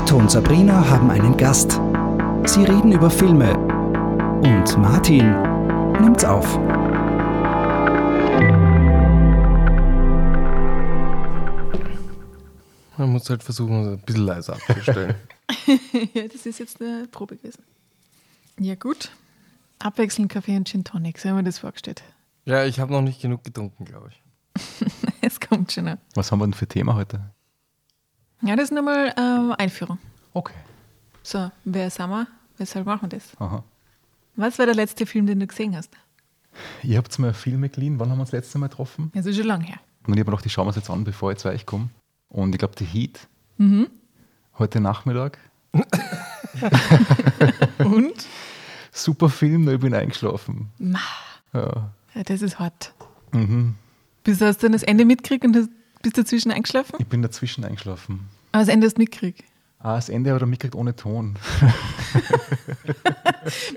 Otto und Sabrina haben einen Gast. Sie reden über Filme. Und Martin nimmt's auf. Man muss halt versuchen, ein bisschen leiser abzustellen. ja, das ist jetzt eine Probe gewesen. Ja, gut. Abwechselnd Kaffee und Gin Tonic, so haben wir das vorgestellt. ja, ich habe noch nicht genug getrunken, glaube ich. Es kommt schon noch. Was haben wir denn für Thema heute? Ja, das ist nochmal ähm, Einführung. Okay. So, wer sind wir? Weshalb machen wir das? Aha. Was war der letzte Film, den du gesehen hast? Ihr habt mir Filme geliehen. Wann haben wir uns das letzte Mal getroffen? Das ist schon lange her. Und ich habe gedacht, die schauen wir uns jetzt an, bevor ich zu euch komme. Und ich glaube, die Heat. Mhm. Heute Nachmittag. Und? Super Film, nur ich bin eingeschlafen. Ma, Ja. ja, das ist hart. Mhm. Bis hast du dann das Ende mitgekriegt und bist dazwischen eingeschlafen? Ich bin dazwischen eingeschlafen. Aber das Ende hast du mitgekriegt. Ah, das Ende aber mitgekriegt ohne Ton.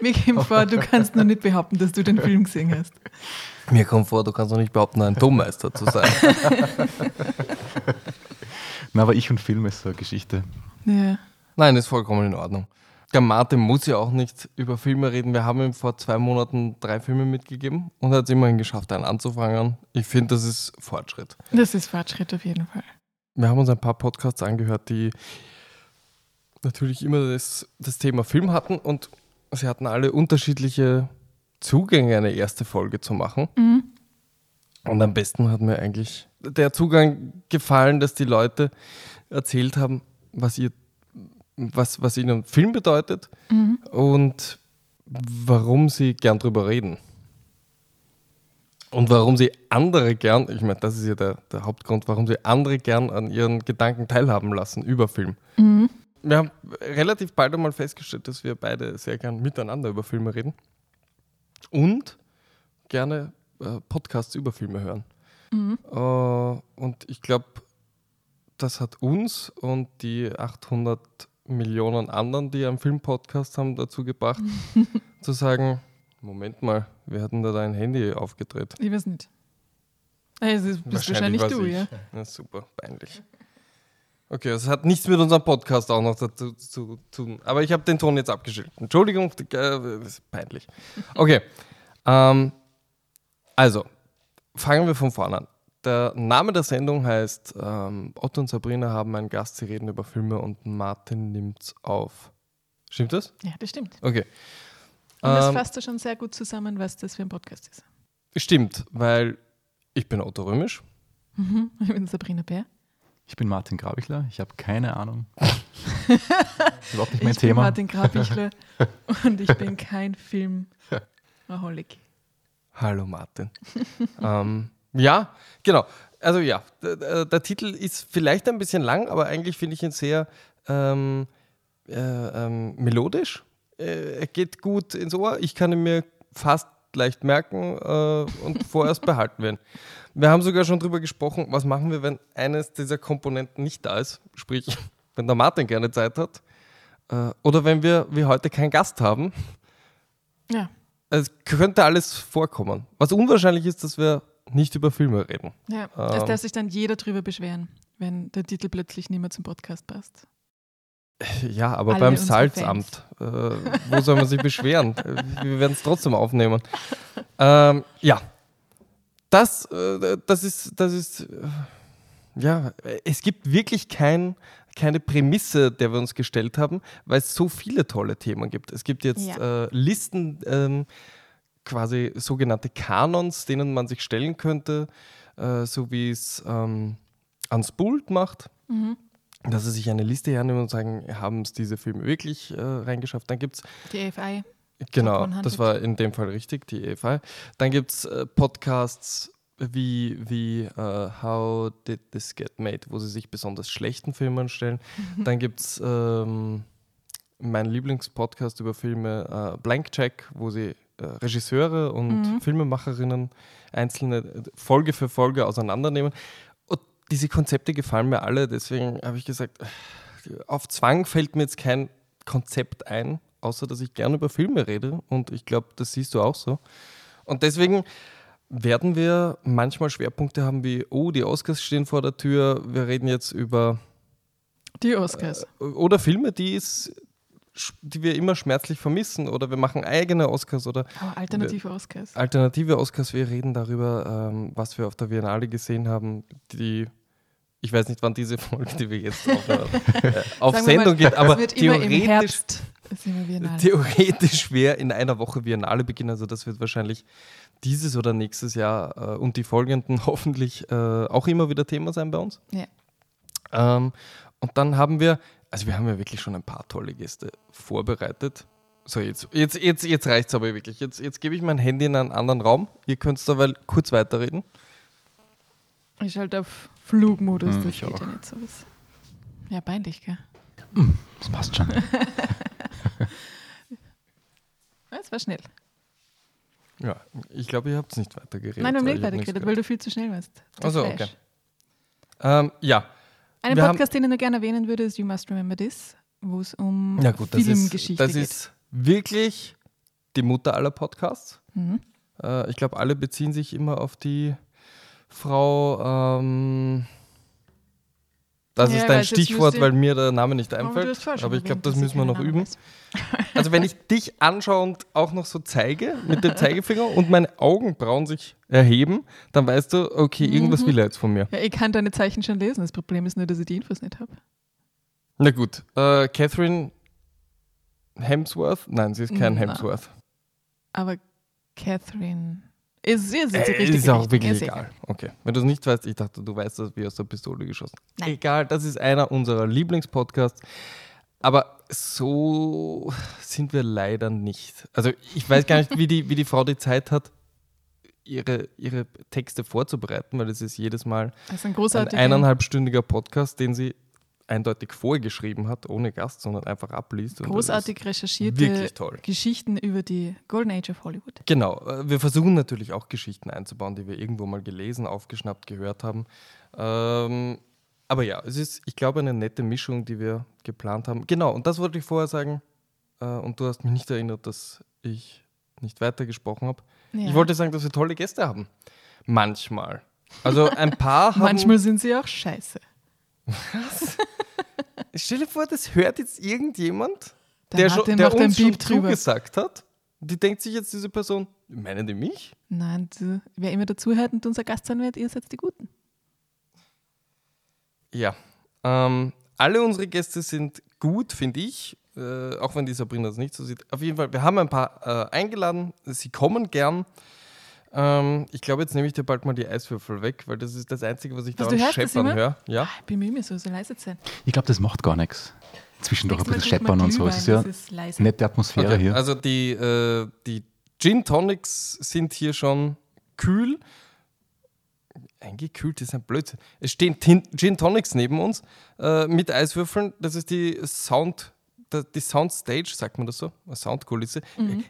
Mir kommt vor, du kannst noch nicht behaupten, dass du den Film gesehen hast. Mir kommt vor, du kannst doch nicht behaupten, ein Tonmeister zu sein. Na, aber ich und Film ist so eine Geschichte. Ja. Nein, ist vollkommen in Ordnung. Der Martin muss ja auch nicht über Filme reden. Wir haben ihm vor zwei Monaten drei Filme mitgegeben und er hat es immerhin geschafft, einen anzufangen. Ich finde, das ist Fortschritt. Das ist Fortschritt auf jeden Fall. Wir haben uns ein paar Podcasts angehört, die natürlich immer das, das Thema Film hatten und sie hatten alle unterschiedliche Zugänge, eine erste Folge zu machen. Mhm. Und am besten hat mir eigentlich der Zugang gefallen, dass die Leute erzählt haben, was, ihr, was, was ihnen Film bedeutet Mhm. und warum sie gern drüber reden. Und warum sie andere gern, ich meine, das ist ja der, der Hauptgrund, warum sie andere gern an ihren Gedanken teilhaben lassen über Film. Mhm. Wir haben relativ bald einmal festgestellt, dass wir beide sehr gern miteinander über Filme reden und gerne äh, Podcasts über Filme hören. Mhm. Äh, und ich glaube, das hat uns und die 800 Millionen anderen, die einen Filmpodcast haben, dazu gebracht, zu sagen, Moment mal, wir hatten da dein Handy aufgedreht. Ich weiß nicht. Also, das bist wahrscheinlich, war's du, ich. ja. ja. Super, peinlich. Okay, das hat nichts mit unserem Podcast auch noch dazu zu tun. Aber ich habe den Ton jetzt abgeschickt. Entschuldigung, äh, das ist peinlich. Okay, ähm, also, fangen wir von vorne an. Der Name der Sendung heißt ähm, Otto und Sabrina haben einen Gast, sie reden über Filme und Martin nimmt's auf. Stimmt das? Ja, das stimmt. Okay. Und das Ähm, fasst du schon sehr gut zusammen, was das für ein Podcast ist. Stimmt, weil ich bin Otto Römisch. Mhm. Ich bin Sabrina Bär. Ich bin Martin Grabichler. Ich habe keine Ahnung. Überhaupt nicht mein ich bin Thema. Martin Grabichler und ich bin kein Filmaholic. Hallo Martin. ähm, ja, genau. Also ja, der, der- Titel ist vielleicht ein bisschen lang, aber eigentlich finde ich ihn sehr ähm, äh, ähm, melodisch. Äh, er geht gut ins Ohr. Ich kann ihn mir fast leicht merken äh, und vorerst behalten werden. Wir haben sogar schon darüber gesprochen, was machen wir, wenn eines dieser Komponenten nicht da ist, sprich, wenn der Martin gerne Zeit hat äh, oder wenn wir wie heute keinen Gast haben. Ja, Es könnte alles vorkommen. Was unwahrscheinlich ist, dass wir nicht über Filme reden. ja. Es Ähm. darf sich dann jeder drüber beschweren, wenn der Titel plötzlich nicht mehr zum Podcast passt. Ja, aber Alle beim Salzamt, äh, wo soll man sich beschweren? Wir werden es trotzdem aufnehmen. Ähm, ja, das, äh, das ist, das ist, äh, ja, es gibt wirklich kein, keine Prämisse, der wir uns gestellt haben, weil es so viele tolle Themen gibt. Es gibt jetzt Ja. äh, Listen, ähm, quasi sogenannte Kanons, denen man sich stellen könnte, äh, so wie es ähm, Unspult macht Mhm. dass sie sich eine Liste hernehmen und sagen, haben es diese Filme wirklich äh, reingeschafft. Dann gibt es, Die AFI. genau, 100. das war in dem Fall richtig, die EFI. Dann gibt es äh, Podcasts wie, wie äh, How Did This Get Made, wo sie sich besonders schlechten Filmen stellen. Dann gibt es ähm, mein Lieblingspodcast über Filme, äh, Blank Check, wo sie äh, Regisseure und Mhm. Filmemacherinnen einzelne äh, Folge für Folge auseinandernehmen. Und diese Konzepte gefallen mir alle, deswegen habe ich gesagt, auf Zwang fällt mir jetzt kein Konzept ein, außer dass ich gerne über Filme rede und ich glaube, das siehst du auch so. Und deswegen werden wir manchmal Schwerpunkte haben wie, oh, die Oscars stehen vor der Tür, wir reden jetzt über Die Oscars. Oder Filme, die, es, die wir immer schmerzlich vermissen. Oder wir machen eigene Oscars oder Aber alternative Oscars. alternative Oscars. Wir reden darüber, ähm, was wir auf der Biennale gesehen haben. Die, ich weiß nicht, wann diese Folge, die wir jetzt auf, äh, auf Sagen Sendung mal, geht, aber es wird immer im theoretisch, theoretisch wäre in einer Woche Biennale beginnen. Also das wird wahrscheinlich dieses oder nächstes Jahr äh, und die folgenden hoffentlich äh, auch immer wieder Thema sein bei uns. Ja. Ähm, und dann haben wir, also wir haben ja wirklich schon ein paar tolle Gäste vorbereitet. So, jetzt, jetzt, jetzt, jetzt reicht es aber wirklich. Jetzt, jetzt gebe ich mein Handy in einen anderen Raum. Ihr könnt da weil kurz weiterreden. Ich schalte auf Flugmodus, Hm, das ich geht auch. ja nicht so was. Ja, peinlich, gell? Das passt schon. Das war schnell. Ja, ich glaube, ihr habt es nicht weitergeredet. Nein, wir haben nicht weitergeredet, weil du viel zu schnell warst. Also, okay. Ähm, ja, Einen Wir Podcast, den ich nur gerne erwähnen würde, ist You Must Remember This, wo es um ja gut, das ist, Filmgeschichte das geht. ist wirklich die Mutter aller Podcasts. Mhm. Äh, ich glaube, alle beziehen sich immer auf die Frau. Ähm, das Ja, ist dein Stichwort, weil mir der Name nicht du einfällt. Aber ich glaube, das müssen wir noch üben. Weiß. Also wenn ich dich anschaue und auch noch so zeige mit dem Zeigefinger und meine Augenbrauen sich erheben, dann weißt du, okay, irgendwas Mhm. will er jetzt von mir. Ja, ich kann deine Zeichen schon lesen. Das Problem ist nur, dass ich die Infos nicht habe. Na gut, äh, Catherine Hemsworth? Nein, sie ist kein Na. Hemsworth. Aber Catherine ist, ist, ist, Äh, richtig ist auch richtig. wirklich Ist egal. Okay. Wenn du es nicht weißt, ich dachte, du weißt das wie aus der Pistole geschossen. Nein. Egal, das ist einer unserer Lieblingspodcasts. Aber so sind wir leider nicht. Also ich weiß gar nicht, wie die, wie die Frau die Zeit hat, ihre, ihre Texte vorzubereiten, weil es ist jedes Mal ein eineinhalbstündiger Podcast, den sie eindeutig vorgeschrieben hat, ohne Gast, sondern einfach abliest. Großartig recherchierte wirklich toll. Geschichten über die Golden Age of Hollywood. Genau, äh, wir versuchen natürlich auch Geschichten einzubauen, die wir irgendwo mal gelesen, aufgeschnappt, gehört haben. Ähm, aber ja, es ist, ich glaube, eine nette Mischung, die wir geplant haben. Genau, und das wollte ich vorher sagen. Äh, und du hast mich nicht erinnert, dass ich nicht weitergesprochen habe. Ja. Ich wollte sagen, dass wir tolle Gäste haben. Manchmal. Also ein paar haben. Manchmal sind sie auch scheiße. Stell dir vor, das hört jetzt irgendjemand, Der der, schon, der uns schon zugesagt hat. Die denkt sich jetzt diese Person, meinen die mich? Nein, du, wer immer dazuhört und unser Gast sein wird, ihr seid die Guten. Ja. Ähm, alle unsere Gäste sind gut, finde ich. Äh, auch wenn die Sabrina das nicht so sieht. Auf jeden Fall, wir haben ein paar äh, eingeladen. Sie kommen gern. Ähm, ich glaube, jetzt nehme ich dir bald mal die Eiswürfel weg, weil das ist das Einzige, was ich Was, da scheppern höre. Ja. Ah, Ich bemühe mich so, so leise zu sein. Ich glaube, das macht gar nichts. Zwischendurch ein bisschen scheppern und so. Es ist ja ist leise. nette Atmosphäre Okay. hier. Also die, äh, die Gin Tonics sind hier schon kühl. Eingekühlt ist ein Blödsinn. Es stehen Tin Gin Tonics neben uns äh, mit Eiswürfeln. Das ist die Sound, die Soundstage, sagt man das so? Eine Soundkulisse.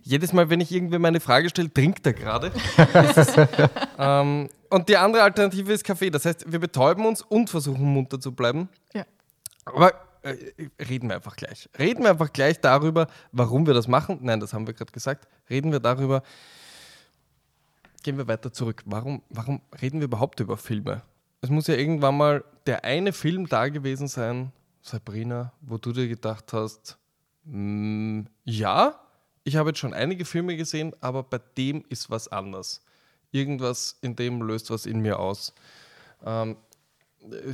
Jedes Mal, wenn ich irgendwie meine Frage stelle, trinkt er gerade. Ähm, und die andere Alternative ist Kaffee. Das heißt, wir betäuben uns und versuchen munter zu bleiben. Ja. Aber äh, reden wir einfach gleich. Reden wir einfach gleich darüber, warum wir das machen. Nein, das haben wir gerade gesagt. Reden wir darüber. Gehen wir weiter zurück. Warum, warum reden wir überhaupt über Filme? Es muss ja irgendwann mal der eine Film da gewesen sein, Sabrina, wo du dir gedacht hast, "Mm, ja, ich habe jetzt schon einige Filme gesehen, aber bei dem ist was anders. Irgendwas in dem löst was in mir aus. Ähm,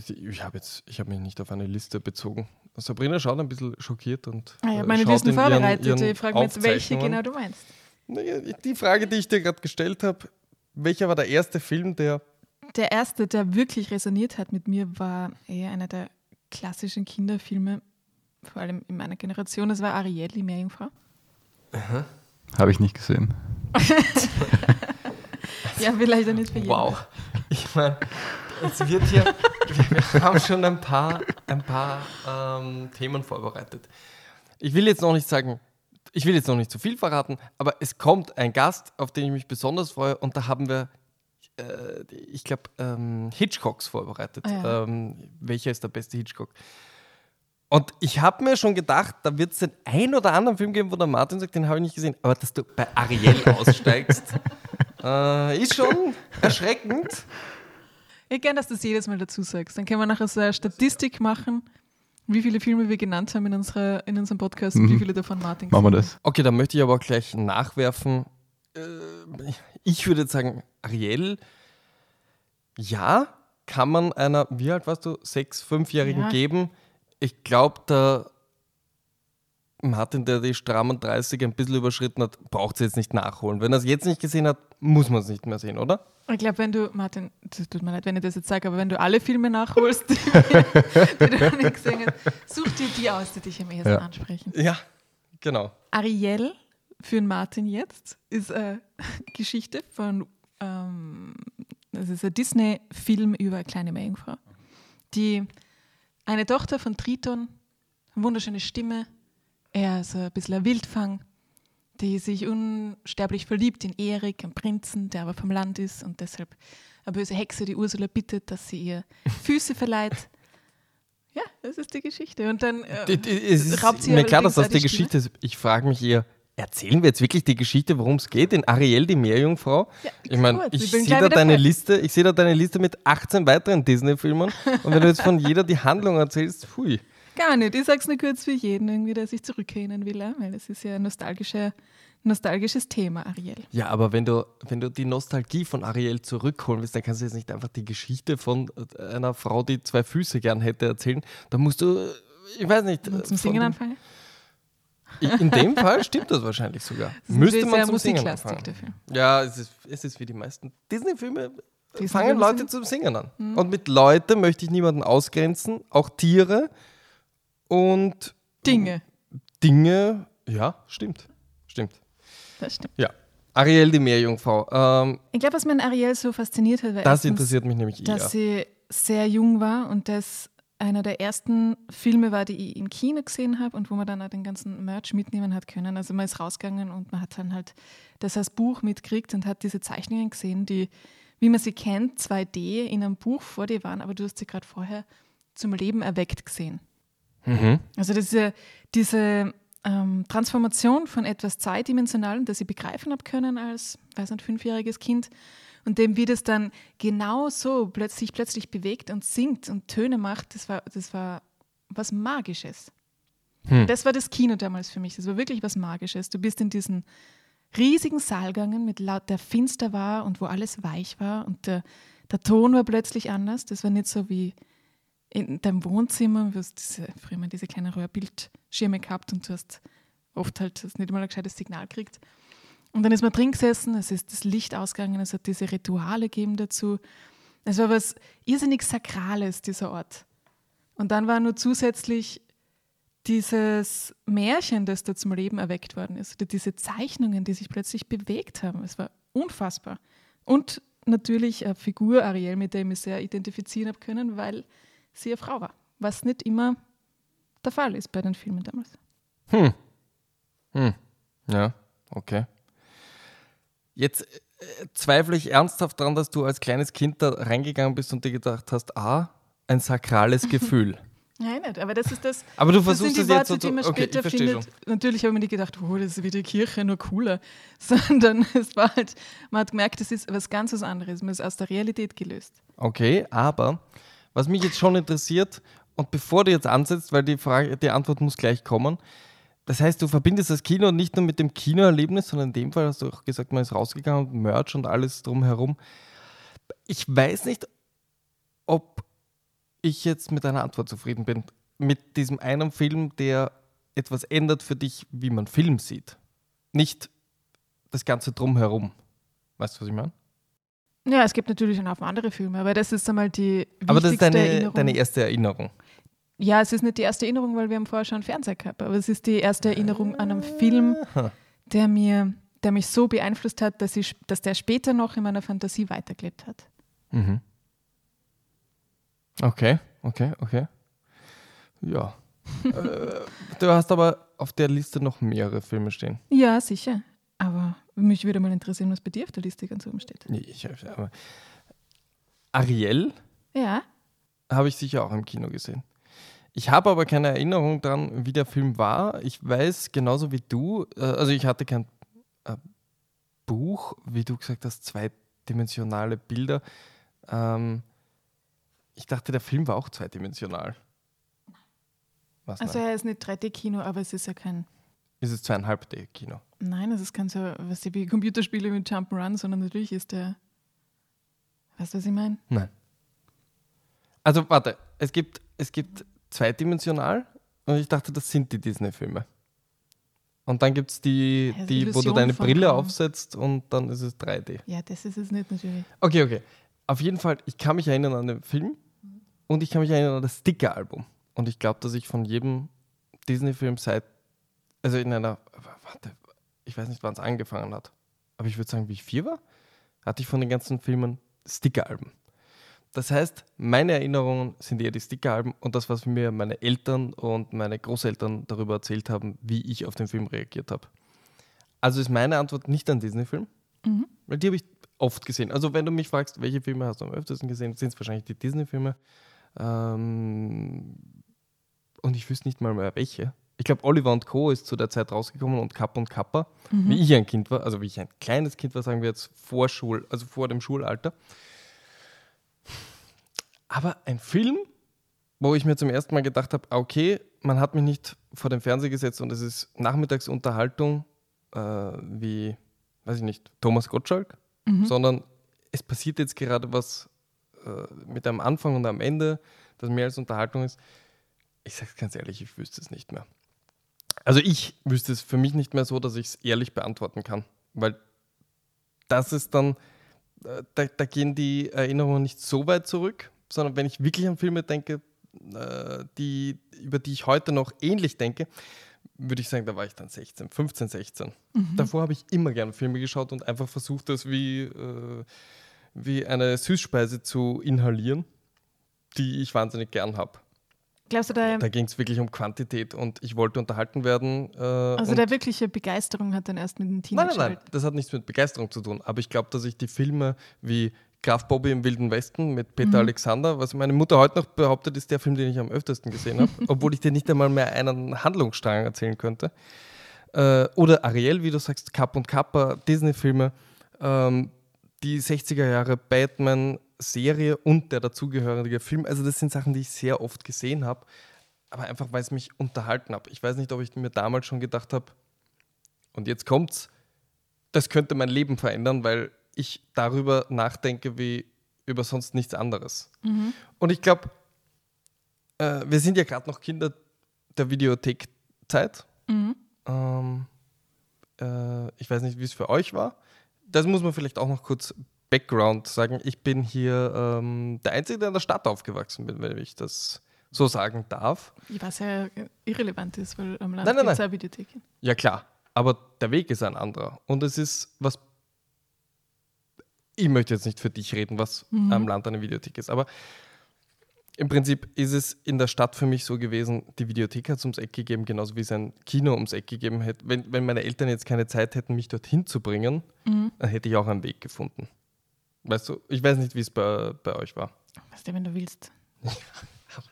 ich habe jetzt, ich habe mich nicht auf eine Liste bezogen. Sabrina schaut ein bisschen schockiert und Ah, ich äh, habe meine Listen in ihren- vorbereitet. ihren ich frage mich jetzt, welche genau du meinst. Die Frage, die ich dir gerade gestellt habe, welcher war der erste Film, der Der erste, der wirklich resoniert hat mit mir, war eher einer der klassischen Kinderfilme, vor allem in meiner Generation. Das war Ariel, die Meerjungfrau. Habe ich nicht gesehen. Ja, vielleicht auch nicht für jeden. Wow. Ich meine, es wird hier, wir, wir haben schon ein paar, ein paar ähm, Themen vorbereitet. Ich will jetzt noch nicht sagen, ich will jetzt noch nicht zu viel verraten, aber es kommt ein Gast, auf den ich mich besonders freue und da haben wir, äh, ich glaube, ähm, Hitchcocks vorbereitet. Ah, ja. ähm, welcher ist der beste Hitchcock? Und ich habe mir schon gedacht, da wird es den ein oder anderen Film geben, wo der Martin sagt, den habe ich nicht gesehen. Aber dass du bei Ariel aussteigst, äh, ist schon erschreckend. Ich gerne, dass du das jedes Mal dazu sagst. Dann können wir nachher so eine Statistik machen, wie viele Filme wir genannt haben in, unserer, in unserem Podcast und Mhm. wie viele davon Martin Machen wir das. Okay, dann möchte ich aber auch gleich nachwerfen. Äh, Ich würde jetzt sagen, Ariel, ja, kann man einer, wie alt warst du, sechs, fünfjährigen Ja. geben. Ich glaube, der Martin, der die strammen 30 ein bisschen überschritten hat, braucht es jetzt nicht nachholen. Wenn er es jetzt nicht gesehen hat, muss man es nicht mehr sehen, oder? Ich glaube, wenn du, Martin, das tut mir leid, wenn ich das jetzt sage, aber wenn du alle Filme nachholst, die, die du noch nicht gesehen hast, such dir die aus, die dich am ehesten Ja. ansprechen. Ja, genau. Ariel für den Martin jetzt ist eine Geschichte von, ähm, das ist ein Disney-Film über eine kleine Meerjungfrau, die eine Tochter von Triton, wunderschöne Stimme, er ist ein bisschen ein Wildfang, die sich unsterblich verliebt in Erik, einen Prinzen, der aber vom Land ist und deshalb eine böse Hexe, die Ursula bittet, dass sie ihr Füße verleiht. Ja, das ist die Geschichte. Und dann äh, Die- die- Es ist raubt sie mir aber klar, dass das die Geschichte ist. Ich frage mich eher, erzählen wir jetzt wirklich die Geschichte, worum es geht? In Ariel, die Meerjungfrau? Ja, ich meine, ich sehe da deine fertig. Liste, ich sehe da deine Liste mit 18 weiteren Disney-Filmen und wenn du jetzt von jeder die Handlung erzählst, pfui. Gar nicht. Ich sag's nur kurz für jeden, irgendwie, der sich zurückerinnern will, weil es ist ja ein nostalgischer, nostalgisches Thema, Ariel. Ja, aber wenn du, wenn du die Nostalgie von Ariel zurückholen willst, dann kannst du jetzt nicht einfach die Geschichte von äh, einer Frau, die zwei Füße gern hätte, erzählen. Da musst du, äh, ich weiß nicht. Und zum Singen anfangen? In dem Fall stimmt das wahrscheinlich sogar. Müsste man zum Singen anfangen. dafür. Ja, es ist, es ist wie die meisten Disney-Filme. Disney-Filme fangen Leute zum Singen an. Und mit Leute möchte ich niemanden ausgrenzen, auch Tiere und Dinge. Dinge. Ja, stimmt. Stimmt. Das stimmt. Ja. Ariel, die Meerjungfrau. Ähm, Ich glaube, was mir an Ariel so fasziniert hat, war das erstens, interessiert mich nämlich eher. dass sie sehr jung war und das einer der ersten Filme war, die ich im Kino gesehen habe und wo man dann auch den ganzen Merch mitnehmen hat können. Also man ist rausgegangen und man hat dann halt das als Buch mitgekriegt und hat diese Zeichnungen gesehen, die, wie man sie kennt, 2D in einem Buch vor dir waren, aber du hast sie gerade vorher zum Leben erweckt gesehen. Mhm. Also diese, diese ähm, Transformation von etwas Zweidimensionalem, das ich begreifen habe können als, weiß nicht, fünfjähriges Kind und dem, wie das dann genau so plötzlich, plötzlich bewegt und singt und Töne macht, das war, das war was Magisches. Hm. Das war das Kino damals für mich. Das war wirklich was Magisches. Du bist in diesen riesigen Saal gegangen, mit laut, der finster war und wo alles weich war und der, der Ton war plötzlich anders. Das war nicht so wie in deinem Wohnzimmer, du hast diese, früher mal diese kleinen Röhrbildschirme gehabt und du hast oft halt nicht mal ein gescheites Signal gekriegt. Und dann ist man drin gesessen, es ist das Licht ausgegangen, es hat diese Rituale gegeben dazu. Es war was irrsinnig Sakrales, dieser Ort. Und dann war nur zusätzlich dieses Märchen, das da zum Leben erweckt worden ist, oder diese Zeichnungen, die sich plötzlich bewegt haben. Es war unfassbar. Und natürlich eine Figur, Ariel, mit der ich mich sehr identifizieren habe können, weil sie eine Frau war. Was nicht immer der Fall ist bei den Filmen damals. Hm. Hm. Ja, okay. Jetzt äh, zweifle ich ernsthaft daran, dass du als kleines Kind da reingegangen bist und dir gedacht hast, ah, ein sakrales Gefühl. Nein, nicht, aber das ist das. Aber du das versuchst sind es die jetzt Worte, so die man okay, später findet. Natürlich habe ich mir nicht gedacht, oh, das ist wie die Kirche, nur cooler. Sondern es war halt, man hat gemerkt, das ist was ganz was anderes. Man ist aus der Realität gelöst. Okay, aber was mich jetzt schon interessiert, und bevor du jetzt ansetzt, weil die Frage, die Antwort muss gleich kommen, das heißt, du verbindest das Kino nicht nur mit dem Kinoerlebnis, sondern in dem Fall hast du auch gesagt, man ist rausgegangen und Merch und alles drumherum. Ich weiß nicht, ob ich jetzt mit deiner Antwort zufrieden bin. Mit diesem einen Film, der etwas ändert für dich, wie man Film sieht. Nicht das Ganze drumherum. Weißt du, was ich meine? Ja, es gibt natürlich einen Haufen andere Filme, aber das ist einmal die Aber das ist wichtigste deine, Erinnerung. deine erste Erinnerung. Ja, es ist nicht die erste Erinnerung, weil wir haben vorher schon einen Fernseher gehabt, aber es ist die erste Erinnerung an einen Film, der, mir, der mich so beeinflusst hat, dass, ich, dass der später noch in meiner Fantasie weitergelebt hat. Mhm. Okay, okay, okay. Ja. äh, du hast aber auf der Liste noch mehrere Filme stehen. Ja, sicher. Aber mich würde mal interessieren, was bei dir auf der Liste ganz oben steht. Nee, ich, aber Ariel Ja, habe ich sicher auch im Kino gesehen. Ich habe aber keine Erinnerung daran, wie der Film war. Ich weiß genauso wie du, äh, also ich hatte kein äh, Buch, wie du gesagt hast, zweidimensionale Bilder. Ähm, ich dachte, der Film war auch zweidimensional. Was Also nein? er ist nicht 3D-Kino, aber es ist ja kein. Ist es zweieinhalb D-Kino? Nein, es ist kein so, was wie Computerspiele mit Jump'n'Run, sondern natürlich ist der. Weißt du, was ich meine? Nein. Also warte, es gibt, es gibt zweidimensional und ich dachte, das sind die Disney-Filme. Und dann gibt es die, die wo du deine Brille aufsetzt und dann ist es 3D. Ja, das ist es nicht natürlich. Okay, okay. Auf jeden Fall, ich kann mich erinnern an den Film und ich kann mich erinnern an das Sticker-Album. Und ich glaube, dass ich von jedem Disney-Film seit, also in einer, warte, ich weiß nicht, wann es angefangen hat, aber ich würde sagen, wie ich vier war, hatte ich von den ganzen Filmen Sticker-Alben. Das heißt, meine Erinnerungen sind eher die Sticker-Alben und das, was mir meine Eltern und meine Großeltern darüber erzählt haben, wie ich auf den Film reagiert habe. Also ist meine Antwort nicht ein Disney-Film, Mhm. weil die habe ich oft gesehen. Also wenn du mich fragst, welche Filme hast du am öftesten gesehen, sind es wahrscheinlich die Disney-Filme. Ähm, und ich wüsste nicht mal mehr welche. Ich glaube, Oliver und Co. ist zu der Zeit rausgekommen und Kapp und Kappa, wie ich ein Kind war, also wie ich ein kleines Kind war, sagen wir jetzt vor Schul, also vor dem Schulalter. Aber ein Film, wo ich mir zum ersten Mal gedacht habe, okay, man hat mich nicht vor den Fernseher gesetzt und es ist Nachmittagsunterhaltung, äh, wie, weiß ich nicht, Thomas Gottschalk, sondern es passiert jetzt gerade was äh, mit einem Anfang und am Ende, das mehr als Unterhaltung ist. Ich sage es ganz ehrlich, ich wüsste es nicht mehr. Also ich wüsste es für mich nicht mehr so, dass ich es ehrlich beantworten kann, weil das ist dann, äh, da, da gehen die Erinnerungen nicht so weit zurück, sondern wenn ich wirklich an Filme denke, äh, die, über die ich heute noch ähnlich denke, würde ich sagen, da war ich dann 16, 15, 16. Davor habe ich immer gerne Filme geschaut und einfach versucht, das wie, äh, wie eine Süßspeise zu inhalieren, die ich wahnsinnig gern habe. Glaubst du, da, Da ging es wirklich um Quantität und ich wollte unterhalten werden. Äh, also der wirkliche Begeisterung hat dann erst mit dem Nein, Teenager. nein, nein, das hat nichts mit Begeisterung zu tun. Aber ich glaube, dass ich die Filme wie Graf Bobby im Wilden Westen mit Peter Alexander, was meine Mutter heute noch behauptet, ist der Film, den ich am öftesten gesehen habe, obwohl ich dir nicht einmal mehr einen Handlungsstrang erzählen könnte. Äh, oder Ariel, wie du sagst, Kapp und Kappa, Disney-Filme, ähm, die 60er Jahre Batman-Serie und der dazugehörige Film. Also das sind Sachen, die ich sehr oft gesehen habe, aber einfach, weil es mich unterhalten hat. Ich weiß nicht, ob ich mir damals schon gedacht habe, und jetzt kommt's, das könnte mein Leben verändern, weil ich darüber nachdenke wie über sonst nichts anderes. Und ich glaube, äh, wir sind ja gerade noch Kinder der Videothekzeit. Ähm, äh, ich weiß nicht, wie es für euch war. Das muss man vielleicht auch noch kurz Background sagen. Ich bin hier ähm, der Einzige, der in der Stadt aufgewachsen bin, wenn ich das so sagen darf. Was ja irrelevant ist, weil am Land gibt es eine Videothek. Ja, klar. Aber der Weg ist ein anderer. Und es ist was. Ich möchte jetzt nicht für dich reden, was am Land eine Videothek ist. Aber im Prinzip ist es in der Stadt für mich so gewesen, die Videothek hat es ums Eck gegeben, genauso wie es ein Kino ums Eck gegeben hätte. Wenn, wenn meine Eltern jetzt keine Zeit hätten, mich dorthin zu bringen, dann hätte ich auch einen Weg gefunden. Weißt du, ich weiß nicht, wie es bei, bei euch war. Weißt du, wenn du willst.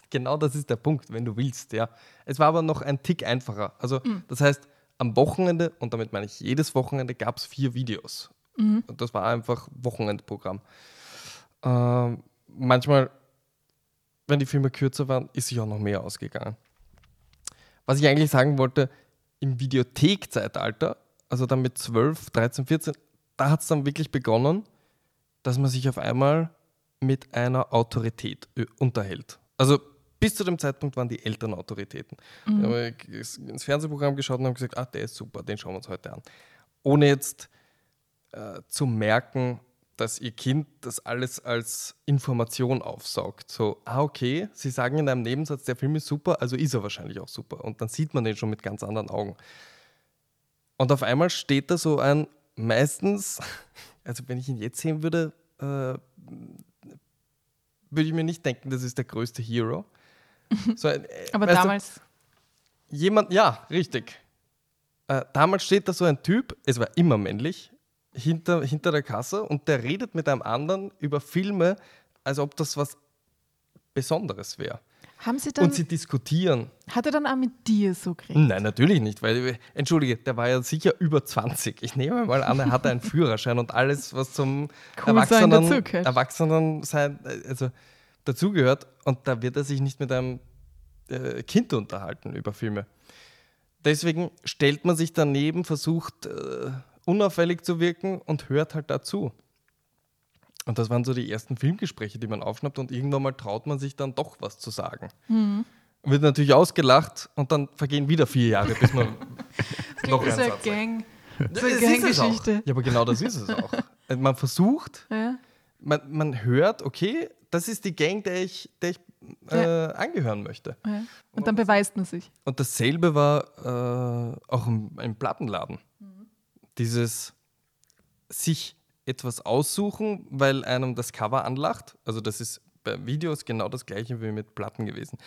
Genau das ist der Punkt, wenn du willst, ja. Es war aber noch ein Tick einfacher. Also, das heißt, am Wochenende, und damit meine ich jedes Wochenende, gab es vier Videos. Und das war einfach Wochenendprogramm. Ähm, manchmal, wenn die Filme kürzer waren, ist sich auch noch mehr ausgegangen. Was ich eigentlich sagen wollte, im Videothek-Zeitalter, also dann mit 12, 13, 14, da hat es dann wirklich begonnen, dass man sich auf einmal mit einer Autorität ö- unterhält. Also bis zu dem Zeitpunkt waren die Eltern Autoritäten. Mhm. Da habe ich ins Fernsehprogramm geschaut und habe gesagt, ah, der ist super, den schauen wir uns heute an. Ohne jetzt äh, zu merken, dass ihr Kind das alles als Information aufsaugt. So, ah, okay, sie sagen in einem Nebensatz, der Film ist super, also ist er wahrscheinlich auch super. Und dann sieht man den schon mit ganz anderen Augen. Und auf einmal steht da so ein, meistens, also wenn ich ihn jetzt sehen würde, äh, würde ich mir nicht denken, das ist der größte Hero. So ein, äh, Aber weißt du, damals, Jemand, ja, richtig. Äh, damals steht da so ein Typ, es war immer männlich, hinter, hinter der Kasse und der redet mit einem anderen über Filme, als ob das was Besonderes wäre. haben sie dann, Und sie diskutieren. hat er dann auch mit dir so geredet? Nein, natürlich nicht, weil, entschuldige, der war ja sicher über 20. Ich nehme mal an, er hatte einen Führerschein und alles, was zum Cool Erwachsenen, dazugehört. Erwachsenen sein, also dazugehört. Und da wird er sich nicht mit einem äh, Kind unterhalten über Filme. Deswegen stellt man sich daneben, versucht äh, unauffällig zu wirken und hört halt dazu. Und das waren so die ersten Filmgespräche, die man aufschnappt und irgendwann mal traut man sich dann doch was zu sagen. Mhm. Wird natürlich ausgelacht und dann vergehen wieder vier Jahre, bis man noch Das ist eine. Gang. Das eine ist auch. Ganggeschichte. Ja, aber genau das ist es auch. Also Man versucht, Ja. man, man hört, okay, das ist die Gang, der ich, der ich äh, angehören möchte. Ja. Und dann beweist man sich. Und dasselbe war äh, auch im, im Plattenladen. Dieses sich etwas aussuchen, weil einem das Cover anlacht. Also das ist bei Videos genau das gleiche wie mit Platten gewesen.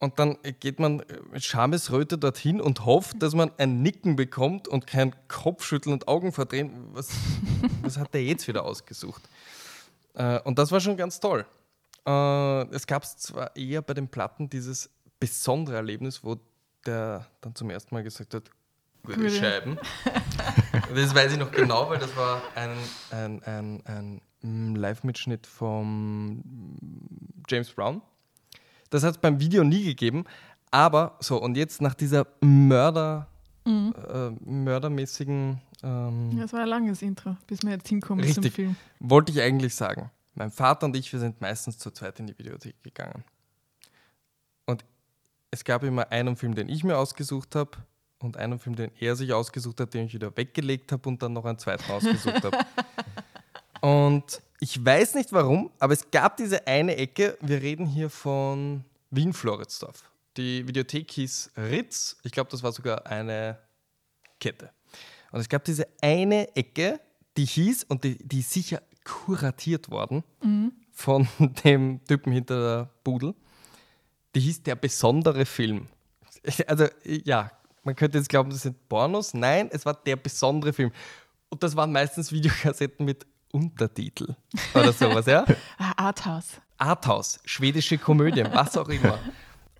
Und dann geht man mit Schamesröte dorthin und hofft, dass man ein Nicken bekommt und kein Kopfschütteln und Augen verdrehen. Was, was hat der jetzt wieder ausgesucht? Äh, und das war schon ganz toll. Äh, es gab zwar eher bei den Platten dieses besondere Erlebnis, wo der dann zum ersten Mal gesagt hat. Scheiben. das weiß ich noch genau, weil das war ein, ein, ein, ein mm, Live-Mitschnitt vom James Brown. Das hat es beim Video nie gegeben. Aber so, und jetzt nach dieser Mörder, äh, mördermäßigen ähm, Ja, das war ein langes Intro, bis wir jetzt hinkommen zum Richtig. Film. wollte ich eigentlich sagen. Mein Vater und ich, wir sind meistens zu zweit in die Videothek gegangen. Und es gab immer einen Film, den ich mir ausgesucht habe und einen Film, den er sich ausgesucht hat, den ich wieder weggelegt habe und dann noch einen zweiten ausgesucht habe. Und ich weiß nicht warum, aber es gab diese eine Ecke, wir reden hier von Wien-Floridsdorf. Die Videothek hieß Ritz, ich glaube, das war sogar eine Kette. Und es gab diese eine Ecke, die hieß, und die, die ist sicher kuratiert worden von dem Typen hinter der Pudel, die hieß Der besondere Film. Also, ja, man könnte jetzt glauben, das sind Pornos. Nein, es war der besondere Film. Und das waren meistens Videokassetten mit Untertitel oder sowas, ja? Ah, Arthouse. Arthouse, schwedische Komödien, was auch immer.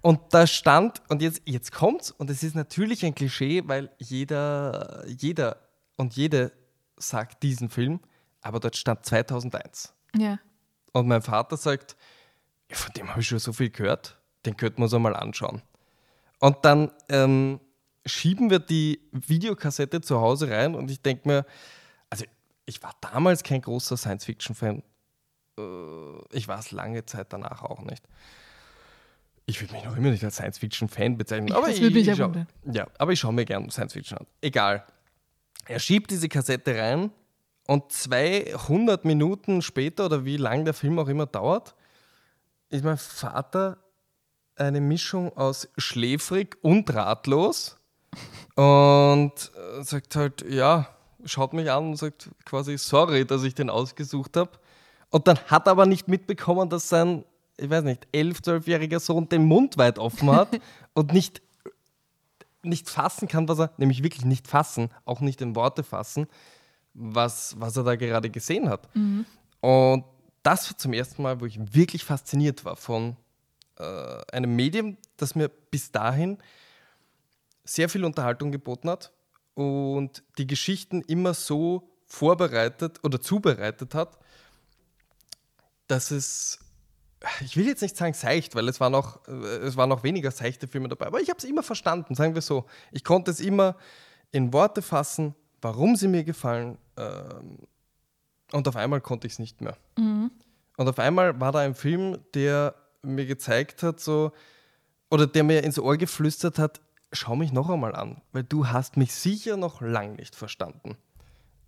Und da stand, und jetzt, jetzt kommt's, und es ist natürlich ein Klischee, weil jeder, jeder und jede sagt diesen Film, aber dort stand 2001. Ja. Und mein Vater sagt, ja, von dem habe ich schon so viel gehört, den könnten wir uns einmal anschauen. Und dann ähm, schieben wir die Videokassette zu Hause rein und ich denke mir, also ich war damals kein großer Science-Fiction-Fan. Äh, ich war es lange Zeit danach auch nicht. Ich würde mich noch immer nicht als Science-Fiction-Fan bezeichnen. Aber ich, mich ich schau. Ja, aber ich schaue mir gerne Science-Fiction an. Egal. Er schiebt diese Kassette rein und 200 Minuten später oder wie lang der Film auch immer dauert, ist mein Vater eine Mischung aus schläfrig und ratlos und äh, sagt halt, ja, schaut mich an und sagt quasi, sorry, dass ich den ausgesucht habe. Und dann hat er aber nicht mitbekommen, dass sein, ich weiß nicht, 11-, 12-jähriger Sohn den Mund weit offen hat und nicht, nicht fassen kann, was er, nämlich wirklich nicht fassen, auch nicht in Worte fassen, was, was er da gerade gesehen hat. Und das war zum ersten Mal, wo ich wirklich fasziniert war von äh, einem Medium, das mir bis dahin sehr viel Unterhaltung geboten hat und die Geschichten immer so vorbereitet oder zubereitet hat, dass es, ich will jetzt nicht sagen seicht, weil es waren noch, äh, es waren noch weniger seichte Filme dabei, aber ich habe es immer verstanden, sagen wir so. Ich konnte es immer in Worte fassen, warum sie mir gefallen ähm, und auf einmal konnte ich es nicht mehr. Und auf einmal war da ein Film, der mir gezeigt hat, so, oder der mir ins Ohr geflüstert hat, schau mich noch einmal an, weil du hast mich sicher noch lang nicht verstanden.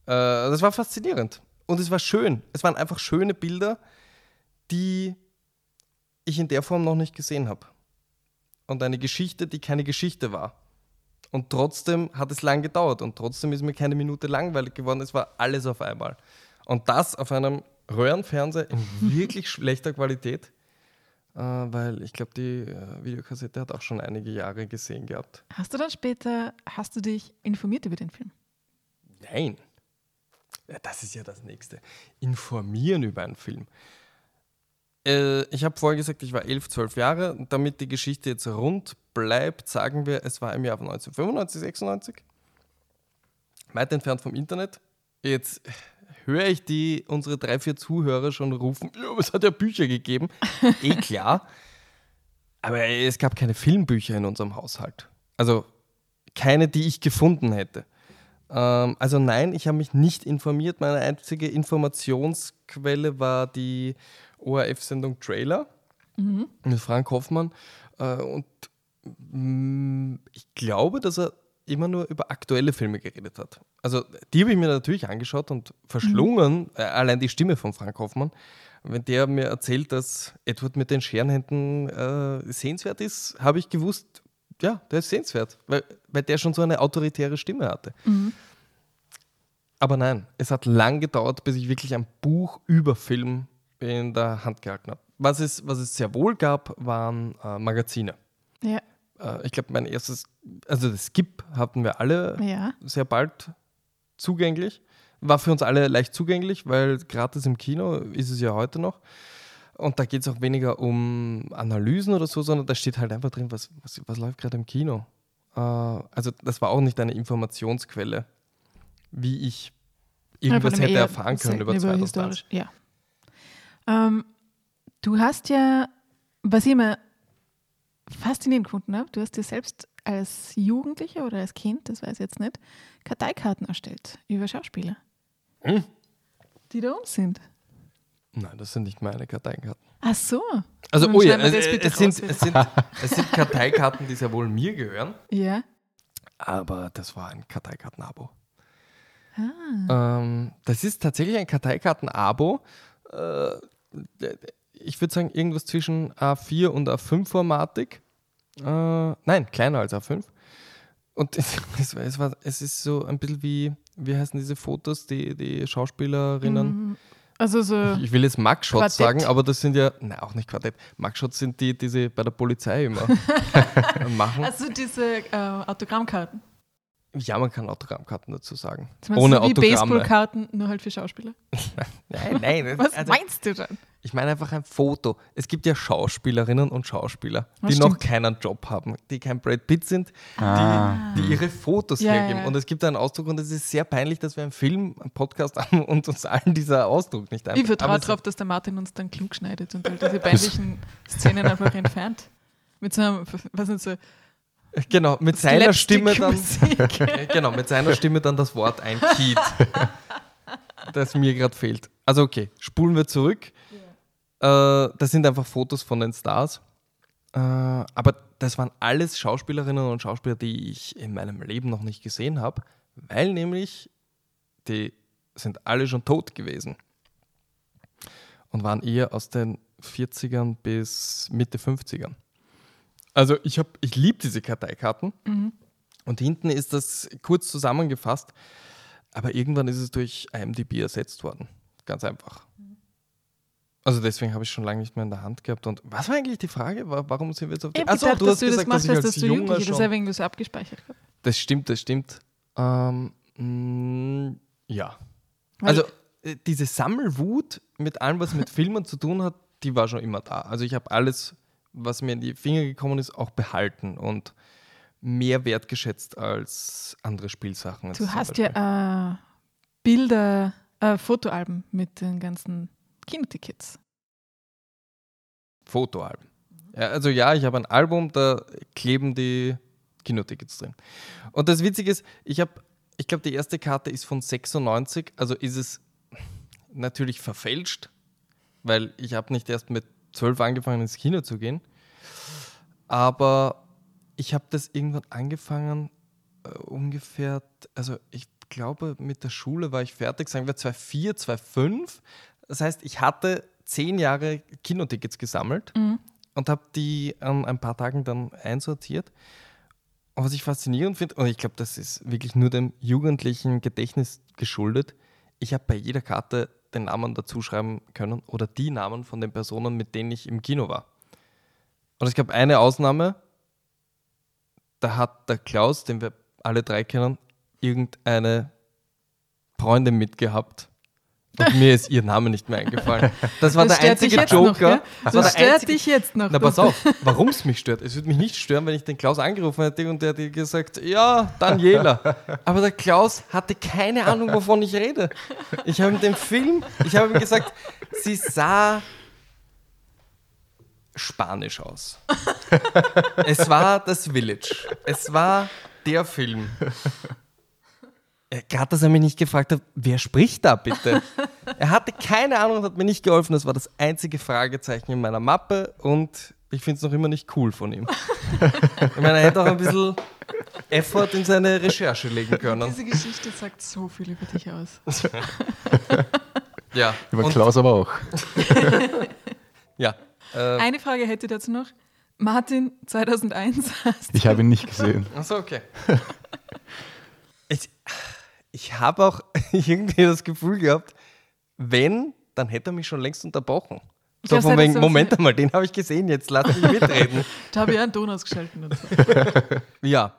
Äh, das war faszinierend. Und es war schön. Es waren einfach schöne Bilder, die ich in der Form noch nicht gesehen habe. Und eine Geschichte, die keine Geschichte war. Und trotzdem hat es lang gedauert und trotzdem ist mir keine Minute langweilig geworden. Es war alles auf einmal. Und das auf einem Röhrenfernseher in wirklich schlechter Qualität, weil ich glaube, die äh, Videokassette hat auch schon einige Jahre gesehen gehabt. Hast du dann später, hast du dich informiert über den Film? Nein. Das ist ja das Nächste. Informieren über einen Film. Äh, ich habe vorher gesagt, ich war 11, 12 Jahre. Damit die Geschichte jetzt rund bleibt, sagen wir, es war im Jahr von 1995, 96. Weit entfernt vom Internet. Jetzt höre ich die, unsere drei, vier Zuhörer schon rufen, ja, es hat ja Bücher gegeben. eh klar. Aber es gab keine Filmbücher in unserem Haushalt. Also keine, die ich gefunden hätte. Ähm, also nein, ich habe mich nicht informiert. Meine einzige Informationsquelle war die ORF-Sendung Trailer mit Frank Hoffmann. Äh, und mh, ich glaube, dass er immer nur über aktuelle Filme geredet hat. Also die habe ich mir natürlich angeschaut und verschlungen, äh, allein die Stimme von Frank Hoffmann. Wenn der mir erzählt, dass Edward mit den Scherenhänden äh, sehenswert ist, habe ich gewusst, ja, der ist sehenswert, weil, weil der schon so eine autoritäre Stimme hatte. Aber nein, es hat lang gedauert, bis ich wirklich ein Buch über Film in der Hand gehalten habe. Was es, was es sehr wohl gab, waren äh, Magazine. Ja, Äh, ich glaube, mein erstes, also das Skip hatten wir alle ja. sehr bald zugänglich. War für uns alle leicht zugänglich, weil gratis im Kino ist es ja heute noch. Und da geht es auch weniger um Analysen oder so, sondern da steht halt einfach drin, was, was, was läuft gerade im Kino. Äh, also das war auch nicht eine Informationsquelle, wie ich irgendwas hätte erfahren können über 2001. historisch. Ja. Ähm, du hast ja, was ich immer faszinierend gefunden habe, du hast dir selbst als Jugendlicher oder als Kind, das weiß ich jetzt nicht, Karteikarten erstellt über Schauspieler. Hm? Die da oben sind. Nein, das sind nicht meine Karteikarten. Ach so. Also, oh ja, es, es, sind, es, sind, es sind Karteikarten, die sehr wohl mir gehören, Ja. aber das war ein Karteikarten-Abo. Ah. Ähm, das ist tatsächlich ein Karteikarten-Abo. Äh, ich würde sagen, irgendwas zwischen A4 und A5-Formatik. Äh, nein, kleiner als A5. Und es, es, war- es, ist so ein bisschen wie, wie heißen diese Fotos, die, die Schauspielerinnen. Mhm. Also so, Ich will jetzt Mugshots Quartett. sagen, aber das sind ja, nein, auch nicht Quartett. Mugshots sind die, die sie bei der Polizei immer machen. also diese äh, Autogrammkarten. Ja, man kann Autogrammkarten dazu sagen. Das Ohne du wie Autogramme. Baseballkarten, nur halt für Schauspieler. Nein, nein. Was also- meinst du dann? Ich meine einfach ein Foto. Es gibt ja Schauspielerinnen und Schauspieler, Das die noch stimmt. keinen Job haben, die kein Brad Pitt sind, Ah. die, die ihre Fotos Ja, hergeben. ja. Und es gibt einen Ausdruck und es ist sehr peinlich, dass wir einen Film, einen Podcast haben und uns allen dieser Ausdruck nicht Ich einfällt. vertraue darauf, dass der Martin uns dann klug schneidet und halt diese peinlichen Szenen einfach entfernt. Mit so einem, was nicht so, Genau, mit seiner Stimme dann. Ja, genau, mit seiner Stimme dann das Wort einkiet, das mir gerade fehlt. Also okay, spulen wir zurück. Äh, das sind einfach Fotos von den Stars. Äh, aber das waren alles Schauspielerinnen und Schauspieler, die ich in meinem Leben noch nicht gesehen habe, weil nämlich die sind alle schon tot gewesen und waren eher aus den 40ern bis Mitte 50ern. Also ich, hab- ich liebe diese Karteikarten. Und hinten ist das kurz zusammengefasst, aber irgendwann ist es durch IMDb ersetzt worden. Ganz einfach. Also deswegen habe ich schon lange nicht mehr in der Hand gehabt. Und was war eigentlich die Frage? Wa- Warum sind wir jetzt auf die Ich habe Achso, du hast du das gesagt, dass ich hast, als dass du Junger Jugendlicher, das schon... ich irgendwie so abgespeichert gehabt. Das stimmt, das stimmt. Ähm, mh, ja. Weil- Also äh, diese Sammelwut mit allem, was mit Filmen zu tun hat, die war schon immer da. Also ich habe alles, was mir in die Finger gekommen ist, auch behalten und mehr wertgeschätzt als andere Spielsachen. jetzt Du hast Beispiel. ja äh, Bilder, äh, Fotoalben mit den ganzen Kinotickets. Fotoalben. Ja, also ja, ich habe ein Album, da kleben die Kinotickets drin. Und das Witzige ist, ich habe, ich glaube, die erste Karte ist von 96, also ist es natürlich verfälscht, weil ich habe nicht erst mit 12 angefangen ins Kino zu gehen, aber ich habe das irgendwann angefangen, äh, ungefähr, also ich glaube, mit der Schule war ich fertig, sagen wir 2004, 2005. Das heißt, ich hatte zehn Jahre Kinotickets gesammelt und habe die an ein paar Tagen dann einsortiert. Und was ich faszinierend finde, und ich glaube, das ist wirklich nur dem jugendlichen Gedächtnis geschuldet, ich habe bei jeder Karte den Namen dazu schreiben können oder die Namen von den Personen, mit denen ich im Kino war. Und es gab eine Ausnahme, da hat der Klaus, den wir alle drei kennen, irgendeine Freundin mitgehabt. Und mir ist ihr Name nicht mehr eingefallen. Das war das der einzige noch, Joker. gell? das Das, war der stört einzige dich jetzt noch. na, pass auf, warum es mich stört. Es würde mich nicht stören, wenn ich den Klaus angerufen hätte und der hätte gesagt, ja, Daniela. Aber der Klaus hatte keine Ahnung, wovon ich rede. Ich habe ihm den Film, ich habe ihm gesagt, sie sah spanisch aus. es war das Village. Es war der Film. Äh, Gerade, dass er mich nicht gefragt hat, wer spricht da bitte? Er hatte keine Ahnung und hat mir nicht geholfen. Das war das einzige Fragezeichen in meiner Mappe und ich finde es noch immer nicht cool von ihm. Ich meine, er hätte auch ein bisschen Effort in seine Recherche legen können. Diese Geschichte sagt so viel über dich aus. Ja, Über und- Klaus aber auch. ja. Äh, Eine Frage hätte ich dazu noch. Martin, 2001 hast Ich habe ihn nicht gesehen. Achso, okay. Ich habe auch irgendwie das Gefühl gehabt, wenn, dann hätte er mich schon längst unterbrochen. So von wegen, so- Moment einmal, den habe ich gesehen, jetzt lass mich mitreden. Da habe ich einen Ton ausgeschalten. Und so. ja,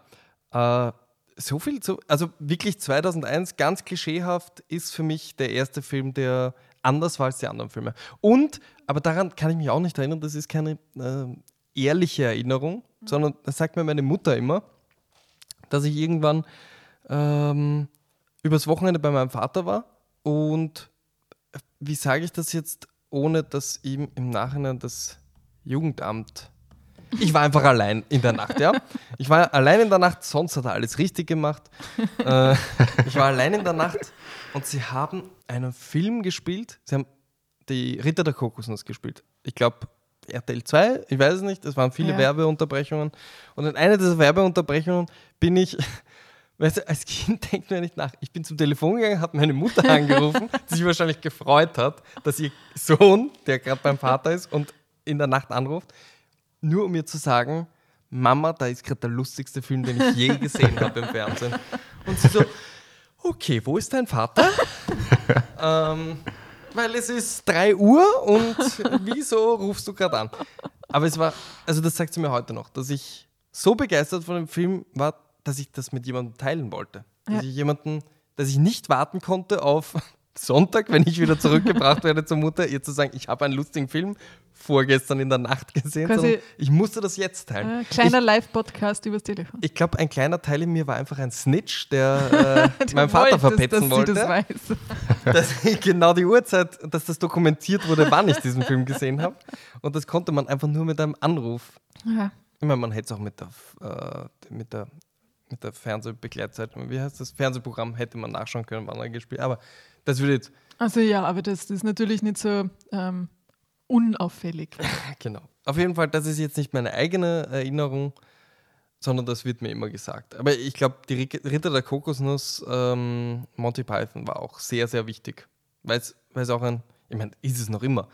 äh, so viel zu, also wirklich 2001, ganz klischeehaft, ist für mich der erste Film, der anders war als die anderen Filme. Und, aber daran kann ich mich auch nicht erinnern, das ist keine äh, ehrliche Erinnerung, sondern das sagt mir meine Mutter immer, dass ich irgendwann ähm, übers Wochenende bei meinem Vater war und wie sage ich das jetzt, ohne dass ihm im Nachhinein das Jugendamt. Ich war einfach allein in der Nacht, ja. Ich war allein in der Nacht, sonst hat er alles richtig gemacht. Äh, ich war allein in der Nacht und sie haben einen Film gespielt. Sie haben die Ritter der Kokosnuss gespielt. Ich glaube, RTL 2, ich weiß es nicht, es waren viele Ja. Werbeunterbrechungen. Und in einer dieser Werbeunterbrechungen bin ich, weißt du, als Kind denkt man ja nicht nach. Ich bin zum Telefon gegangen, habe meine Mutter angerufen, die sich wahrscheinlich gefreut hat, dass ihr Sohn, der gerade beim Vater ist und in der Nacht anruft, nur um mir zu sagen, Mama, da ist gerade der lustigste Film, den ich je gesehen habe im Fernsehen. Und sie so, okay, wo ist dein Vater? ähm, weil es ist 3 Uhr und wieso rufst du gerade an? Aber es war, also das sagt sie mir heute noch, dass ich so begeistert von dem Film war, dass ich das mit jemandem teilen wollte. Dass Ja. ich jemanden, dass ich nicht warten konnte auf Sonntag, wenn ich wieder zurückgebracht werde zur Mutter, ihr zu sagen, ich habe einen lustigen Film vorgestern in der Nacht gesehen, Quasi- ich musste das jetzt teilen. Äh, kleiner Live-Podcast übers Telefon. Ich glaube, ein kleiner Teil in mir war einfach ein Snitch, der äh, meinen Vater verpetzen dass wollte. Das weiß. dass ich genau die Uhrzeit, dass das dokumentiert wurde, wann ich diesen Film gesehen habe. Und das konnte man einfach nur mit einem Anruf. Ja. Ich meine, man hätte es auch mit der, äh, mit der, mit der Fernsehbegleitzeit, wie heißt das? Fernsehprogramm hätte man nachschauen können, wann er gespielt Aber das würde jetzt, Also ja, aber das, das ist natürlich nicht so ähm, unauffällig. genau. Auf jeden Fall, das ist jetzt nicht meine eigene Erinnerung, sondern das wird mir immer gesagt. Aber ich glaube, die Ritter der Kokosnuss, ähm, Monty Python war auch sehr, sehr wichtig. Weil es auch ein, ich meine, ist es noch immer,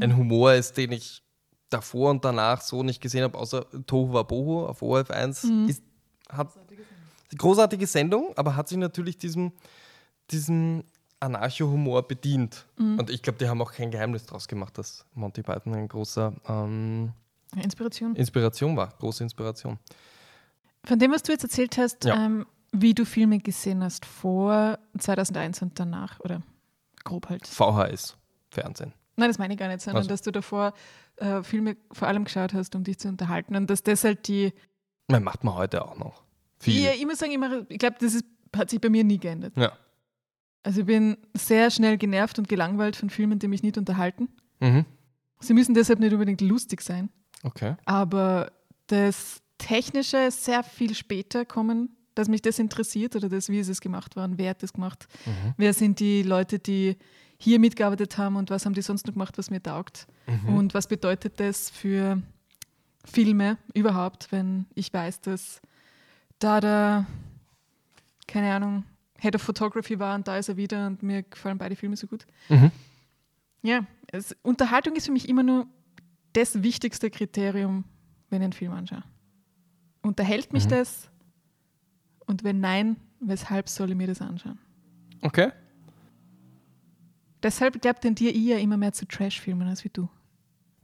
ein Humor ist, den ich davor und danach so nicht gesehen habe, außer Tohu Wabohu auf ORF 1. Ist, hat großartige Sendung, aber hat sich natürlich diesem, diesem Anarcho-Humor bedient. Und ich glaube, die haben auch kein Geheimnis draus gemacht, dass Monty Python ein großer ähm, Inspiration. Inspiration war, große Inspiration. Von dem, was du jetzt erzählt hast, Ja. ähm, wie du Filme gesehen hast vor 2001 und danach, oder grob halt. VHS, Fernsehen. Nein, das meine ich gar nicht, sondern Also. dass du davor äh, Filme vor allem geschaut hast, um dich zu unterhalten und dass das halt die. Man macht man heute auch noch. Viel. Ich, ich muss sagen, immer, ich glaube, das ist, hat sich bei mir nie geändert. Ja. Also ich bin sehr schnell genervt und gelangweilt von Filmen, die mich nicht unterhalten. Mhm. Sie müssen deshalb nicht unbedingt lustig sein, Okay. aber das Technische ist sehr viel später kommen, dass mich das interessiert oder das, wie ist es gemacht worden, wer hat das gemacht, Mhm. wer sind die Leute, die hier mitgearbeitet haben und was haben die sonst noch gemacht, was mir taugt Mhm. und was bedeutet das für Filme überhaupt, wenn ich weiß, dass da der, keine Ahnung, Head of Photography war und da ist er wieder und mir gefallen beide Filme so gut. Mhm. Ja, es, Unterhaltung ist für mich immer nur das wichtigste Kriterium, wenn ich einen Film anschaue. Unterhält mich Mhm. das? Und wenn nein, weshalb soll ich mir das anschauen? Okay. Deshalb glaubt tendiere ich ja immer mehr zu Trash-Filmen als wie du.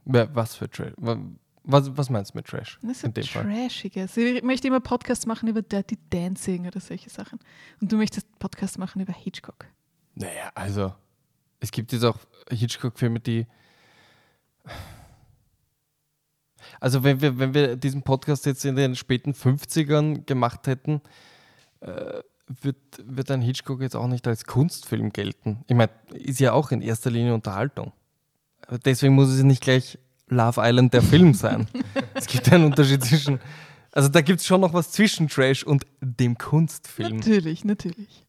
Was für Trash? Wa- Was, was meinst du mit Trash? Das ist in dem Fall. Trashiges. Ich möchte immer Podcasts machen über Dirty Dancing oder solche Sachen. Und du möchtest Podcasts machen über Hitchcock. Naja, also es gibt jetzt auch Hitchcock-Filme, die. Also wenn wir, wenn wir diesen Podcast jetzt in den späten 50ern gemacht hätten, äh, wird, wird ein Hitchcock jetzt auch nicht als Kunstfilm gelten. Ich meine, ist ja auch in erster Linie Unterhaltung. Deswegen muss es nicht gleich Love Island der Film sein. es gibt einen Unterschied zwischen, also da gibt es schon noch was zwischen Trash und dem Kunstfilm. Natürlich, natürlich.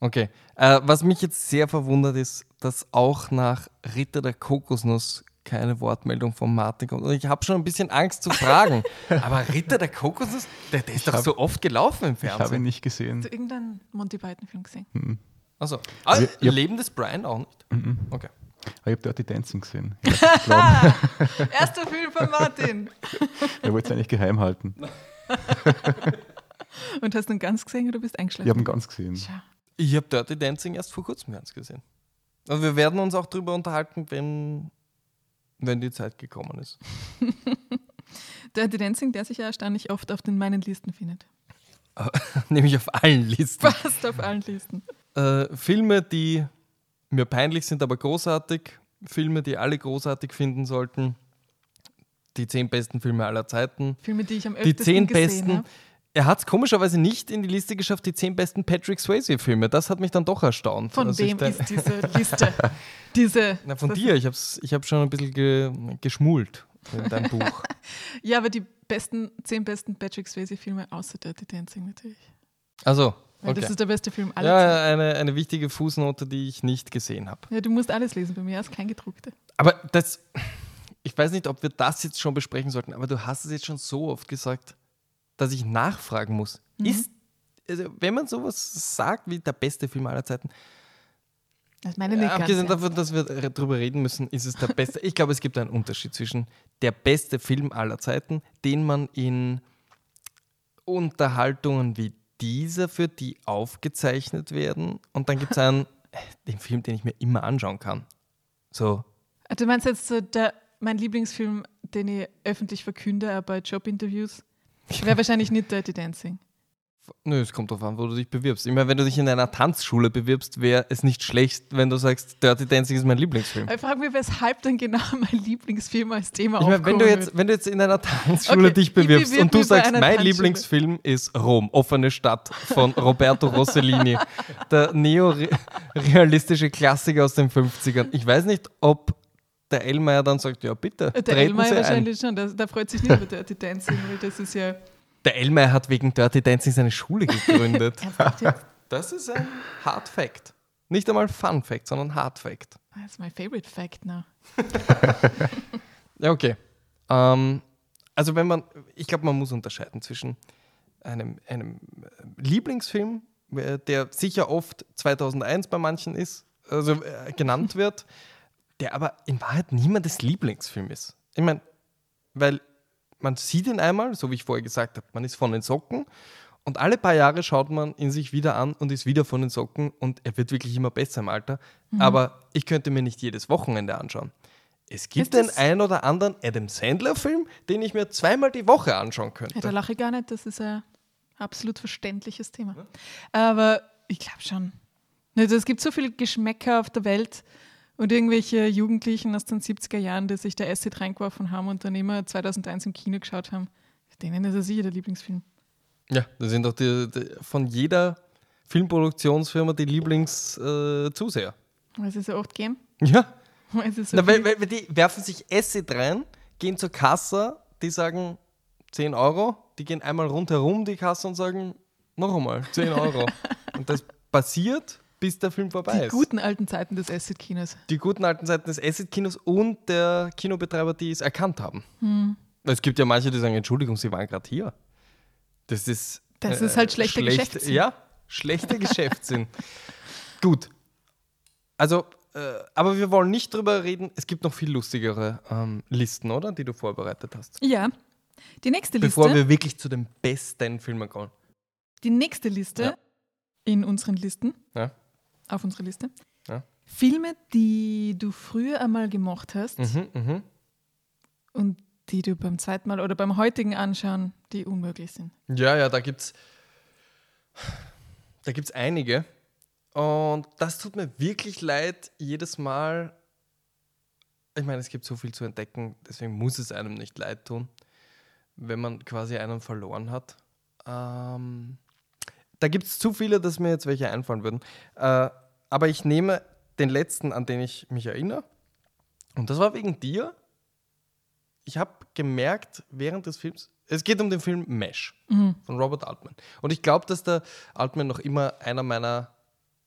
Okay. Äh, was mich jetzt sehr verwundert ist, dass auch nach Ritter der Kokosnuss keine Wortmeldung von Martin kommt. Und ich habe schon ein bisschen Angst zu fragen. Aber Ritter der Kokosnuss, der, der ist doch hab- so oft gelaufen im Ich habe ihn Fernsehen. nicht gesehen. Hast du irgendeinen Monty Python-Film gesehen? Also, ah, Ja, ja. Leben des Brian auch nicht? Okay. Aber ich habe Dirty Dancing gesehen. Ich Erster Film von Martin. er wollte es eigentlich geheim halten. Und hast du ihn ganz gesehen oder bist Ich eingeschlafen? habe ihn ganz gesehen. Tja. Ich habe Dirty Dancing erst vor kurzem ganz gesehen. Also wir werden uns auch darüber unterhalten, wenn, wenn die Zeit gekommen ist. Dirty Dancing, der sich ja erstaunlich oft auf den meinen Listen findet. Nämlich auf allen Listen. Fast auf allen Listen. Äh, Filme, die mir peinlich sind, aber großartig. Filme, die alle großartig finden sollten. Die zehn besten Filme aller Zeiten. Filme, die ich am Die öftesten zehn gesehen besten. habe. Er hat es komischerweise nicht in die Liste geschafft, die zehn besten Patrick Swayze-Filme. Das hat mich dann doch erstaunt. Von wem ist diese Liste? Diese. Na, von dir. Ich habe ich hab schon ein bisschen ge, geschmult in deinem Buch. Ja, aber die besten, zehn besten Patrick Swayze-Filme außer Dirty Dancing natürlich. Also, okay. das ist der beste Film aller Zeiten. Ja, eine, eine wichtige Fußnote, die ich nicht gesehen habe. Ja, du musst alles lesen, bei mir ist kein gedruckte. Aber das, ich weiß nicht, ob wir das jetzt schon besprechen sollten, aber du hast es jetzt schon so oft gesagt, dass ich nachfragen muss. Mhm. Ist, also wenn man sowas sagt wie der beste Film aller Zeiten, Das meine ich nicht äh, abgesehen davon, dass wir darüber reden müssen, ist es der beste. ich glaube, es gibt einen Unterschied zwischen der beste Film aller Zeiten, den man in Unterhaltungen wie dieser, für die aufgezeichnet werden, und dann gibt es einen, äh, den Film, den ich mir immer anschauen kann. So, Ah, Du meinst jetzt so der, mein Lieblingsfilm, den ich öffentlich verkünde, auch bei Jobinterviews? Wäre wahrscheinlich nicht Dirty Dancing. Nö, es kommt darauf an, wo du dich bewirbst. Ich meine, wenn du dich in einer Tanzschule bewirbst, wäre es nicht schlecht, wenn du sagst, Dirty Dancing ist mein Lieblingsfilm. Ich frage mich, weshalb denn genau mein Lieblingsfilm als Thema Ich meine, wenn du, jetzt, wenn du jetzt in einer Tanzschule Okay, dich ich bewirbst bewirb und du sagst, mein Tanzschule. Lieblingsfilm ist Rom, offene Stadt von Roberto Rossellini, der neorealistische Klassiker aus den 50ern. Ich weiß nicht, ob der Elmeier dann sagt, ja bitte, Der Elmar Sie ein. wahrscheinlich schon, der, der freut sich nicht über Dirty Dancing, weil das ist ja. Der Elmeier hat wegen Dirty Dancing seine Schule gegründet. Das ist ein Hard Fact. Nicht einmal Fun Fact, sondern Hard Fact. That's my favorite fact now. Ja, okay. Ähm, also wenn man, ich glaube, man muss unterscheiden zwischen einem, einem äh, Lieblingsfilm, äh, der sicher oft 2001 bei manchen ist, also äh, genannt wird, der aber in Wahrheit niemandes Lieblingsfilm ist. Ich meine, weil man sieht ihn einmal, so wie ich vorher gesagt habe, man ist von den Socken und alle paar Jahre schaut man ihn sich wieder an und ist wieder von den Socken und er wird wirklich immer besser im Alter. Aber ich könnte mir nicht jedes Wochenende anschauen. Es gibt den das- ein oder anderen Adam Sandler-Film, den ich mir zweimal die Woche anschauen Ja, da könnte. lache ich gar nicht, das ist ein absolut verständliches Thema. Aber ich glaube schon. Es gibt so viele Geschmäcker auf der Welt und irgendwelche Jugendlichen aus den 70er Jahren, die sich der Acid reingeworfen haben und dann immer 2001 im Kino geschaut haben. Denen ist er sicher der Lieblingsfilm. Ja, das sind doch die, die, von jeder Filmproduktionsfirma die Lieblingszuseher. Weil sie so oft gehen. ja, Weil sie so Na, weil, weil die werfen sich Acid rein, gehen zur Kasse, die sagen 10 Euro, die gehen einmal rundherum die Kasse und sagen noch einmal 10 Euro. und das passiert, bis der Film vorbei die ist. guten alten Zeiten des Acid-Kinos. die guten alten Zeiten des Acid-Kinos und der Kinobetreiber, die es erkannt haben. Hm. Es gibt ja manche, die sagen, Entschuldigung, sie waren gerade hier. Das ist äh, Das ist halt schlechter schlecht, Geschäftssinn. Ja, schlechter Geschäftssinn. Gut. Also, äh, aber wir wollen nicht drüber reden. Es gibt noch viel lustigere ähm, Listen, oder? Die du vorbereitet hast. Ja. Die nächste Liste, Bevor wir wirklich zu den besten Filmen kommen. die nächste Liste Ja. in unseren Listen, Ja. Auf unserer Liste. Ja. Filme, die du früher einmal gemacht hast Mhm, mhm. und die du beim zweiten Mal oder beim heutigen Anschauen, die unmöglich sind. Ja, ja, da gibt's, da gibt's einige. Und das tut mir wirklich leid, jedes Mal. Ich meine, es gibt so viel zu entdecken, deswegen muss es einem nicht leid tun, wenn man quasi einen verloren hat. Ähm, da gibt es zu viele, dass mir jetzt welche einfallen würden. Äh, aber ich nehme den letzten, an den ich mich erinnere. Und das war wegen dir. ich habe gemerkt während des Films, es geht um den Film Mesh von Robert Altman. Und ich glaube, dass der Altman noch immer einer meiner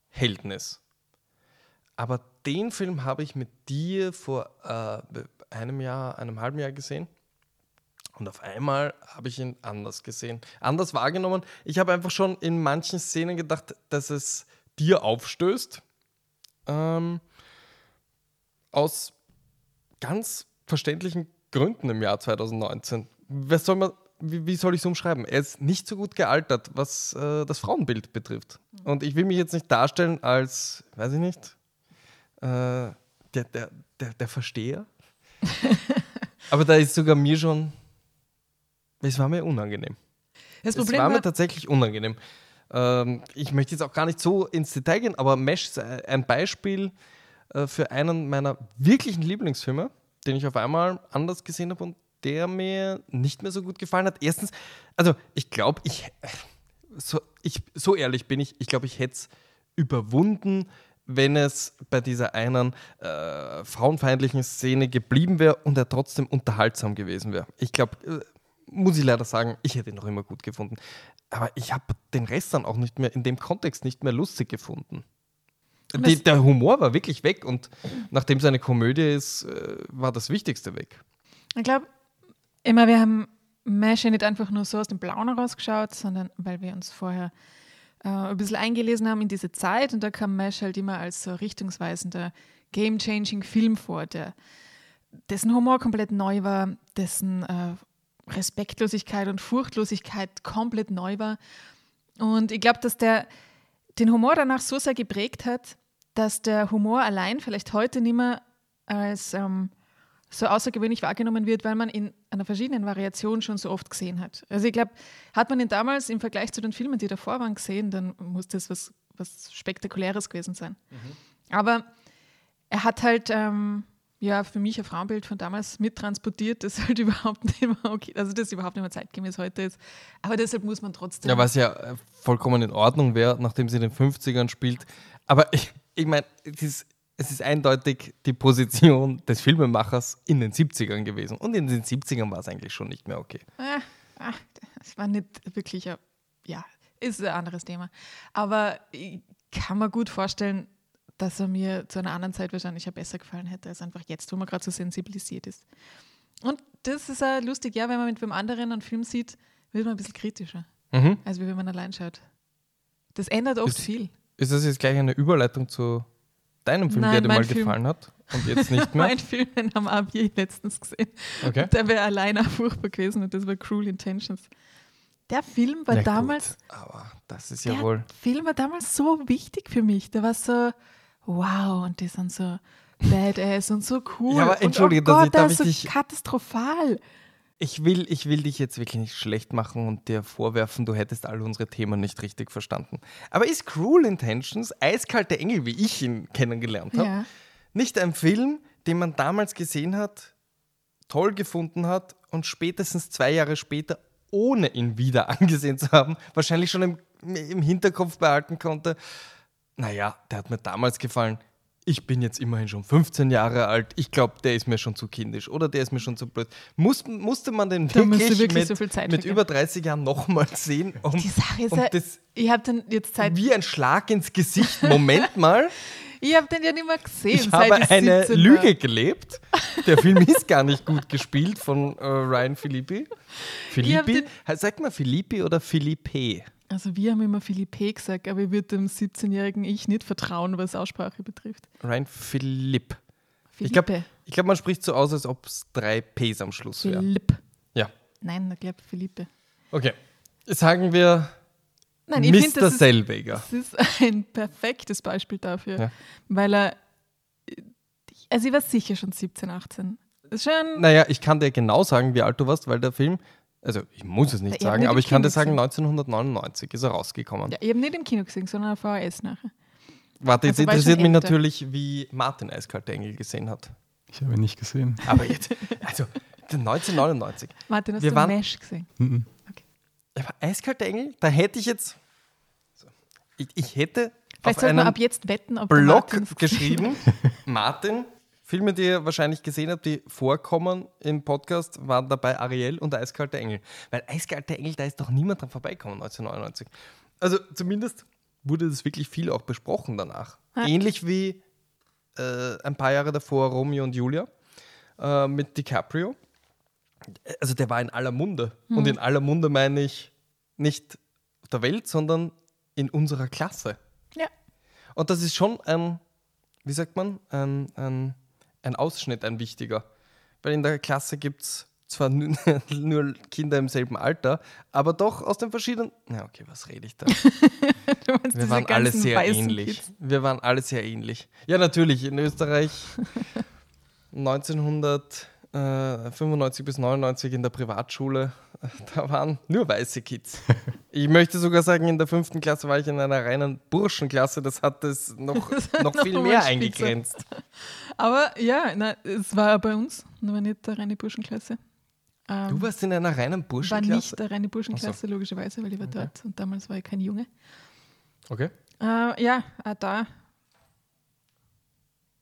Helden ist. Aber den Film habe ich mit dir vor äh, einem Jahr, einem halben Jahr gesehen. Und auf einmal habe ich ihn anders gesehen, anders wahrgenommen. Ich habe einfach schon in manchen Szenen gedacht, dass es dir aufstößt. Ähm, aus ganz verständlichen Gründen im Jahr 2019. Was soll man, wie, wie soll ich es umschreiben? Er ist nicht so gut gealtert, was äh, das Frauenbild betrifft. Und ich will mich jetzt nicht darstellen als, weiß ich nicht, äh, der, der, der, der Versteher. Aber da ist sogar mir schon, es war mir unangenehm. Das es Problem war mir tatsächlich unangenehm. Ähm, ich möchte jetzt auch gar nicht so ins Detail gehen, aber Mesh ist ein Beispiel äh, für einen meiner wirklichen Lieblingsfilme, den ich auf einmal anders gesehen habe und der mir nicht mehr so gut gefallen hat. Erstens, also ich glaube, ich, so, ich, so ehrlich bin ich, ich glaube, ich hätte es überwunden, wenn es bei dieser einen äh, frauenfeindlichen Szene geblieben wäre und er trotzdem unterhaltsam gewesen wäre. Ich glaube, äh, muss ich leider sagen, ich hätte ihn noch immer gut gefunden. Aber ich habe den Rest dann auch nicht mehr in dem Kontext nicht mehr lustig gefunden. Die, der Humor war wirklich weg und nachdem es eine Komödie ist, äh, war das Wichtigste weg. ich glaube, immer wir haben Mesh ja nicht einfach nur so aus dem Blauen herausgeschaut, sondern weil wir uns vorher äh, ein bisschen eingelesen haben in diese Zeit und da kam Mesh halt immer als so richtungsweisender, game-changing Film vor, der, dessen Humor komplett neu war, dessen äh, Respektlosigkeit und Furchtlosigkeit komplett neu war. Und ich glaube, dass der den Humor danach so sehr geprägt hat, dass der Humor allein vielleicht heute nicht mehr als ähm, so außergewöhnlich wahrgenommen wird, weil man in einer verschiedenen Variation schon so oft gesehen hat. Also ich glaube, hat man ihn damals im Vergleich zu den Filmen, die davor waren, gesehen, dann muss das was, was Spektakuläres gewesen sein. Aber er hat halt ähm, ja für mich ein Frauenbild von damals mittransportiert, das halt überhaupt nicht mehr okay, also das überhaupt nicht mehr zeitgemäß heute ist. Aber deshalb muss man trotzdem. Ja, was ja äh, vollkommen in Ordnung wäre, nachdem sie in den 50ern spielt. Aber ich, ich meine, es ist, es ist eindeutig die Position des Filmemachers in den 70ern gewesen. Und in den 70ern war es eigentlich schon nicht mehr okay. Ah, ah, das war nicht wirklich, ein, ja, ist ein anderes Thema. Aber ich kann mir gut vorstellen, dass er mir zu einer anderen Zeit wahrscheinlich ja besser gefallen hätte, als einfach jetzt, wo man gerade so sensibilisiert ist. Und das ist auch lustig, ja, wenn man mit einem anderen einen Film sieht, wird man ein bisschen kritischer, Mhm. als wenn man allein schaut. Das ändert oft Ist- viel. Ist das jetzt gleich eine Überleitung zu deinem Film, Nein, der dir mal Film. gefallen hat und jetzt nicht mehr? Mein Film, den haben wir letztens gesehen. Okay. Der wäre allein auch furchtbar gewesen und das war Cruel Intentions. Der Film war gut, damals aber das ist ja der wohl. Film war damals so wichtig für mich. Der war so, wow, und die sind so badass und so cool. Ja, aber und, entschuldige, oh dass Gott, darf ist so ich dich- katastrophal. Ich will, ich will dich jetzt wirklich nicht schlecht machen und dir vorwerfen, du hättest all unsere Themen nicht richtig verstanden. Aber ist Cruel Intentions, Eiskalte Engel, wie ich ihn kennengelernt habe, Ja. nicht ein Film, den man damals gesehen hat, toll gefunden hat und spätestens zwei Jahre später, ohne ihn wieder angesehen zu haben, wahrscheinlich schon im, im Hinterkopf behalten konnte, naja, der hat mir damals gefallen. Ich bin jetzt immerhin schon 15 Jahre alt. Ich glaube, der ist mir schon zu kindisch oder der ist mir schon zu blöd. Muss, musste man den wirklich, wirklich mit, so Zeit mit vergehen. über 30 Jahren nochmal sehen? Um, Die Sache ist, um ja, das ich habe den jetzt seit, wie ein Schlag ins Gesicht. Moment mal. ich habe den ja nicht mehr gesehen. Ich habe ich eine 17 Lüge gelebt. Der Film ist gar nicht gut gespielt von äh, Ryan Philippi. Philippi? den- Sagt man Philippi oder Philippe? Also wir haben immer Philippe gesagt, aber ich würde dem 17-jährigen Ich nicht vertrauen, was Aussprache betrifft. Ryan Philipp. Ich glaube, Philippe. ich glaub, man spricht so aus, als ob es drei Ps am Schluss wären. Philipp. Ja. Nein, ich glaube Philippe. Okay. Sagen wir Nein, ich finde, Mr. das ist Selweger. Das ist ein perfektes Beispiel dafür, Ja. weil er, also ich war sicher schon 17, 18. Das ist schon, Naja, ich kann dir genau sagen, wie alt du warst, weil der Film, also ich muss es nicht Ja, sagen, nicht aber ich kann dir sagen, gesehen. 1999 ist er rausgekommen. ja, ich habe nicht im Kino gesehen, sondern auf VHS nachher. Warte, jetzt Also interessiert mich natürlich, wie Martin Eiskalte Engel gesehen hat. Ich habe ihn nicht gesehen. Aber jetzt, also 1999. Martin, hast Wir du waren- Mesh gesehen? Mhm. Aber Eiskalte Engel, da hätte ich jetzt, ich, ich hätte Vielleicht auf einen ab jetzt wetten, ob Blog geschrieben, Martin, Filme, die ihr wahrscheinlich gesehen habt, die vorkommen im Podcast, waren dabei Ariel und Eiskalte Engel. Weil Eiskalte Engel, da ist doch niemand dran vorbeigekommen 1999. Also zumindest wurde das wirklich viel auch besprochen danach. Ja. Ähnlich wie äh, ein paar Jahre davor Romeo und Julia äh, mit DiCaprio. Also der war in aller Munde. Und in aller Munde meine ich nicht auf der Welt, sondern in unserer Klasse. Ja. Und das ist schon ein, wie sagt man, ein, ein, ein Ausschnitt, ein wichtiger. Weil in der Klasse gibt es zwar nur, Kinder im selben Alter, aber doch aus den verschiedenen. Na, okay, was rede ich da? Wir waren alle sehr ähnlich. Kids. Wir waren alle sehr ähnlich. Ja, natürlich. In Österreich 1995 bis 99 in der Privatschule, da waren nur weiße Kids. Ich möchte sogar sagen, in der fünften Klasse war ich in einer reinen Burschenklasse. Das hat es noch, noch viel noch mehr mal spitzer. eingegrenzt. Aber ja, na, es war bei uns, aber nicht eine reine Burschenklasse. Ähm, Du warst in einer reinen war Burschenklasse? nicht eine reine Burschenklasse, logischerweise, weil ich war dort und damals war ich kein Junge. Okay. Äh, ja, auch da.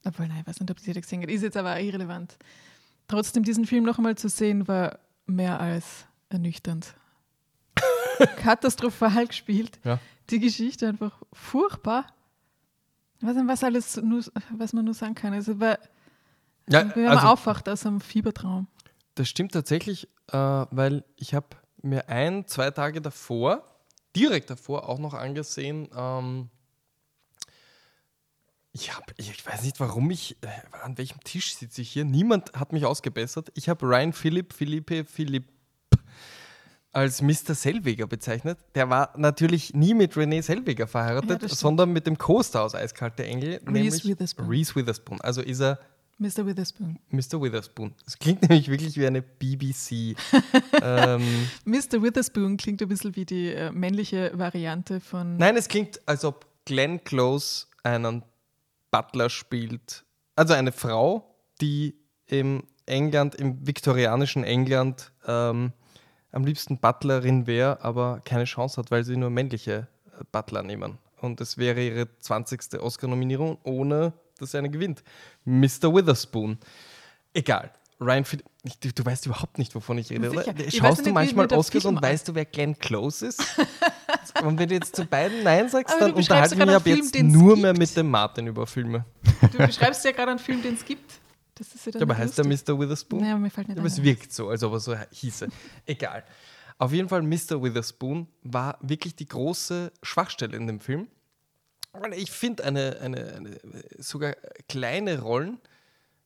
Obwohl, nein, ich weiß nicht, ob sie das gesehen hat. Ist jetzt aber auch irrelevant. Trotzdem, diesen Film noch einmal zu sehen, war mehr als ernüchternd. Katastrophal gespielt. Ja. Die Geschichte einfach furchtbar. Nicht, was alles nur, was man nur sagen kann. Also, war, Ja, wir haben also, aufwacht aus einem Fiebertraum. Das stimmt tatsächlich, äh, weil ich habe mir ein, zwei Tage davor, direkt davor auch noch angesehen, ähm, ich habe, ich, ich weiß nicht, warum ich, äh, an welchem Tisch sitze ich hier, niemand hat mich ausgebessert. Ich habe Ryan Philipp, Philippe, Philipp als Mr. Selweger bezeichnet. Der war natürlich nie mit René Selweger Ja, verheiratet, stimmt. sondern mit dem Co-Star aus Eiskalte Engel, nämlich Witherspoon. Reese Witherspoon. Also ist er Mr. Witherspoon. Mr. Witherspoon. Das klingt nämlich wirklich wie eine BBC. ähm, Mr. Witherspoon klingt ein bisschen wie die äh, männliche Variante von. nein, es klingt, als ob Glenn Close einen Butler spielt. Also eine Frau, die im England, im viktorianischen England ähm, am liebsten Butlerin wäre, aber keine Chance hat, weil sie nur männliche äh, Butler nehmen. Und es wäre ihre 20. Oscar-Nominierung, ohne dass sie eine gewinnt. Mr. Witherspoon. Egal. Ryan Phil ich, du, du weißt überhaupt nicht, wovon ich rede, Sicher. oder? Schaust nicht, du manchmal Oscars Film und weißt du, wer Glenn Close ist? und wenn du jetzt zu beiden Nein sagst, Aber dann unterhalten wir ab jetzt nur mehr mit dem Martin über Filme. Du beschreibst ja gerade einen Film, den es gibt. Das ist ja dann Ja, aber heißt der lustig. Mr. Witherspoon? Naja, mir fällt nicht Aber es wirkt so, als ob er so hieße. Egal. Auf jeden Fall, Mr. Witherspoon war wirklich die große Schwachstelle in dem Film. Weil Ich finde eine, eine, eine sogar kleine Rollen,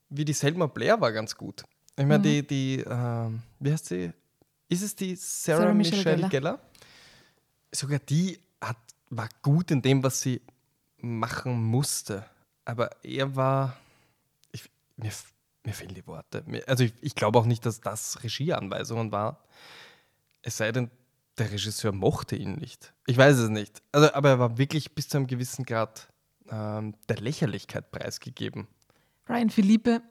wie die Selma Blair war ganz gut. Ich meine, Mhm. die, die ähm, wie heißt sie? Ist es die Sarah, Sarah Michelle Michelle, Gellar. Gellar? Sogar die hat, war gut in dem, was sie machen musste. Aber er war, mir, mir fehlen die Worte. Also ich, ich glaube auch nicht, dass das Regieanweisungen waren. Es sei denn, der Regisseur mochte ihn nicht. Ich weiß es nicht. Also, aber er war wirklich bis zu einem gewissen Grad ähm, der Lächerlichkeit preisgegeben. Ryan Philippe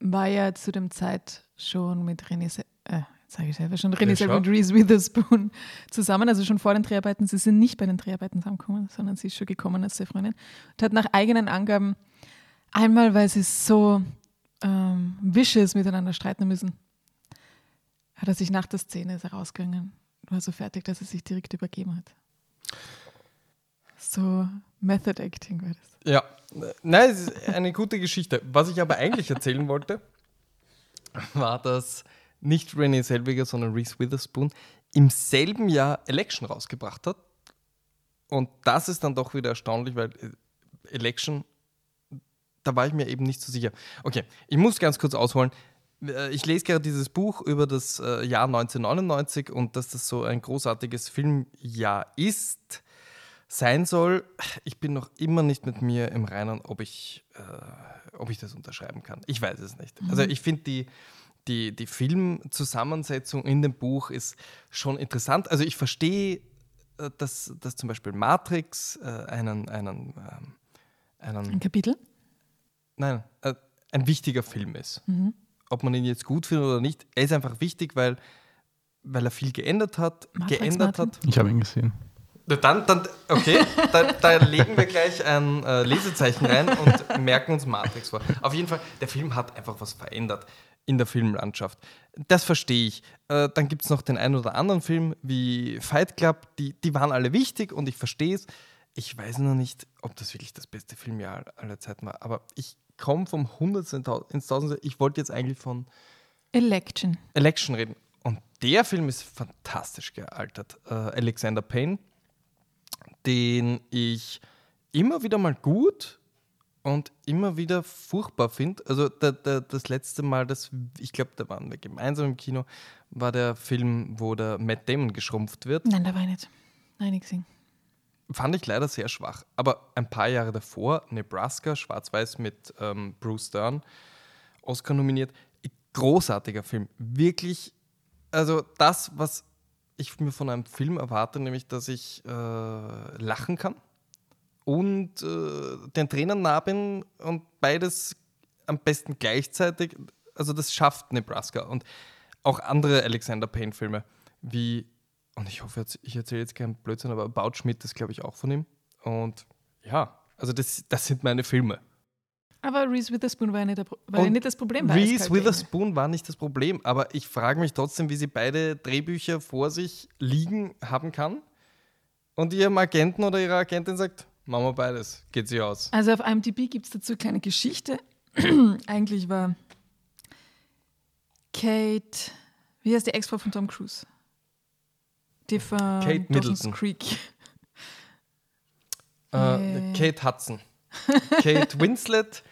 war ja zu dem Zeit schon mit René, Se äh, jetzt sage ich selber schon, René Ja, Selber und Reese Witherspoon zusammen, also schon vor den Dreharbeiten. Sie sind nicht bei den Dreharbeiten zusammengekommen, sondern sie ist schon gekommen als seine Freundin und hat nach eigenen Angaben einmal, weil sie so ähm, vicious miteinander streiten müssen, hat er sich nach der Szene ist er rausgegangen war so fertig, dass er sich direkt übergeben hat. So Method Acting war das. Ja, nein, es ist eine gute Geschichte. Was ich aber eigentlich erzählen wollte, war, dass nicht Renée Selweger, sondern Reese Witherspoon im selben Jahr Election rausgebracht hat. Und das ist dann doch wieder erstaunlich, weil äh, Election, da war ich mir eben nicht so sicher. Okay, ich muss ganz kurz ausholen. Äh, Ich lese gerade dieses Buch über das äh, Jahr 1999 und dass das so ein großartiges Filmjahr ist sein soll. Ich bin noch immer nicht mit mir im Reinen, ob ich, äh, ob ich das unterschreiben kann. Ich weiß es nicht. Also ich finde die, die, die Filmzusammensetzung in dem Buch ist schon interessant. Also ich verstehe, äh, dass, dass zum Beispiel Matrix äh, einen, einen, Ein einen Kapitel? Nein, äh, ein wichtiger Film ist. Ob man ihn jetzt gut findet oder nicht, er ist einfach wichtig, weil, weil er viel geändert hat, Matrix, geändert Martin? hat. Ich habe ihn gesehen. Dann, dann, okay, da, da legen wir gleich ein äh, Lesezeichen rein und merken uns Matrix vor. Auf jeden Fall, der Film hat einfach was verändert in der Filmlandschaft. Das verstehe ich. Äh, dann gibt es noch den einen oder anderen Film wie Fight Club, die, die waren alle wichtig und ich verstehe es. Ich weiß noch nicht, ob das wirklich das beste Filmjahr aller Zeiten war, aber ich komme vom Hundertsten ins Tausendste. Ich wollte jetzt eigentlich von Election. Election reden. Und der Film ist fantastisch gealtert. Äh, Alexander Payne, den ich immer wieder mal gut und immer wieder furchtbar finde. Also der, der, das letzte Mal, das, ich glaube, da waren wir gemeinsam im Kino, war der Film, wo der Matt Damon geschrumpft wird. Nein, da war ich nicht. Nein, nicht gesehen. Fand ich leider sehr schwach. Aber ein paar Jahre davor, Nebraska, schwarz-weiß mit ähm, Bruce Dern, Oscar nominiert. Großartiger Film. Wirklich, also das, was ich mir von einem Film erwarte, nämlich, dass ich äh, lachen kann und äh, den Tränen nah bin und beides am besten gleichzeitig. Also das schafft Nebraska und auch andere Alexander Payne-Filme wie, und ich hoffe, ich erzähle jetzt keinen Blödsinn, aber Baut Schmidt ist, glaube ich, auch von ihm. Und ja, also das, das sind meine Filme. Aber Reese Witherspoon war ja nicht, war nicht das Problem. Reese Witherspoon war nicht das Problem, aber ich frage mich trotzdem, wie sie beide Drehbücher vor sich liegen haben kann und ihrem Agenten oder ihrer Agentin sagt, machen wir beides, geht sie aus. Also auf IMDb gibt es dazu eine kleine Geschichte. Eigentlich war Kate, wie heißt die Ex-Frau von Tom Cruise? Die von Kate Dawson's Middleton. Creek. Äh, Äh. Kate Hudson. Kate Winslet.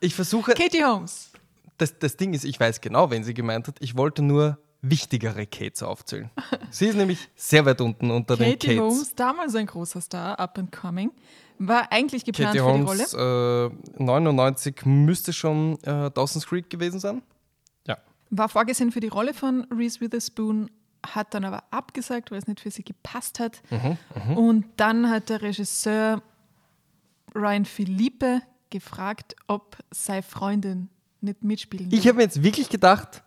Ich versuche, Katie Holmes. das, das Ding ist, ich weiß genau, wen sie gemeint hat. Ich wollte nur wichtigere Kates aufzählen. Sie ist nämlich sehr weit unten unter den Katie Kates. Holmes, damals ein großer Star, up and coming, war eigentlich geplant Katie für die Rolle. Holmes, äh, 99 müsste schon äh, Dawson's Creek gewesen sein. Ja. War vorgesehen für die Rolle von Reese Witherspoon, hat dann aber abgesagt, weil es nicht für sie gepasst hat. Mhm, Und dann hat der Regisseur Ryan Philippe gefragt, ob seine Freundin nicht mitspielen Ich will. habe mir jetzt wirklich gedacht,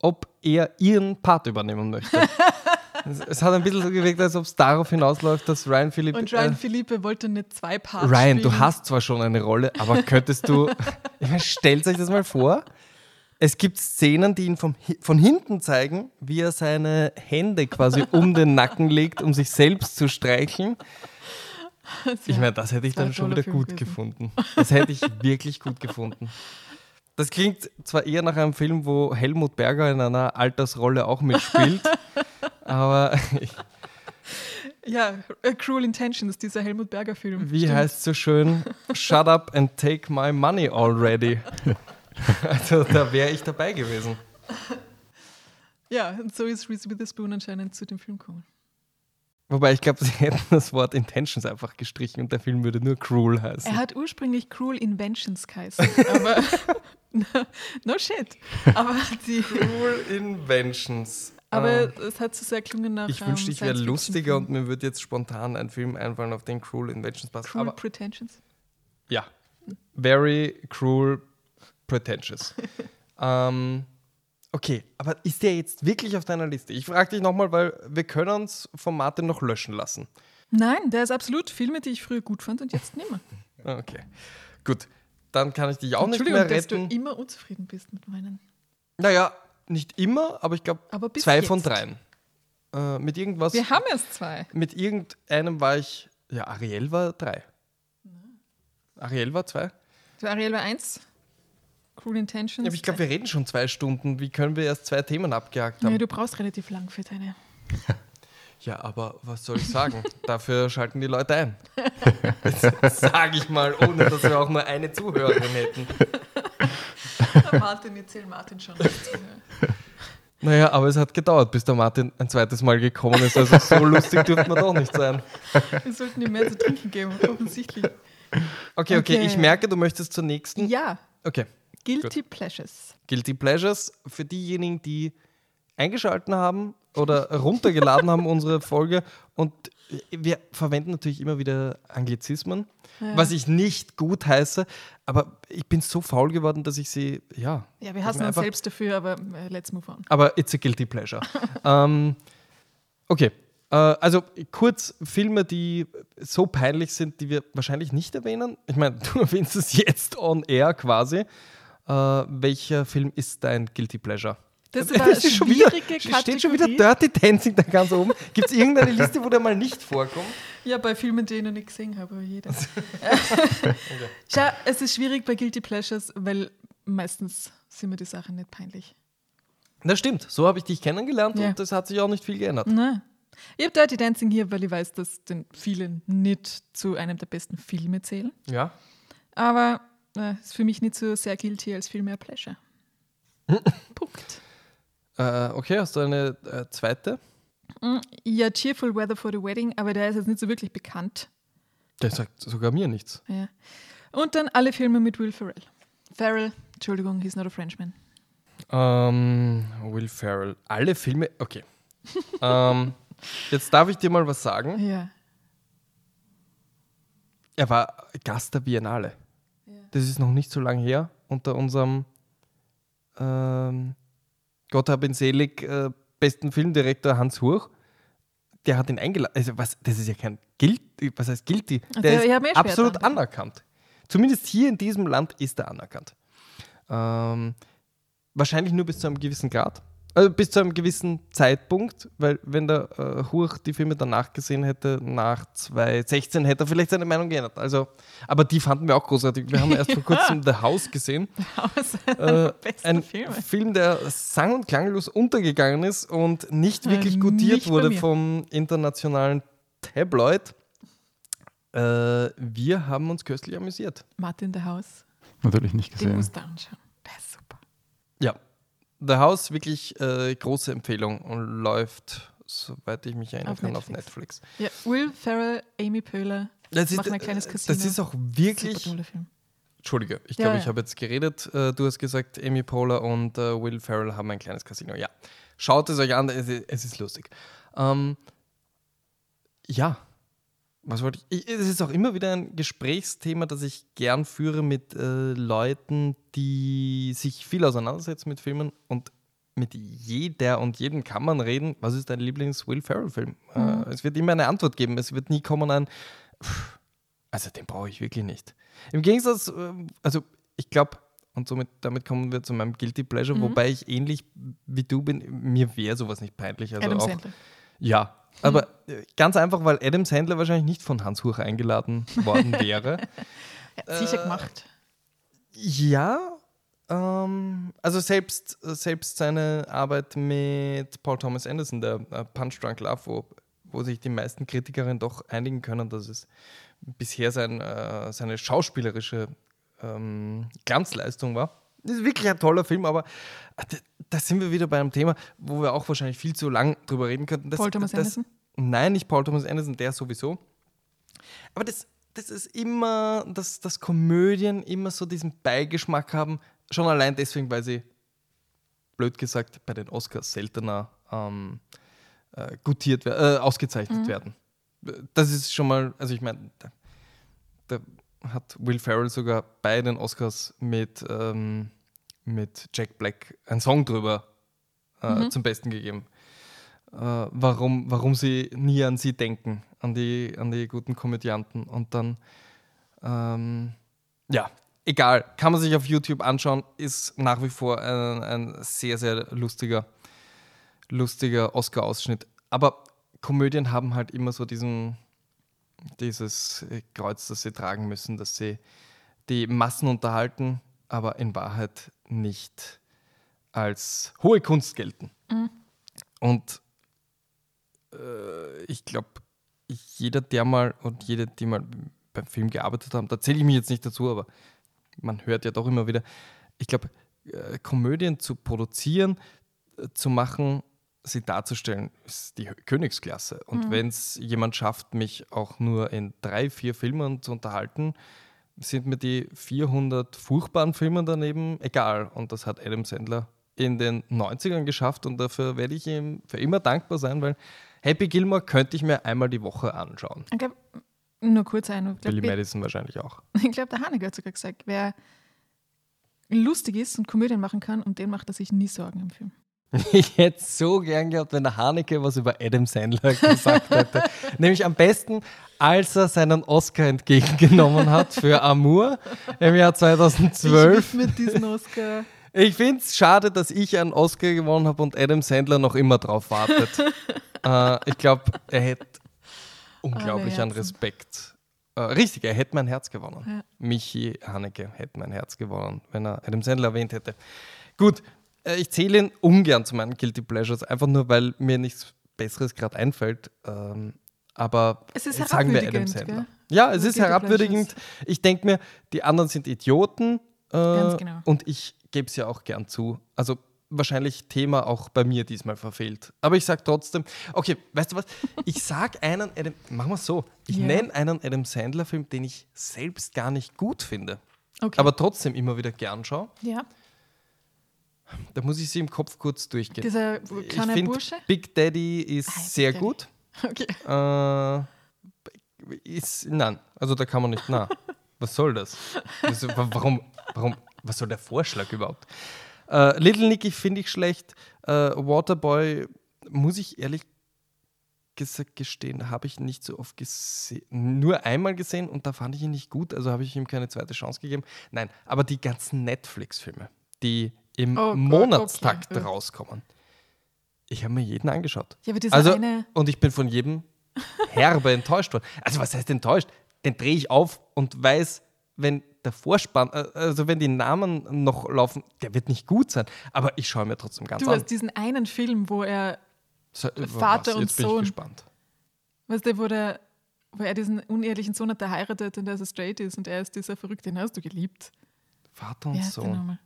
ob er ihren Part übernehmen möchte. es, es hat ein bisschen so gewirkt, als ob es darauf hinausläuft, dass Ryan Philippe. Und Ryan äh, Philippe wollte nicht zwei Parts Ryan, spielen. du hast zwar schon eine Rolle, aber könntest du. ich meine, stellt euch das mal vor. Es gibt Szenen, die ihn vom, von hinten zeigen, wie er seine Hände quasi um den Nacken legt, um sich selbst zu streicheln. Ich meine, das hätte ich dann schon wieder gut gefunden. Das hätte ich wirklich gut gefunden. Das klingt zwar eher nach einem Film, wo Helmut Berger in einer Altersrolle auch mitspielt, aber Ja, A Cruel Intentions, dieser Helmut Berger Film. wie heißt es so schön? Shut up and take my money already. Also da wäre ich dabei gewesen. Ja, und so ist Reese Witherspoon anscheinend zu dem Film gekommen. Wobei ich glaube, sie hätten das Wort Intentions einfach gestrichen und der Film würde nur Cruel heißen. Er hat ursprünglich Cruel Inventions geheißen, aber no, shit. Aber, die, Cruel Inventions. aber Ah. es hat so sehr klungen nach ich wünschte, ähm, ich wäre lustiger und mir würde jetzt spontan ein Film einfallen, auf den Cruel Inventions passt. Cruel Aber Pretensions. ja, very cruel, pretentious. ähm, okay, aber ist der jetzt wirklich auf deiner Liste? Ich frage dich nochmal, weil wir können uns von Martin noch löschen lassen. Nein, der ist absolut Filme, die ich früher gut fand und jetzt nicht mehr. Okay, gut. Dann kann ich dich auch nicht Entschuldigung, mehr dass du retten. immer unzufrieden bist mit meinen. Naja, nicht immer, aber ich glaube zwei jetzt. von dreien. Äh, mit irgendwas. Wir haben erst zwei. mit irgendeinem war ich. Ja, Ariel war drei. Ariel war zwei. So, Ariel war eins. Cruel Intentions. Ja, aber ich glaube, wir reden schon zwei Stunden. Wie können wir erst zwei Themen abgehakt haben? ja, du brauchst relativ lang für deine. Ja, aber was soll ich sagen? Dafür schalten die Leute ein. Sage ich mal, ohne dass wir auch nur eine Zuhörerin hätten. Martin, erzähl Martin schon. Naja, aber es hat gedauert, bis der Martin ein zweites Mal gekommen ist. Also so lustig dürfte man doch nicht sein. Wir sollten ihm mehr zu trinken geben, offensichtlich. Okay, okay, Okay. ich merke, du möchtest zur nächsten. Ja, Okay. Guilty Pleasures. Guilty Pleasures für diejenigen, die eingeschalten haben oder runtergeladen haben unsere Folge. Und wir verwenden natürlich immer wieder Anglizismen, Ja. was ich nicht gut heiße, aber ich bin so faul geworden, dass ich sie, ja. Ja, wir hassen uns selbst dafür, aber äh, let's move on. Aber it's a guilty pleasure. ähm, okay. Äh, also kurz Filme, die so peinlich sind, die wir wahrscheinlich nicht erwähnen. Ich meine, du erwähnst es jetzt on air quasi. Äh, welcher Film ist dein Guilty Pleasure? Das ist eine schon wieder, schwierige steht schon wieder Kategorie. Dirty Dancing da ganz oben. Gibt es irgendeine Liste, wo der mal nicht vorkommt? Ja, bei Filmen, die ich noch nicht gesehen habe, aber jeder. Schau, es ist schwierig bei Guilty Pleasures, weil meistens sind mir die Sachen nicht peinlich. Das stimmt, so habe ich dich kennengelernt Ja. und das hat sich auch nicht viel geändert. Nein. Ich habe Dirty Dancing hier, weil ich weiß, dass den viele nicht zu einem der besten Filme zählen. Ja. Aber äh, ist für mich nicht so sehr guilty als viel mehr Pleasure. Punkt. Äh, okay, hast du eine äh, zweite? Mm, Ja, Cheerful Weather for the Wedding, aber der ist jetzt nicht so wirklich bekannt. Der sagt sogar mir nichts. Ja. Und dann alle Filme mit Will Ferrell. Ferrell, Entschuldigung, he's not a Frenchman. Ähm, Will Ferrell. Alle Filme. Okay. ähm, jetzt darf ich dir mal was sagen. Ja. Er war Gast der Biennale. Das ist noch nicht so lange her. Unter unserem ähm, Gott hab ihn selig äh, besten Filmdirektor Hans Hurch. Der hat ihn eingeladen. Also was, das ist ja kein Guilty. Was heißt Guilty? Der Der- ist eh absolut getan. anerkannt. Zumindest hier in diesem Land ist er anerkannt. Ähm, wahrscheinlich nur bis zu einem gewissen Grad. Also bis zu einem gewissen Zeitpunkt, weil wenn der äh, Hurch die Filme danach gesehen hätte, nach 2016, hätte er vielleicht seine Meinung geändert. Also, aber die fanden wir auch großartig. Wir haben erst vor kurzem The House gesehen. Aus Äh, besten ein Filme. Film, der sang- und klanglos untergegangen ist und nicht Äh, wirklich gutiert nicht wurde vom internationalen Tabloid. Äh, wir haben uns köstlich amüsiert. Martin the House, Natürlich nicht den gesehen. musst du anschauen. Der ist super. Ja, The House wirklich äh, große Empfehlung und läuft, soweit ich mich erinnern Auf kann, auf Netflix. Netflix. Ja, Will Ferrell, Amy Poehler Das machen ein kleines Casino. Das ist auch wirklich. Entschuldige, ich glaube, ja. ich habe jetzt geredet. Äh, du hast gesagt, Amy Poehler und äh, Will Ferrell haben ein kleines Casino. Ja, schaut es euch an, es, ist- es ist lustig. Ähm, ja, was wollte ich? Es ist auch immer wieder ein Gesprächsthema, das ich gern führe mit äh, Leuten, die sich viel auseinandersetzen mit Filmen und mit jeder und jedem kann man reden. Was ist dein Lieblings-Will Ferrell-Film? Mhm. Äh, es wird immer eine Antwort geben. Es wird nie kommen ein, "Pff, also den brauche ich wirklich nicht. Im Gegensatz, äh, also ich glaube, und somit, damit kommen wir zu meinem Guilty Pleasure, Mhm. wobei ich ähnlich wie du bin, mir wäre sowas nicht peinlich. Also Adam auch, Sandler. Ja, aber äh, ganz einfach, weil Adam Sandler wahrscheinlich nicht von Hans Huch eingeladen worden wäre. Sicher Äh, gemacht. ja, ähm, also selbst, selbst seine Arbeit mit Paul Thomas Anderson, der äh, Punch Drunk Love, wo, wo sich die meisten Kritikerinnen doch einigen können, dass es bisher sein, äh, seine schauspielerische ähm, Glanzleistung war. Das ist wirklich ein toller Film, aber äh, da, sind wir wieder bei einem Thema, wo wir auch wahrscheinlich viel zu lang drüber reden könnten. Das, Paul Thomas das, Anderson? Nein, nicht Paul Thomas Anderson, der sowieso. Aber das, das ist immer, dass, dass Komödien immer so diesen Beigeschmack haben, schon allein deswegen, weil sie, blöd gesagt, bei den Oscars seltener ähm, äh, gutiert, äh, ausgezeichnet werden. Das ist schon mal, also ich meine, da, da hat Will Ferrell sogar bei den Oscars mit, ähm, mit Jack Black einen Song drüber äh, zum Besten gegeben äh, warum, warum sie nie an sie denken, an die, an die guten Komödianten. Und dann, ähm, ja, egal, kann man sich auf YouTube anschauen, ist nach wie vor ein, ein sehr, sehr lustiger, lustiger Oscar-Ausschnitt. Aber Komödien haben halt immer so diesen, dieses Kreuz, das sie tragen müssen, dass sie die Massen unterhalten, aber in Wahrheit nicht als hohe Kunst gelten. Und äh, ich glaube, jeder, der mal und jede, die mal beim Film gearbeitet haben, da zähle ich mich jetzt nicht dazu, aber man hört ja doch immer wieder, ich glaube, äh, Komödien zu produzieren, äh, zu machen, sie darzustellen, ist die Königsklasse. Und wenn es jemand schafft, mich auch nur in drei, vier Filmen zu unterhalten, sind mir die 400 furchtbaren Filme daneben egal. Und das hat Adam Sandler in den 90ern geschafft und dafür werde ich ihm für immer dankbar sein, weil Happy Gilmore könnte ich mir einmal die Woche anschauen. Ich glaube, nur kurz ein. Ich Billy glaube, Madison wahrscheinlich auch. glaub, der Haneke hat sogar gesagt, wer lustig ist und Komödien machen kann, um den macht er sich nie Sorgen im Film. Ich hätte so gern gehabt, wenn der Haneke was über Adam Sandler gesagt hätte. Nämlich am besten, als er seinen Oscar entgegengenommen hat für Amour im Jahr 2012. mit diesem Oscar. Ich finde es schade, dass ich einen Oscar gewonnen habe und Adam Sandler noch immer drauf wartet. äh, ich glaube, er hätte unglaublich an. Respekt. Äh, richtig, er hätte mein Herz gewonnen. Ja. Michi Haneke hätte mein Herz gewonnen, wenn er Adam Sandler erwähnt hätte. Gut, ich zähle ihn ungern zu meinen Guilty Pleasures, einfach nur, weil mir nichts Besseres gerade einfällt. Ähm, aber Es ist jetzt sagen wir Adam Sandler. Ja, es ist herabwürdigend. Ich denke mir, die anderen sind Idioten. Äh, Ganz genau. Und ich gebe es ja auch gern zu. Also wahrscheinlich Thema auch bei mir diesmal verfehlt. Aber ich sage trotzdem, okay, weißt du was? Ich sage einen Adam, machen wir es so, ich Ja. nenne einen Adam Sandler-Film, den ich selbst gar nicht gut finde, Okay. aber trotzdem immer wieder gern schaue. ja, Da muss ich sie im Kopf kurz durchgehen. dieser ich kleine finde, Bursche. Big Daddy ist Ah, sehr Daddy. gut. Okay. Äh, ist, nein, also da kann man nicht, na, was soll das? Also, wa- warum, warum, was soll der Vorschlag überhaupt? Äh, Little Nicky finde ich schlecht. Äh, Waterboy muss ich ehrlich gesagt gestehen, habe ich nicht so oft gesehen, nur einmal gesehen und da fand ich ihn nicht gut, also habe ich ihm keine zweite Chance gegeben. Nein, aber die ganzen Netflix-Filme, die im Oh Monatstakt okay. rauskommen, ich habe mir jeden angeschaut. Ja, Also, eine. und ich bin von jedem herbe enttäuscht worden. Also, was heißt enttäuscht? Den drehe ich auf und weiß, wenn der Vorspann, äh, also wenn die Namen noch laufen, der wird nicht gut sein. Aber ich schaue mir trotzdem ganz Du an. hast diesen einen Film, wo er, So, Vater was? und Jetzt bin Sohn. ich gespannt. weißt du, wo, der, wo er diesen unehelichen Sohn hat, der heiratet und der so straight ist und er ist dieser Verrückte, den hast du geliebt. Vater und Sohn.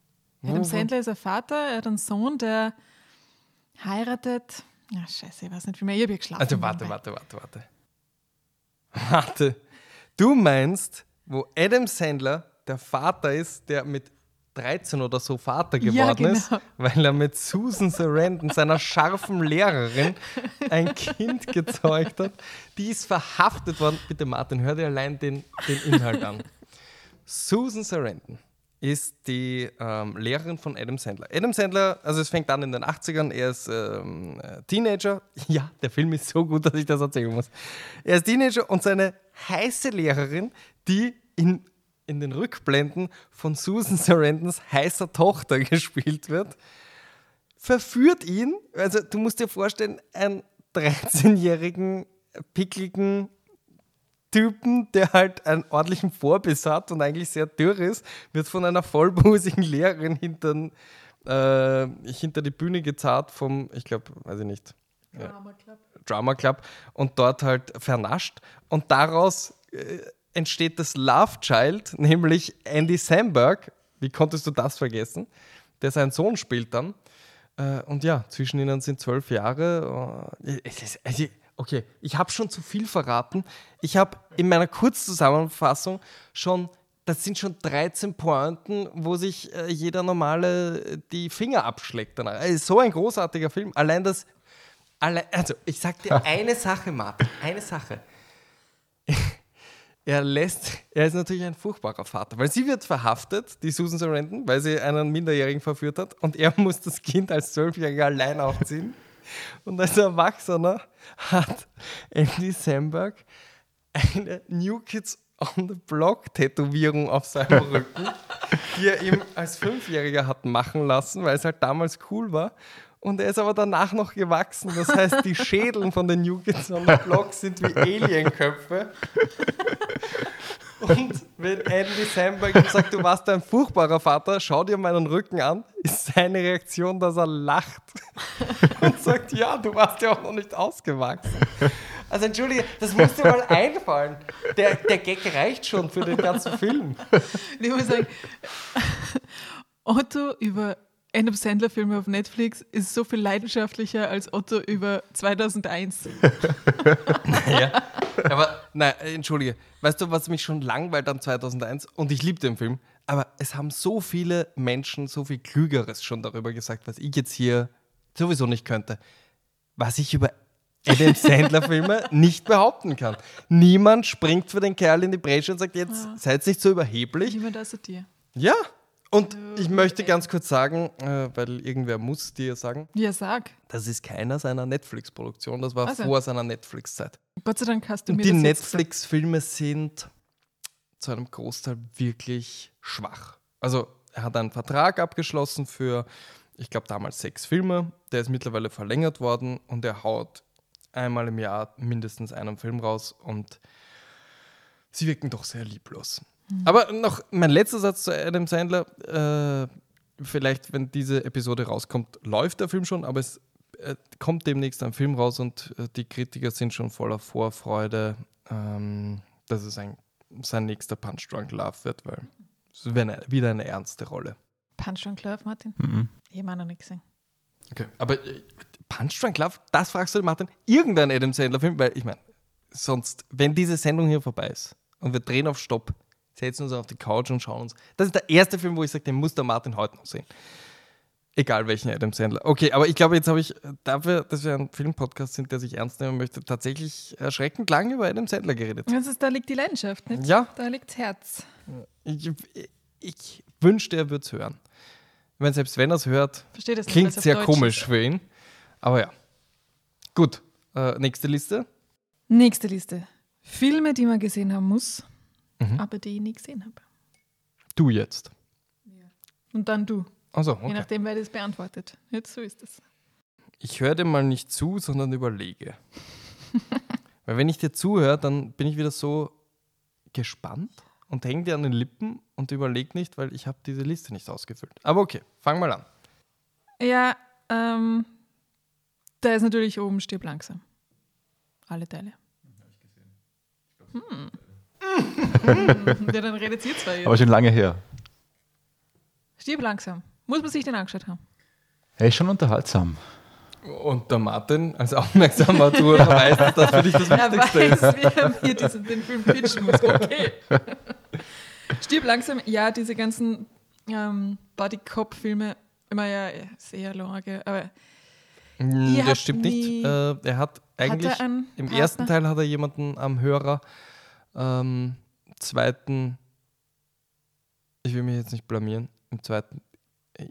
Adam Sandler ist ein Vater, er hat einen Sohn, der heiratet. Ja, scheiße, ich weiß nicht, wie mehr. Ich habe ja geschlafen. Also, warte, warte, warte, warte. Warte. Du meinst, wo Adam Sandler der Vater ist, der mit 13 oder so Vater Ja, geworden ist, genau. weil er mit Susan Sarandon, seiner scharfen Lehrerin, ein Kind gezeugt hat. Die ist verhaftet worden. Bitte, Martin, hör dir allein den, den Inhalt an. Susan Sarandon ist die ähm, Lehrerin von Adam Sandler. Adam Sandler, also es fängt an in den 80ern, er ist ähm, äh, Teenager. Ja, der Film ist so gut, dass ich das erzählen muss. Er ist Teenager und seine heiße Lehrerin, die in, in den Rückblenden von Susan Sarandons heißer Tochter gespielt wird, verführt ihn, also du musst dir vorstellen, einen 13-jährigen, pickligen Typen, der halt einen ordentlichen Vorbiss hat und eigentlich sehr dürr ist, wird von einer vollbusigen Lehrerin hintern, äh, hinter die Bühne gezerrt vom, ich glaube, weiß ich nicht, Drama Club. Drama Club und dort halt vernascht. Und daraus äh, entsteht das Love Child, nämlich Andy Samberg. Wie konntest du das vergessen? Der seinen Sohn spielt dann. Äh, und ja, zwischen ihnen sind zwölf Jahre. Äh, es ist, also, okay, ich habe schon zu viel verraten. Ich habe in meiner Kurzzusammenfassung schon, das sind schon 13 Pointen, wo sich äh, jeder Normale äh, die Finger abschlägt. Danach. Also, so ein großartiger Film. Allein das Alle, also, ich sag dir eine Sache, Martin, eine Sache. Er lässt, er ist natürlich ein furchtbarer Vater, weil sie wird verhaftet, die Susan Sarandon, weil sie einen Minderjährigen verführt hat und er muss das Kind als Zwölfjähriger allein aufziehen. Und als Erwachsener hat Andy Samberg eine New Kids on the Block Tätowierung auf seinem Rücken, die er ihm als Fünfjähriger hat machen lassen, weil es halt damals cool war. Und er ist aber danach noch gewachsen. Das heißt, die Schädeln von den New Kids on the Block sind wie Alienköpfe. Und wenn Andy Samberg sagt, du warst ein furchtbarer Vater, schau dir meinen Rücken an, ist seine Reaktion, dass er lacht und sagt, ja, du warst ja auch noch nicht ausgewachsen. Also entschuldige, das muss dir mal einfallen. Der, der Gag reicht schon für den ganzen Film. Ich muss sagen, Otto über Adam Sandler-Filme auf Netflix ist so viel leidenschaftlicher als Otto über 2001. Ja. Aber nein, entschuldige. Weißt du, was mich schon langweilt an 2001? Und ich liebe den Film. Aber es haben so viele Menschen so viel Klügeres schon darüber gesagt, was ich jetzt hier sowieso nicht könnte. Was ich über Adam Sandler-Filme nicht behaupten kann. Niemand springt für den Kerl in die Bresche und sagt, jetzt seid nicht so überheblich. Niemand außer dir. Ja, Und ich möchte ganz kurz sagen, äh, weil irgendwer muss dir sagen, Ja, sag. das ist keiner seiner Netflix-Produktion, das war Also. vor seiner Netflix-Zeit. Gott sei Dank hast du Und mir die. Netflix-Filme sind zu einem Großteil wirklich schwach. Also er hat einen Vertrag abgeschlossen für, ich glaube damals sechs Filme, der ist mittlerweile verlängert worden und er haut einmal im Jahr mindestens einen Film raus und sie wirken doch sehr lieblos. Aber noch mein letzter Satz zu Adam Sandler. Äh, vielleicht, wenn diese Episode rauskommt, läuft der Film schon, aber es äh, kommt demnächst ein Film raus und äh, die Kritiker sind schon voller Vorfreude, ähm, dass es ein, sein nächster Punch Drunk Love wird, weil es wäre eine, wieder eine ernste Rolle. Punch Drunk Love, Martin? Mhm. Ich habe noch nicht gesehen. Okay. Aber äh, Punch Drunk Love, das fragst du, Martin, irgendein Adam Sandler-Film, weil ich meine, sonst, wenn diese Sendung hier vorbei ist und wir drehen auf Stopp, setzen uns auf die Couch und schauen uns. Das ist der erste Film, wo ich sage, den muss der Martin heute noch sehen. Egal welchen Adam Sandler. Okay, aber ich glaube, jetzt habe ich dafür, dass wir ein Filmpodcast sind, der sich ernst nehmen möchte, tatsächlich erschreckend lang über Adam Sandler geredet. Das ist, da liegt die Leidenschaft, nicht? Ja. Da liegt das Herz. Ich, ich wünschte, er würde es hören. Ich meine, selbst wenn er es hört, nicht, klingt auf sehr Deutsch komisch ist. für ihn. Aber ja. Gut, äh, nächste Liste. Nächste Liste. Filme, die man gesehen haben muss, Mhm. aber die ich nie gesehen habe. Du jetzt. Und dann du. Also, Je okay. nachdem, wer das beantwortet. Jetzt so ist es. Ich höre dir mal nicht zu, sondern überlege. Weil wenn ich dir zuhöre, dann bin ich wieder so gespannt und hänge dir an den Lippen und überlege nicht, weil ich habe diese Liste nicht ausgefüllt. Aber okay, fang mal an. Ja, ähm, da ist natürlich oben Stirb langsam. Alle Teile. Hm. Hm. ja, dann redet ihr zwei Aber jetzt. schon lange her. Stirb langsam. Muss man sich den angeschaut haben. Er ist schon unterhaltsam. Und der Martin als aufmerksamer Zuhörer weiß, dass das für dich das Er Wichtigste ist. weiß, wie er mir diesen, den Film pitchen muss. Okay. Stirb langsam. Ja, diese ganzen ähm, Body-Cop-Filme, immer ja sehr lange, aber Ihr Das stimmt nicht. Äh, er hat eigentlich hat er im Partner? ersten Teil hat er jemanden am Hörer. Ähm, zweiten, ich will mich jetzt nicht blamieren. Im zweiten, äh,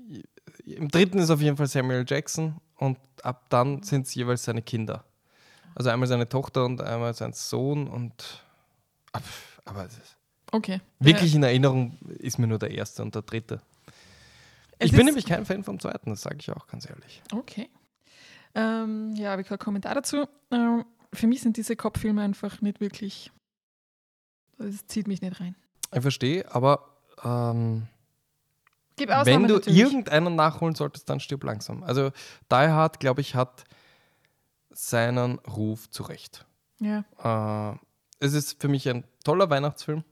im dritten ist auf jeden Fall Samuel Jackson und ab dann sind es jeweils seine Kinder. Also einmal seine Tochter und einmal sein Sohn und ab- aber es ist okay. wirklich in Erinnerung ist mir nur der erste und der dritte. Es ich bin nämlich kein Fan vom zweiten, das sage ich auch ganz ehrlich. Okay. Ähm, ja, habe ich keinen Kommentar dazu. Ähm, für mich sind diese Cop-Filme einfach nicht wirklich. Das zieht mich nicht rein. Ich verstehe, aber ähm, Gib wenn du natürlich. irgendeinen nachholen solltest, dann stirb langsam. Also Die Hard, glaube ich, hat seinen Ruf zurecht. Ja. Äh, es ist für mich ein toller Weihnachtsfilm.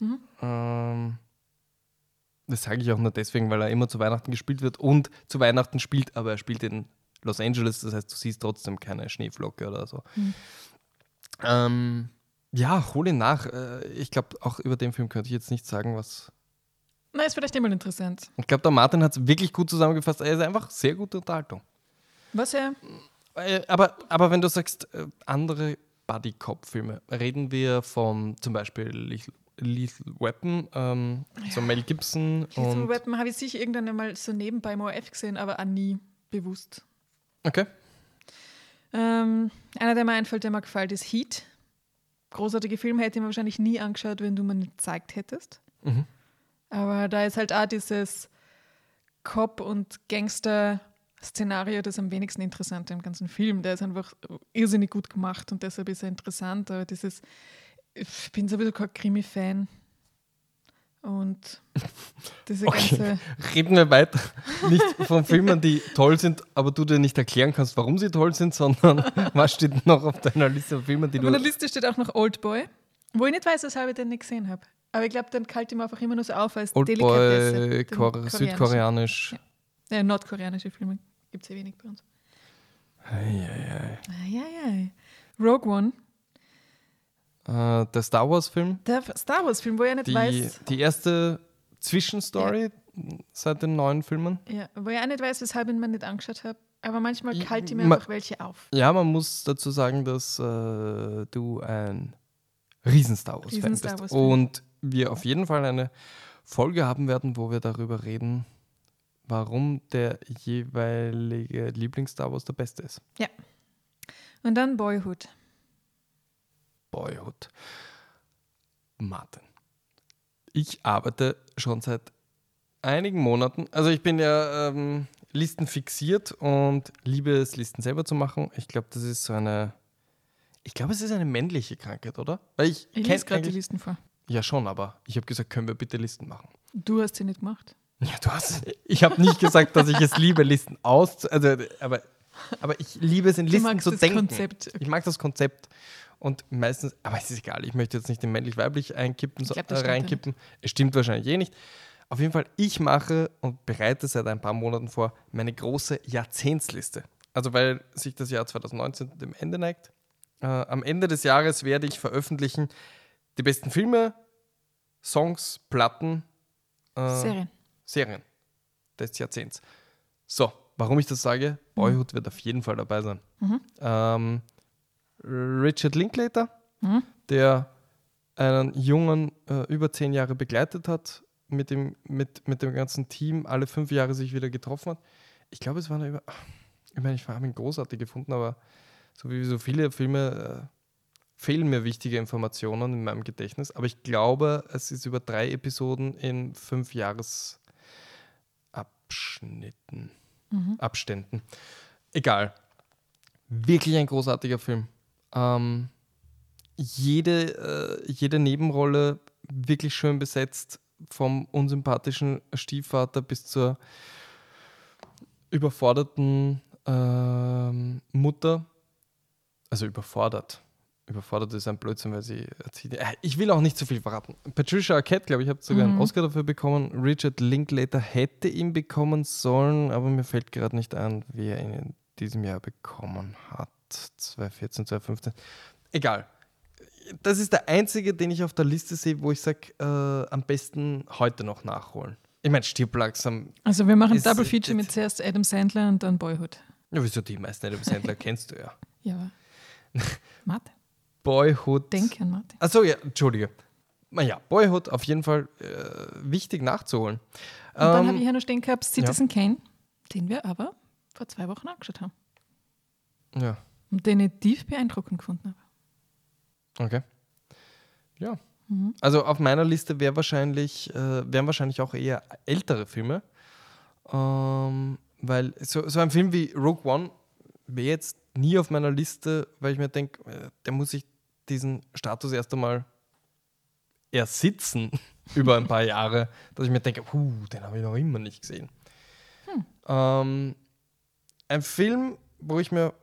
Mhm. Ähm, das sage ich auch nur deswegen, weil er immer zu Weihnachten gespielt wird und zu Weihnachten spielt, aber er spielt in Los Angeles, das heißt, du siehst trotzdem keine Schneeflocke oder so. Mhm. Ähm, ja, hol ihn nach. Äh, Ich glaube, auch über den Film könnte ich jetzt nicht sagen, was. Na, ist vielleicht immer interessant. Ich glaube, der Martin hat es wirklich gut zusammengefasst. Er ist einfach sehr gute Unterhaltung. Was er. Äh, Aber, aber wenn du sagst, äh, andere Buddy-Cop-Filme, reden wir von zum Beispiel Lethal, Lethal Weapon, ähm, so Mel Gibson Lethal. Weapon habe ich sicher irgendwann einmal so nebenbei im ORF gesehen, aber auch nie bewusst. Okay. Ähm, einer, der mir einfällt, der mir gefällt, ist Heat. Großartige Film hätte ich mir wahrscheinlich nie angeschaut, wenn du mir nicht gezeigt hättest. Mhm. Aber da ist halt auch dieses Cop- und Gangster-Szenario das am wenigsten interessante im ganzen Film. Der ist einfach irrsinnig gut gemacht und deshalb ist er interessant. Aber dieses, ich bin sowieso kein Krimi-Fan. Und diese Okay. ganze. Reden wir weiter. Nicht von Filmen, die toll sind, aber du dir nicht erklären kannst, warum sie toll sind, sondern was steht noch auf deiner Liste von Filmen, die Auf du. meiner Liste steht auch noch Oldboy, wo ich nicht weiß, weshalb ich den nicht gesehen habe. Aber ich glaube, den kalt ihm einfach immer nur so auf als Delikatesse. Den Kor koreanischen. südkoreanisch. Ja, nordkoreanische Filme gibt es ja wenig bei uns. Eieiei. Eieiei. Rogue One, Äh, der Star Wars-Film, der Star Wars-Film, wo ich nicht die, weiß, die erste Zwischenstory seit den neuen Filmen. ja, wo ich auch nicht weiß, weshalb ich ihn mir nicht angeschaut habe. Aber manchmal kalt ma- einfach welche auf. Ja, man muss dazu sagen, dass äh, du ein riesen Star Wars-Fan Riesen bist. Star Wars-Fan. Und wir auf jeden Fall eine Folge haben werden, wo wir darüber reden, warum der jeweilige Lieblings-Star Wars der beste ist. Und dann Boyhood. Boyhood. Martin. Ich arbeite schon seit einigen Monaten, also ich bin ja ähm, Listen fixiert und liebe es, Listen selber zu machen. Ich glaube, das ist so eine, ich glaube, es ist eine männliche Krankheit, oder? Weil ich, Ich lese gerade die Listen vor. Ja, schon, aber ich habe gesagt, können wir bitte Listen machen? Du hast sie nicht gemacht. Ja, du hast. Ich habe nicht gesagt, dass ich es liebe, Listen aus. Also, aber, aber ich liebe es in Listen zu das denken. Konzept. Ich mag das Konzept. Und meistens, aber es ist egal, ich möchte jetzt nicht den männlich-weiblich einkippen, so, glaub, das äh, reinkippen. Es stimmt wahrscheinlich eh nicht. Auf jeden Fall, ich mache und bereite seit ein paar Monaten vor meine große Jahrzehntsliste. Also, weil sich das Jahr 2019 dem Ende neigt. Äh, am Ende des Jahres werde ich veröffentlichen die besten Filme, Songs, Platten, äh, Serien. Serien des Jahrzehnts. So, warum ich das sage, Boyhood wird auf jeden Fall dabei sein. Mhm. Ähm, Richard Linklater, Mhm. der einen Jungen äh, über zehn Jahre begleitet hat, mit dem, mit, mit dem ganzen Team, alle fünf Jahre sich wieder getroffen hat. Ich glaube, es waren über. Ich meine, ich habe ihn großartig gefunden, aber so wie so viele Filme äh, fehlen mir wichtige Informationen in meinem Gedächtnis. Aber ich glaube, es ist über drei Episoden in fünf Jahresabschnitten, Mhm. Abständen. Egal. Wirklich ein großartiger Film. Ähm, jede, äh, jede Nebenrolle wirklich schön besetzt, vom unsympathischen Stiefvater bis zur überforderten ähm, Mutter. Also überfordert. Überfordert ist ein Blödsinn, weil sie erzieht. Äh, Ich will auch nicht zu viel verraten. Patricia Arquette, glaube ich, hat sogar einen Mhm. Oscar dafür bekommen. Richard Linklater hätte ihn bekommen sollen, aber mir fällt gerade nicht ein, wer ihn in diesem Jahr bekommen hat. 2014, 2015. Egal. Das ist der einzige, den ich auf der Liste sehe, wo ich sage, äh, am besten heute noch nachholen. Ich meine, stirb langsam. Also wir machen Double Feature mit zuerst Adam Sandler und dann Boyhood. Ja, wieso die meisten Adam Sandler kennst du ja. Ja, Mathe. Boyhood. Denke an Mathe. Achso, ja, Entschuldige. Naja, Boyhood auf jeden Fall äh, wichtig nachzuholen. Und dann Ähm, habe ich ja noch stehen gehabt Citizen Kane, den wir aber vor zwei Wochen angeschaut haben. ja, Und den ich tief beeindruckend gefunden habe. okay. Ja. Mhm. Also auf meiner Liste wär wahrscheinlich, äh, wären wahrscheinlich auch eher ältere Filme. Ähm, weil so, so ein Film wie Rogue One wäre jetzt nie auf meiner Liste, weil ich mir denke, äh, der muss sich diesen Status erst einmal ersitzen über ein paar Jahre, dass ich mir denke, puh, den habe ich noch immer nicht gesehen. Ähm, ein Film, wo ich mir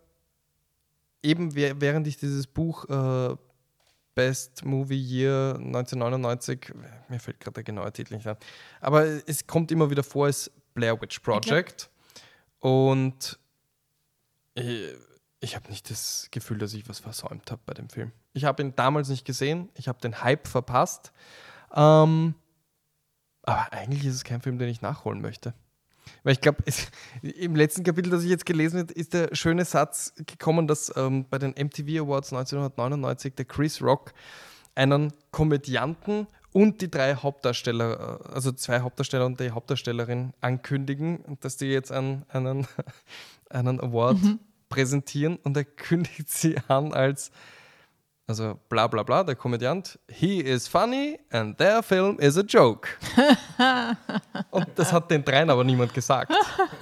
eben wäh- während ich dieses Buch äh, Best Movie Year 1999, mir fällt gerade der genaue Titel nicht an, aber es kommt immer wieder vor, ist Blair Witch Project. Und ich, ich habe nicht das Gefühl, dass ich was versäumt habe bei dem Film. Ich habe ihn damals nicht gesehen, ich habe den Hype verpasst. Ähm, aber eigentlich ist es kein Film, den ich nachholen möchte. Weil ich glaube, im letzten Kapitel, das ich jetzt gelesen habe, ist der schöne Satz gekommen, dass ähm, bei den MTV Awards 1999 der Chris Rock einen Komödianten und die drei Hauptdarsteller, äh, also zwei Hauptdarsteller und die Hauptdarstellerin ankündigen, dass die jetzt einen, einen, einen Award präsentieren und er kündigt sie an als also bla bla bla, der Komödiant, he is funny and their film is a joke. und das hat den dreien aber niemand gesagt.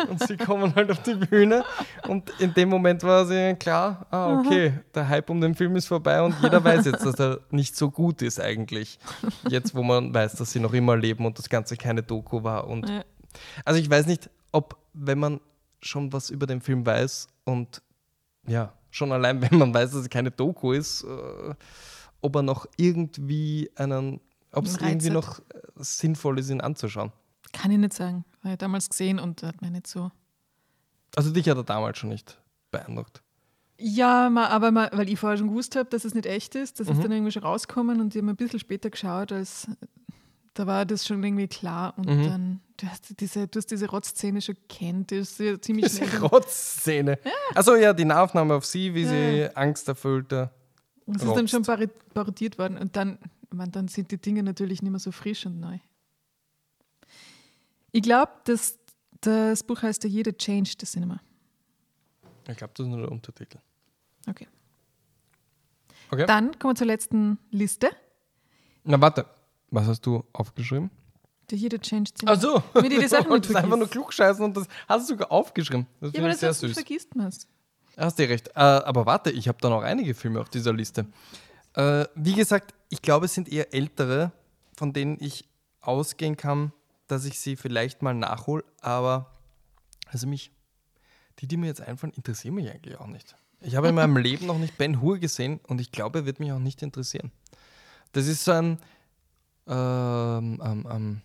Und sie kommen halt auf die Bühne und in dem Moment war es ihnen klar, ah okay, der Hype um den Film ist vorbei und jeder weiß jetzt, dass er nicht so gut ist eigentlich. Jetzt, wo man weiß, dass sie noch immer leben und das Ganze keine Doku war. Und also ich weiß nicht, ob, wenn man schon was über den Film weiß und ja, schon allein, wenn man weiß, dass es keine Doku ist, äh, ob er noch irgendwie einen, ob es irgendwie hat. noch äh, sinnvoll ist, ihn anzuschauen. Kann ich nicht sagen. Habe ich damals gesehen und hat mir nicht so. Also dich hat er damals schon nicht beeindruckt. Ja, ma, aber ma, weil ich vorher schon gewusst habe, dass es nicht echt ist, das Mhm. ist dann irgendwie schon rausgekommen und ich habe ein bisschen später geschaut, als da war das schon irgendwie klar und Mhm. dann, du hast diese, du hast diese Rotzszene schon kennt, die ist ja ziemlich Diese schnell. Rotzszene. Also ja, die Nahaufnahme auf sie, wie Ja. sie angsterfüllte. Es ist dann schon rotzt. parodiert worden und dann, meine, dann sind die Dinge natürlich nicht mehr so frisch und neu. Ich glaube, das, das Buch heißt Year That Changed the Cinema. Ich glaube, das ist nur der Untertitel. Okay. Okay. Dann kommen wir zur letzten Liste. Na, warte. Was hast du aufgeschrieben? Year That Changed the Cinema. Ach so. Ich die Sachen nicht wolltest einfach nur klugscheißen und das hast du sogar aufgeschrieben. Das Ja, aber das sehr süß. vergisst man es. Hast du recht. Äh, aber warte, ich habe da noch einige Filme auf dieser Liste. Äh, wie gesagt, ich glaube, es sind eher ältere, von denen ich ausgehen kann, dass ich sie vielleicht mal nachhole. Aber also mich, die, die mir jetzt einfallen, interessieren mich eigentlich auch nicht. Ich habe in meinem Leben noch nicht Ben Hur gesehen und ich glaube, er wird mich auch nicht interessieren. Das ist so ein ähm, ähm,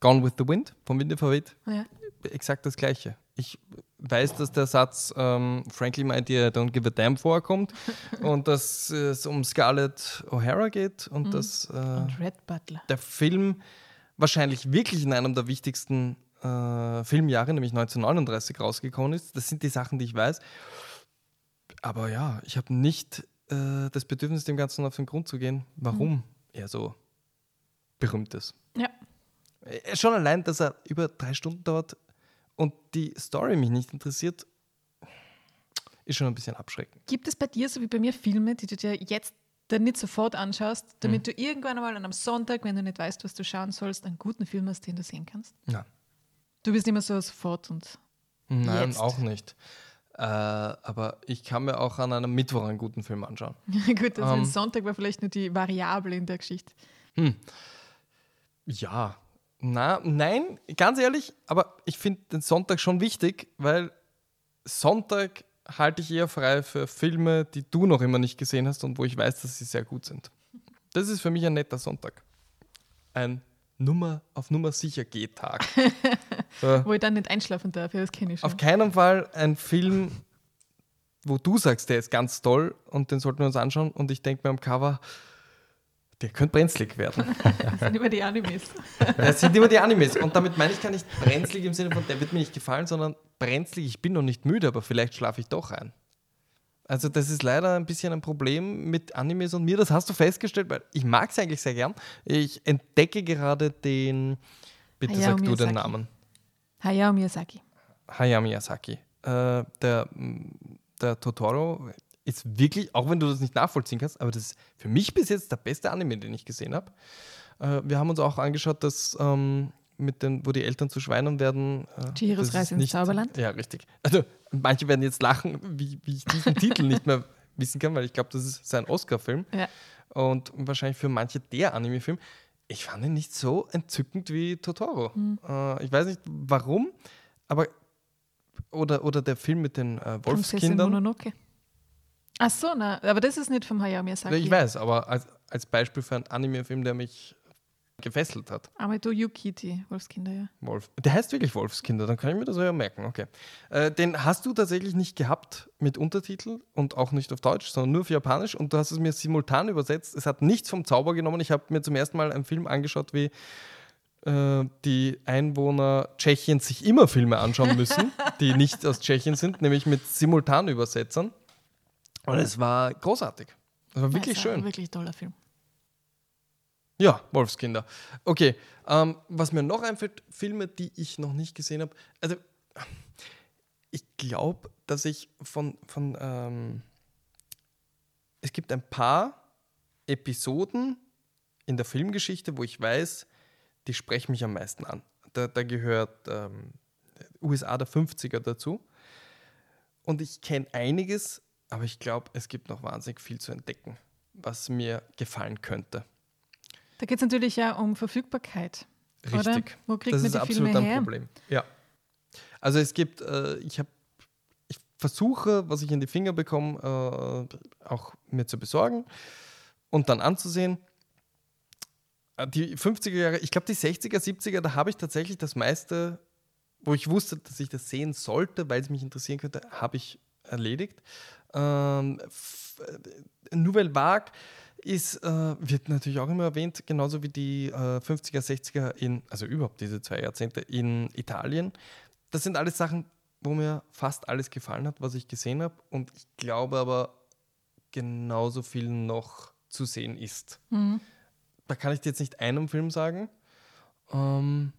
Gone with the Wind vom Winde verweht Ja. exakt das Gleiche. Ich weiß, dass der Satz ähm, Frankly, my dear, I don't give a damn vorkommt und dass es um Scarlett O'Hara geht und dass äh, Und Red Butler. der Film wahrscheinlich wirklich in einem der wichtigsten äh, Filmjahre, nämlich 1939, rausgekommen ist. Das sind die Sachen, die ich weiß. Aber ja, ich habe nicht äh, das Bedürfnis, dem Ganzen auf den Grund zu gehen, warum er so berühmt ist. Ja. Äh, Schon allein, dass er über drei Stunden dauert und die Story mich nicht interessiert, ist schon ein bisschen abschreckend. Gibt es bei dir, so wie bei mir, Filme, die du dir jetzt dann nicht sofort anschaust, damit du irgendwann einmal an einem Sonntag, wenn du nicht weißt, was du schauen sollst, einen guten Film hast, den du sehen kannst? Ja. Du bist immer so sofort und Nein, Jetzt. auch nicht. Äh, aber ich kann mir auch an einem Mittwoch einen guten Film anschauen. gut, also Ähm. Sonntag war vielleicht nur die Variable in der Geschichte. Ja. Na, nein, ganz ehrlich, aber ich finde den Sonntag schon wichtig, weil Sonntag halte ich eher frei für Filme, die du noch immer nicht gesehen hast und wo ich weiß, dass sie sehr gut sind. Das ist für mich ein netter Sonntag. Ein Nummer auf Nummer sicher geht Tag. so, Wo ich dann nicht einschlafen darf, ja, das kenne ich schon. auf keinen Fall ein Film, wo du sagst, der ist ganz toll und den sollten wir uns anschauen und ich denke mir am Cover, der könnte brenzlig werden. Das sind immer die Animes. Das sind immer die Animes. Und damit meine ich gar nicht brenzlig im Sinne von, der wird mir nicht gefallen, sondern brenzlig, ich bin noch nicht müde, aber vielleicht schlafe ich doch ein. Also das ist leider ein bisschen ein Problem mit Animes und mir. Das hast du festgestellt, weil ich mag es eigentlich sehr gern. Ich entdecke gerade den, bitte Hayao sag du den Miyazaki. Namen, Hayao Miyazaki. Hayao Miyazaki. Äh, der, der Totoro ist wirklich, auch wenn du das nicht nachvollziehen kannst, aber das ist für mich bis jetzt der beste Anime, den ich gesehen habe. Äh, wir haben uns auch angeschaut, dass ähm, mit den, wo die Eltern zu Schweinen werden. Äh, Chihiros Reise ins Zauberland? Ja, richtig. Also manche werden jetzt lachen, wie, wie ich diesen Titel nicht mehr wissen kann, weil ich glaube, das ist sein Oscar-Film Ja. und wahrscheinlich für manche der Anime-Film. Ich fand ihn nicht so entzückend wie Totoro. Hm. Äh, ich weiß nicht warum, aber oder, oder der Film mit den äh, Wolfskindern. Mononoke. Ach so, na, aber das ist nicht vom Hayao Miyazaki. Ich weiß, aber als, als Beispiel für einen Anime-Film, der mich gefesselt hat. Ameto Yukiti, Wolfskinder, ja. Wolf. Der heißt wirklich Wolfskinder, dann kann ich mir das ja merken. Okay. Äh, den hast du tatsächlich nicht gehabt mit Untertitel und auch nicht auf Deutsch, sondern nur auf Japanisch und du hast es mir simultan übersetzt. Es hat nichts vom Zauber genommen. Ich habe mir zum ersten Mal einen Film angeschaut, wie äh, die Einwohner Tschechiens sich immer Filme anschauen müssen, die nicht aus Tschechien sind, nämlich mit Simultanübersetzern. Und es war großartig. Es war wirklich ist ein schön. Wirklich toller Film. Ja, Wolfskinder. Okay, ähm, was mir noch einfällt, Filme, die ich noch nicht gesehen habe. Also, ich glaube, dass ich von, von ähm, es gibt ein paar Episoden in der Filmgeschichte, wo ich weiß, die sprechen mich am meisten an. Da, da gehört ähm, USA der 50er dazu. Und ich kenne einiges, aber ich glaube, es gibt noch wahnsinnig viel zu entdecken, was mir gefallen könnte. Da geht es natürlich ja um Verfügbarkeit. Oder? Richtig. Wo kriegt das man ist die absolut Filme ein her? Problem. Ja. Also es gibt, äh, ich habe, ich versuche, was ich in die Finger bekomme, äh, auch mir zu besorgen und dann anzusehen. Äh, Die 50er Jahre, ich glaube die 60er, 70er, da habe ich tatsächlich das meiste, wo ich wusste, dass ich das sehen sollte, weil es mich interessieren könnte, habe ich erledigt. Ähm, äh, Nouvelle Vague ist, äh, wird natürlich auch immer erwähnt, genauso wie die äh, 50er, 60er in, also überhaupt diese zwei Jahrzehnte in Italien. Das sind alles Sachen, wo mir fast alles gefallen hat, was ich gesehen habe. Und ich glaube aber, genauso viel noch zu sehen ist. Mhm. Da kann ich dir jetzt nicht einen Film sagen. Ähm,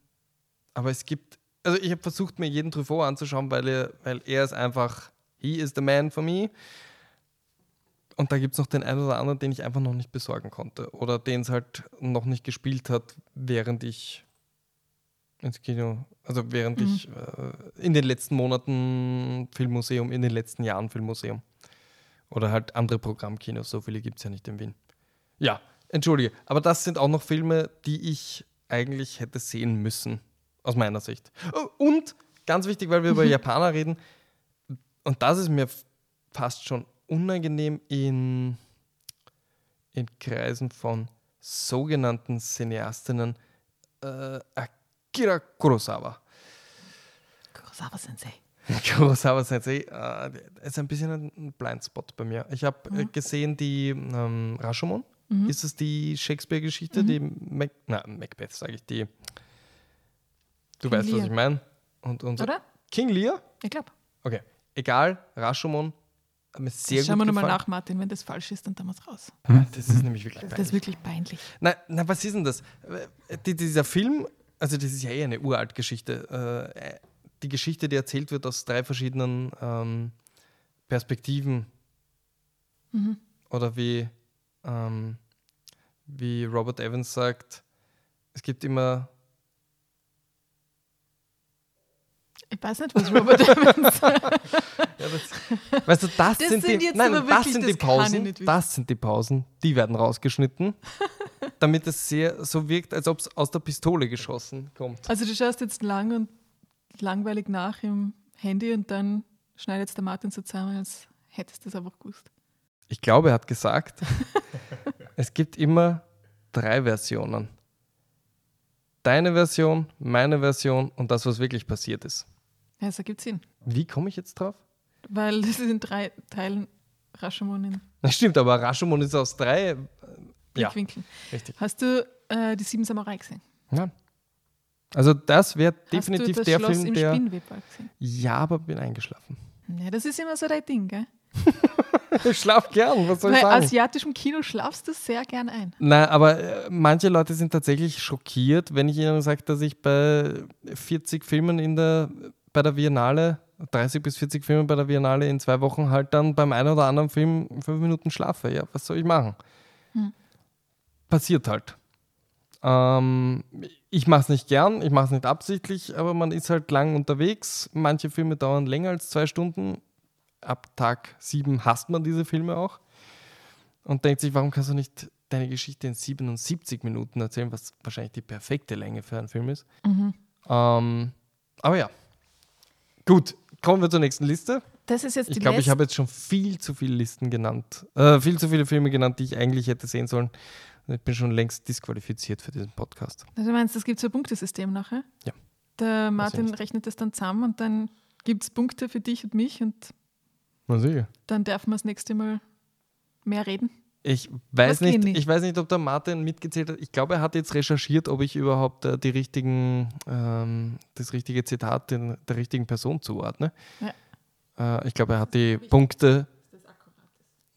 aber es gibt, also ich habe versucht, mir jeden Truffaut anzuschauen, weil er, weil er ist einfach, he is the man for me. Und da gibt es noch den einen oder anderen, den ich einfach noch nicht besorgen konnte. Oder den es halt noch nicht gespielt hat, während ich ins Kino, also während Mhm. ich äh, in den letzten Monaten Filmmuseum, in den letzten Jahren Filmmuseum. Oder halt andere Programmkinos, so viele gibt es ja nicht in Wien. Ja, entschuldige, aber das sind auch noch Filme, die ich eigentlich hätte sehen müssen, aus meiner Sicht. Und ganz wichtig, weil wir über Japaner reden, und das ist mir fast schon unangenehm in, in Kreisen von sogenannten Cineastinnen, äh, Akira Kurosawa. Kurosawa Sensei. Kurosawa Sensei äh, ist ein bisschen ein- Blindspot bei mir. Ich habe äh, gesehen die ähm, Rashomon. Ist es die Shakespeare-Geschichte, die Mac na, Macbeth, sage ich, die. Du King weißt, was Lear. ich meine. Und, und Oder? King Lear? Ich glaube. Okay. Egal, Rashomon. Hat mir sehr Schauen wir gut nochmal nach, Martin. Wenn das falsch ist, dann tun wir es raus. Das ist nämlich wirklich Das ist wirklich peinlich. Na, na, was ist denn das? Äh, Die, dieser Film, also das ist ja eh eine uralt Geschichte. Äh, die Geschichte, die erzählt wird aus drei verschiedenen ähm, Perspektiven. Mhm. Oder wie, ähm, wie Robert Evans sagt, es gibt immer. Ich weiß nicht, was Robert Evans Ja, das, weißt du, das, Das sind, sind die, nein, das wirklich- sind die Pausen. Das sind die Pausen, die werden rausgeschnitten, damit es sehr so wirkt, als ob es aus der Pistole geschossen kommt. Also du schaust jetzt lang und langweilig nach im Handy und dann schneidet der Martin so zusammen, als hättest du das einfach gewusst. Ich glaube, er hat gesagt, es gibt immer drei Versionen. Deine Version, meine Version und das, was wirklich passiert ist. Ja, das ergibt Sinn. Wie komme ich jetzt drauf? Weil das ist in drei Teilen Rashomon in Das stimmt, aber Rashomon ist aus drei. äh, Ja, Blickwinkeln. richtig. Hast du äh, die Sieben Samurai gesehen? Ja. Also, das wäre definitiv der Schloss Film, im der. Ja, aber bin eingeschlafen. Ja, das ist immer so dein Ding, gell? Ich schlaf gern, was soll ich Bei sagen? asiatischem Kino schlafst du sehr gern ein. Nein, aber äh, manche Leute sind tatsächlich schockiert, wenn ich ihnen sage, dass ich bei 40 Filmen in der, bei der Biennale, 30 bis 40 Filme bei der Biennale in zwei Wochen halt dann beim einen oder anderen Film fünf Minuten schlafe. Ja, was soll ich machen? Hm. Passiert halt. Ähm, ich mache es nicht gern, ich mache es nicht absichtlich, aber man ist halt lang unterwegs. Manche Filme dauern länger als zwei Stunden. Ab Tag sieben hasst man diese Filme auch und denkt sich, warum kannst du nicht deine Geschichte in 77 Minuten erzählen, was wahrscheinlich die perfekte Länge für einen Film ist. Mhm. Ähm, aber ja. Gut, kommen wir zur nächsten Liste. Das ist jetzt Ich die glaube, ich habe jetzt schon viel zu viele Listen genannt, äh, viel zu viele Filme genannt, die ich eigentlich hätte sehen sollen. Ich bin schon längst disqualifiziert für diesen Podcast. Also du meinst, es gibt so ein Punktesystem nachher? Ja. Der Martin rechnet das dann zusammen und dann gibt es Punkte für dich und mich und Na sicher. dann dürfen wir das nächste Mal mehr reden. Ich weiß nicht, nicht? ich weiß nicht, ob der Martin mitgezählt hat. Ich glaube, er hat jetzt recherchiert, ob ich überhaupt äh, die richtigen, ähm, das richtige Zitat den, der richtigen Person zuordne. Äh, ich glaube, er hat die Punkte.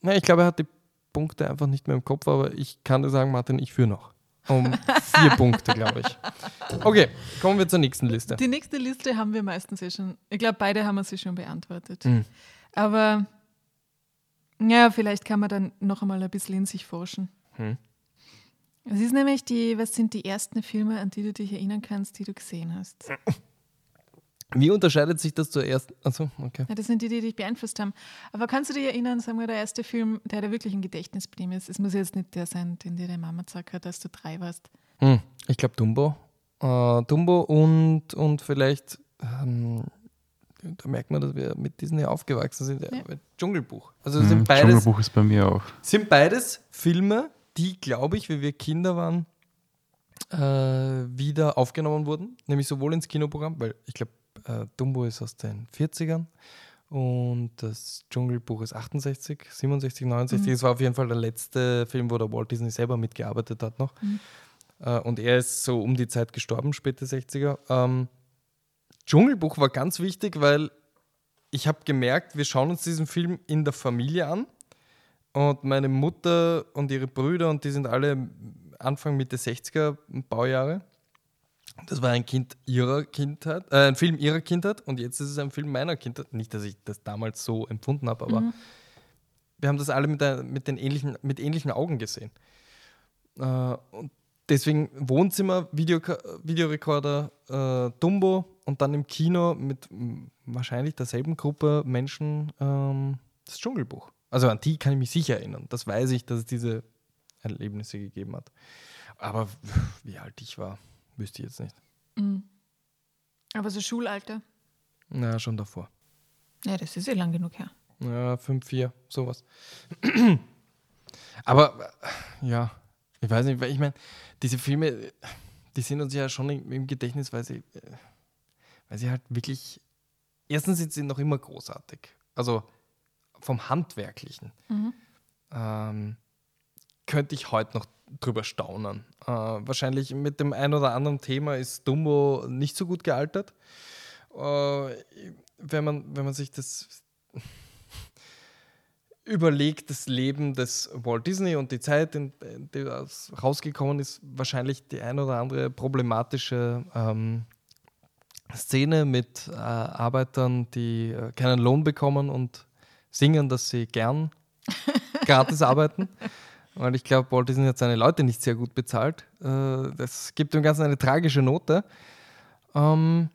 Ja, ich glaube, er hat die Punkte einfach nicht mehr im Kopf, aber ich kann dir sagen, Martin, ich führe noch. Um vier Punkte, glaube ich. Okay, kommen wir zur nächsten Liste. Die nächste Liste haben wir meistens eh schon, ich glaube, beide haben wir sie schon beantwortet. Mhm. Aber ja, vielleicht kann man dann noch einmal ein bisschen in sich forschen. Hm. Es ist nämlich die, was sind die ersten Filme, an die du dich erinnern kannst, die du gesehen hast? Wie unterscheidet sich das zur ersten? Achso, okay. Ja, das sind die, die dich beeinflusst haben. Aber kannst du dich erinnern, sagen wir, der erste Film, der dir wirklich im Gedächtnis geblieben ist? Es muss jetzt nicht der sein, den dir deine Mama gesagt hat, als du drei warst. Hm, ich glaube Dumbo. Äh, Dumbo und, und vielleicht, ähm, da merkt man, dass wir mit Disney aufgewachsen sind, Ja. Dschungelbuch. Also Mhm, sind, beides, Dschungelbuch ist bei mir auch. sind beides Filme, die, glaube ich, wie wir Kinder waren, äh, wieder aufgenommen wurden. Nämlich sowohl ins Kinoprogramm, weil ich glaube, äh, Dumbo ist aus den 40ern und das Dschungelbuch ist 68, 67, 69. Es war auf jeden Fall der letzte Film, wo der Walt Disney selber mitgearbeitet hat noch. Äh, und er ist so um die Zeit gestorben, späte 60er. Ähm, Dschungelbuch war ganz wichtig, weil ich habe gemerkt, wir schauen uns diesen Film in der Familie an. Und meine Mutter und ihre Brüder, und die sind alle Anfang, Mitte 60er Baujahre. Das war ein Kind ihrer Kindheit, äh, ein Film ihrer Kindheit und jetzt ist es ein Film meiner Kindheit. Nicht, dass ich das damals so empfunden habe, aber wir haben das alle mit, der, mit, den ähnlichen, mit ähnlichen Augen gesehen. Äh, und deswegen Wohnzimmer, Video, Videorekorder, äh, Dumbo und dann im Kino mit wahrscheinlich derselben Gruppe Menschen ähm, das Dschungelbuch. Also an die kann ich mich sicher erinnern. Das weiß ich, dass es diese Erlebnisse gegeben hat. Aber wie alt ich war, wüsste ich jetzt nicht. Mhm. Aber so Schulalter? Na, schon davor. Ja, das ist eh lang genug her. Ja, 5, 4, sowas. Aber äh, ja, ich weiß nicht, weil ich meine, diese Filme, die sind uns ja schon im, Gedächtnis, weil sie, äh, weil sie halt wirklich, erstens sind sie noch immer großartig. Also vom Handwerklichen. Ähm, könnte ich heute noch drüber staunen. Äh, wahrscheinlich mit dem ein oder anderen Thema ist Dumbo nicht so gut gealtert. Äh, wenn, man, wenn man sich das überlegt, das Leben des Walt Disney und die Zeit, in, in das rausgekommen ist, wahrscheinlich die ein oder andere problematische ähm, Szene mit äh, Arbeitern, die äh, keinen Lohn bekommen und singen, dass sie gern gratis arbeiten. Weil ich glaube, Walt Disney hat seine Leute nicht sehr gut bezahlt. Äh, das gibt dem Ganzen eine tragische Note. Ähm,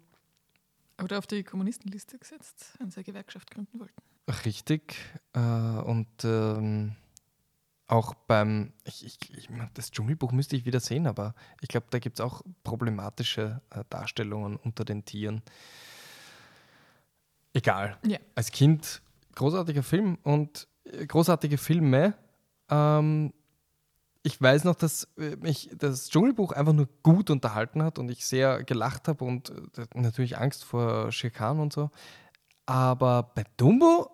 Oder auf die Kommunistenliste gesetzt, wenn sie eine Gewerkschaft gründen wollten. Richtig. Äh, und ähm, auch beim, ich, ich, ich, das Dschungelbuch müsste ich wieder sehen, aber ich glaube, da gibt es auch problematische äh, Darstellungen unter den Tieren. Egal. Ja. Als Kind großartiger Film und äh, großartige Filme. Ähm, ich weiß noch, dass äh, mich das Dschungelbuch einfach nur gut unterhalten hat und ich sehr gelacht habe und äh, natürlich Angst vor Schirkan und so. Aber bei Dumbo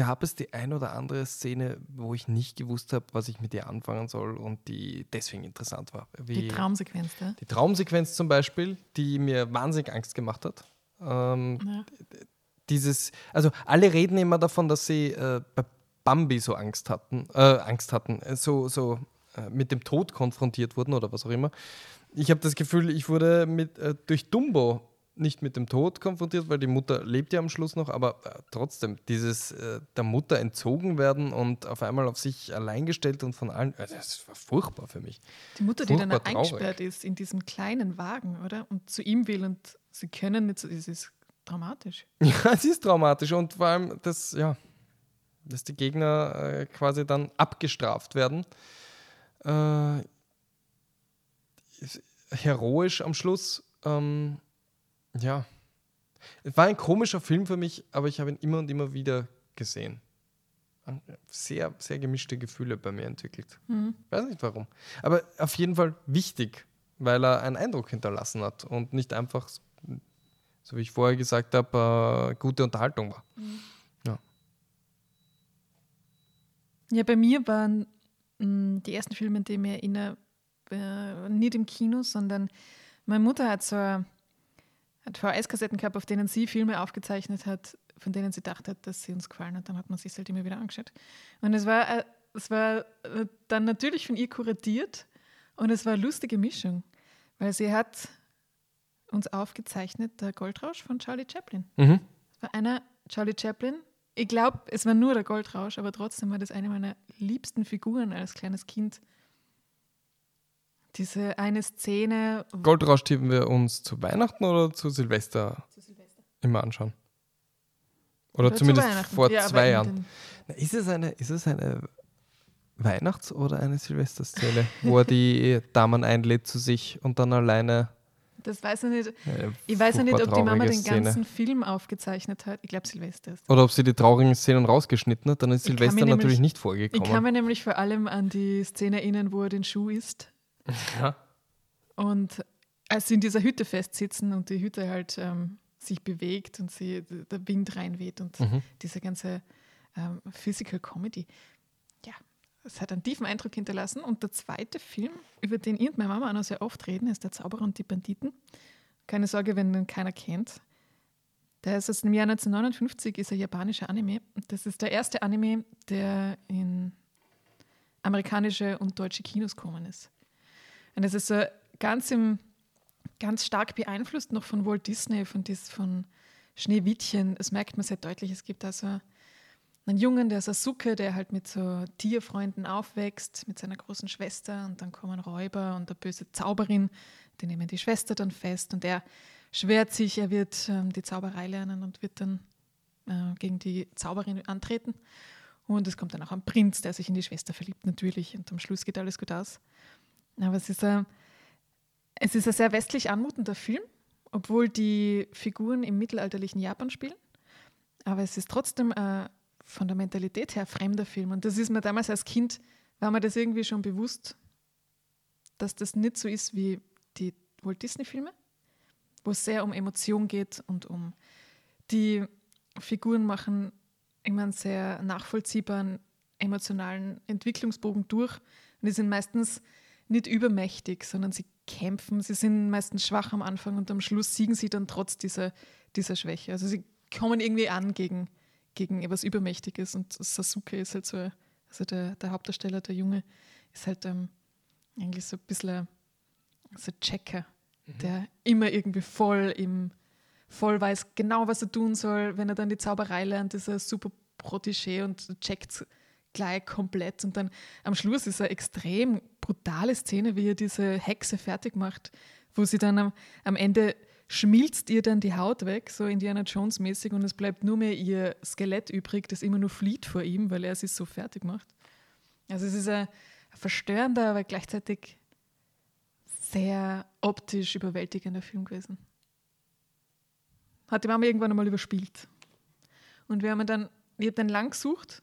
gab es die ein oder andere Szene, wo ich nicht gewusst habe, was ich mit ihr anfangen soll und die deswegen interessant war. Wie Die Traumsequenz da. die Traumsequenz zum Beispiel, die mir wahnsinnig Angst gemacht hat. Ähm, Ja. dieses, also alle reden immer davon, dass sie äh, bei Bambi so Angst hatten, äh, Angst hatten, äh, so, so äh, mit dem Tod konfrontiert wurden oder was auch immer. Ich habe das Gefühl, ich wurde mit, äh, durch Dumbo nicht mit dem Tod konfrontiert, weil die Mutter lebt ja am Schluss noch, aber äh, trotzdem, dieses äh, der Mutter entzogen werden und auf einmal auf sich allein gestellt und von allen, äh, das war furchtbar für mich. Die Mutter, die dann Furchtbar traurig. eingesperrt ist in diesem kleinen Wagen, oder? Und zu ihm will und sie können nicht das ist dramatisch. Ja, es ist traumatisch und vor allem, dass, ja, dass die Gegner äh, quasi dann abgestraft werden. Äh, heroisch am Schluss. Ähm, ja. Es war ein komischer Film für mich, aber ich habe ihn immer und immer wieder gesehen. Sehr, sehr gemischte Gefühle bei mir entwickelt. Weiß nicht warum. Aber auf jeden Fall wichtig, weil er einen Eindruck hinterlassen hat und nicht einfach, so wie ich vorher gesagt habe, äh, gute Unterhaltung war. Ja, bei mir waren mh, die ersten Filme, die ich mich erinnere, äh, nicht im Kino, sondern meine Mutter hat so eine- hat VHS-Kassetten gehabt, auf denen sie Filme aufgezeichnet hat, von denen sie dachte, dass sie uns gefallen hat. Dann hat man sich halt immer wieder angeschaut. Und es war, äh, es war äh, dann natürlich von ihr kuratiert und es war eine lustige Mischung, weil sie hat uns aufgezeichnet, der Goldrausch von Charlie Chaplin. Mhm. Es war einer, Charlie Chaplin. Ich glaube, es war nur der Goldrausch, aber trotzdem war das eine meiner liebsten Figuren als kleines Kind. Diese eine Szene. Goldrausch tippen wir uns zu Weihnachten oder zu Silvester immer anschauen? Oder, Oder zu zumindest Weihnachten. vor Ja, zwei Jahren. Na, Ist es eine, ist es eine Weihnachts- oder eine Silvesterszene, wo er die Damen einlädt zu sich und dann alleine. Das weiß ich nicht. eine Ich weiß ja nicht, ob die Mama den Szene. ganzen Film aufgezeichnet hat. Ich glaube, Silvester ist. Oder ob sie die traurigen Szenen rausgeschnitten hat, dann ist Ich Silvester natürlich nämlich- nicht Ich vorgekommen. kann mich nämlich vor allem an die Szene erinnern, wo er den Schuh isst. Ja. Und als sie in dieser Hütte festsitzen und die Hütte halt ähm, sich bewegt und sie, der Wind reinweht und Mhm. diese ganze ähm, Physical Comedy. Ja, es hat einen tiefen Eindruck hinterlassen. Und der zweite Film, über den ich und meine Mama auch noch sehr oft reden, ist Der Zauberer und die Banditen. Keine Sorge, wenn den keiner kennt. Der ist aus dem Jahr 1959, ist ein japanischer Anime. Das ist der erste Anime, der in amerikanische und deutsche Kinos gekommen ist. Und das ist so ganz im ganz stark beeinflusst noch von Walt Disney, von, dies, von Schneewittchen. Das merkt man sehr deutlich. Es gibt also einen Jungen, der Sasuke, der halt mit so Tierfreunden aufwächst, mit seiner großen Schwester und dann kommen Räuber und eine böse Zauberin, die nehmen die Schwester dann fest und er schwert sich, er wird ähm, die Zauberei lernen und wird dann äh, gegen die Zauberin antreten. Und es kommt dann auch ein Prinz, der sich in die Schwester verliebt, natürlich. Und am Schluss geht alles gut aus. Aber es ist, ein, es ist ein sehr westlich anmutender Film, obwohl die Figuren im mittelalterlichen Japan spielen. Aber es ist trotzdem ein von der Mentalität her fremder Film. Und das ist mir damals als Kind, war mir das irgendwie schon bewusst, dass das nicht so ist wie die Walt Disney-Filme, wo es sehr um Emotion geht und um die Figuren machen immer einen sehr nachvollziehbaren emotionalen Entwicklungsbogen durch. Und die sind meistens nicht übermächtig, sondern sie kämpfen. Sie sind meistens schwach am Anfang und am Schluss siegen sie dann trotz dieser, dieser Schwäche. Also sie kommen irgendwie an gegen, gegen etwas Übermächtiges und Sasuke ist halt so, also der, der Hauptdarsteller, der Junge, ist halt ähm, eigentlich so ein bisschen so ein Checker, mhm. der immer irgendwie voll im voll weiß genau, was er tun soll. Wenn er dann die Zauberei lernt, ist er super Protégé und checkt gleich komplett. Und dann am Schluss ist eine extrem brutale Szene, wie er diese Hexe fertig macht, wo sie dann am, am Ende schmilzt ihr dann die Haut weg, so Indiana Jones mäßig, und es bleibt nur mehr ihr Skelett übrig, das immer nur flieht vor ihm, weil er sie so fertig macht. Also es ist ein verstörender, aber gleichzeitig sehr optisch überwältigender Film gewesen. Hat die Mama irgendwann einmal überspielt. Und wir haben dann, ich habe dann lang gesucht,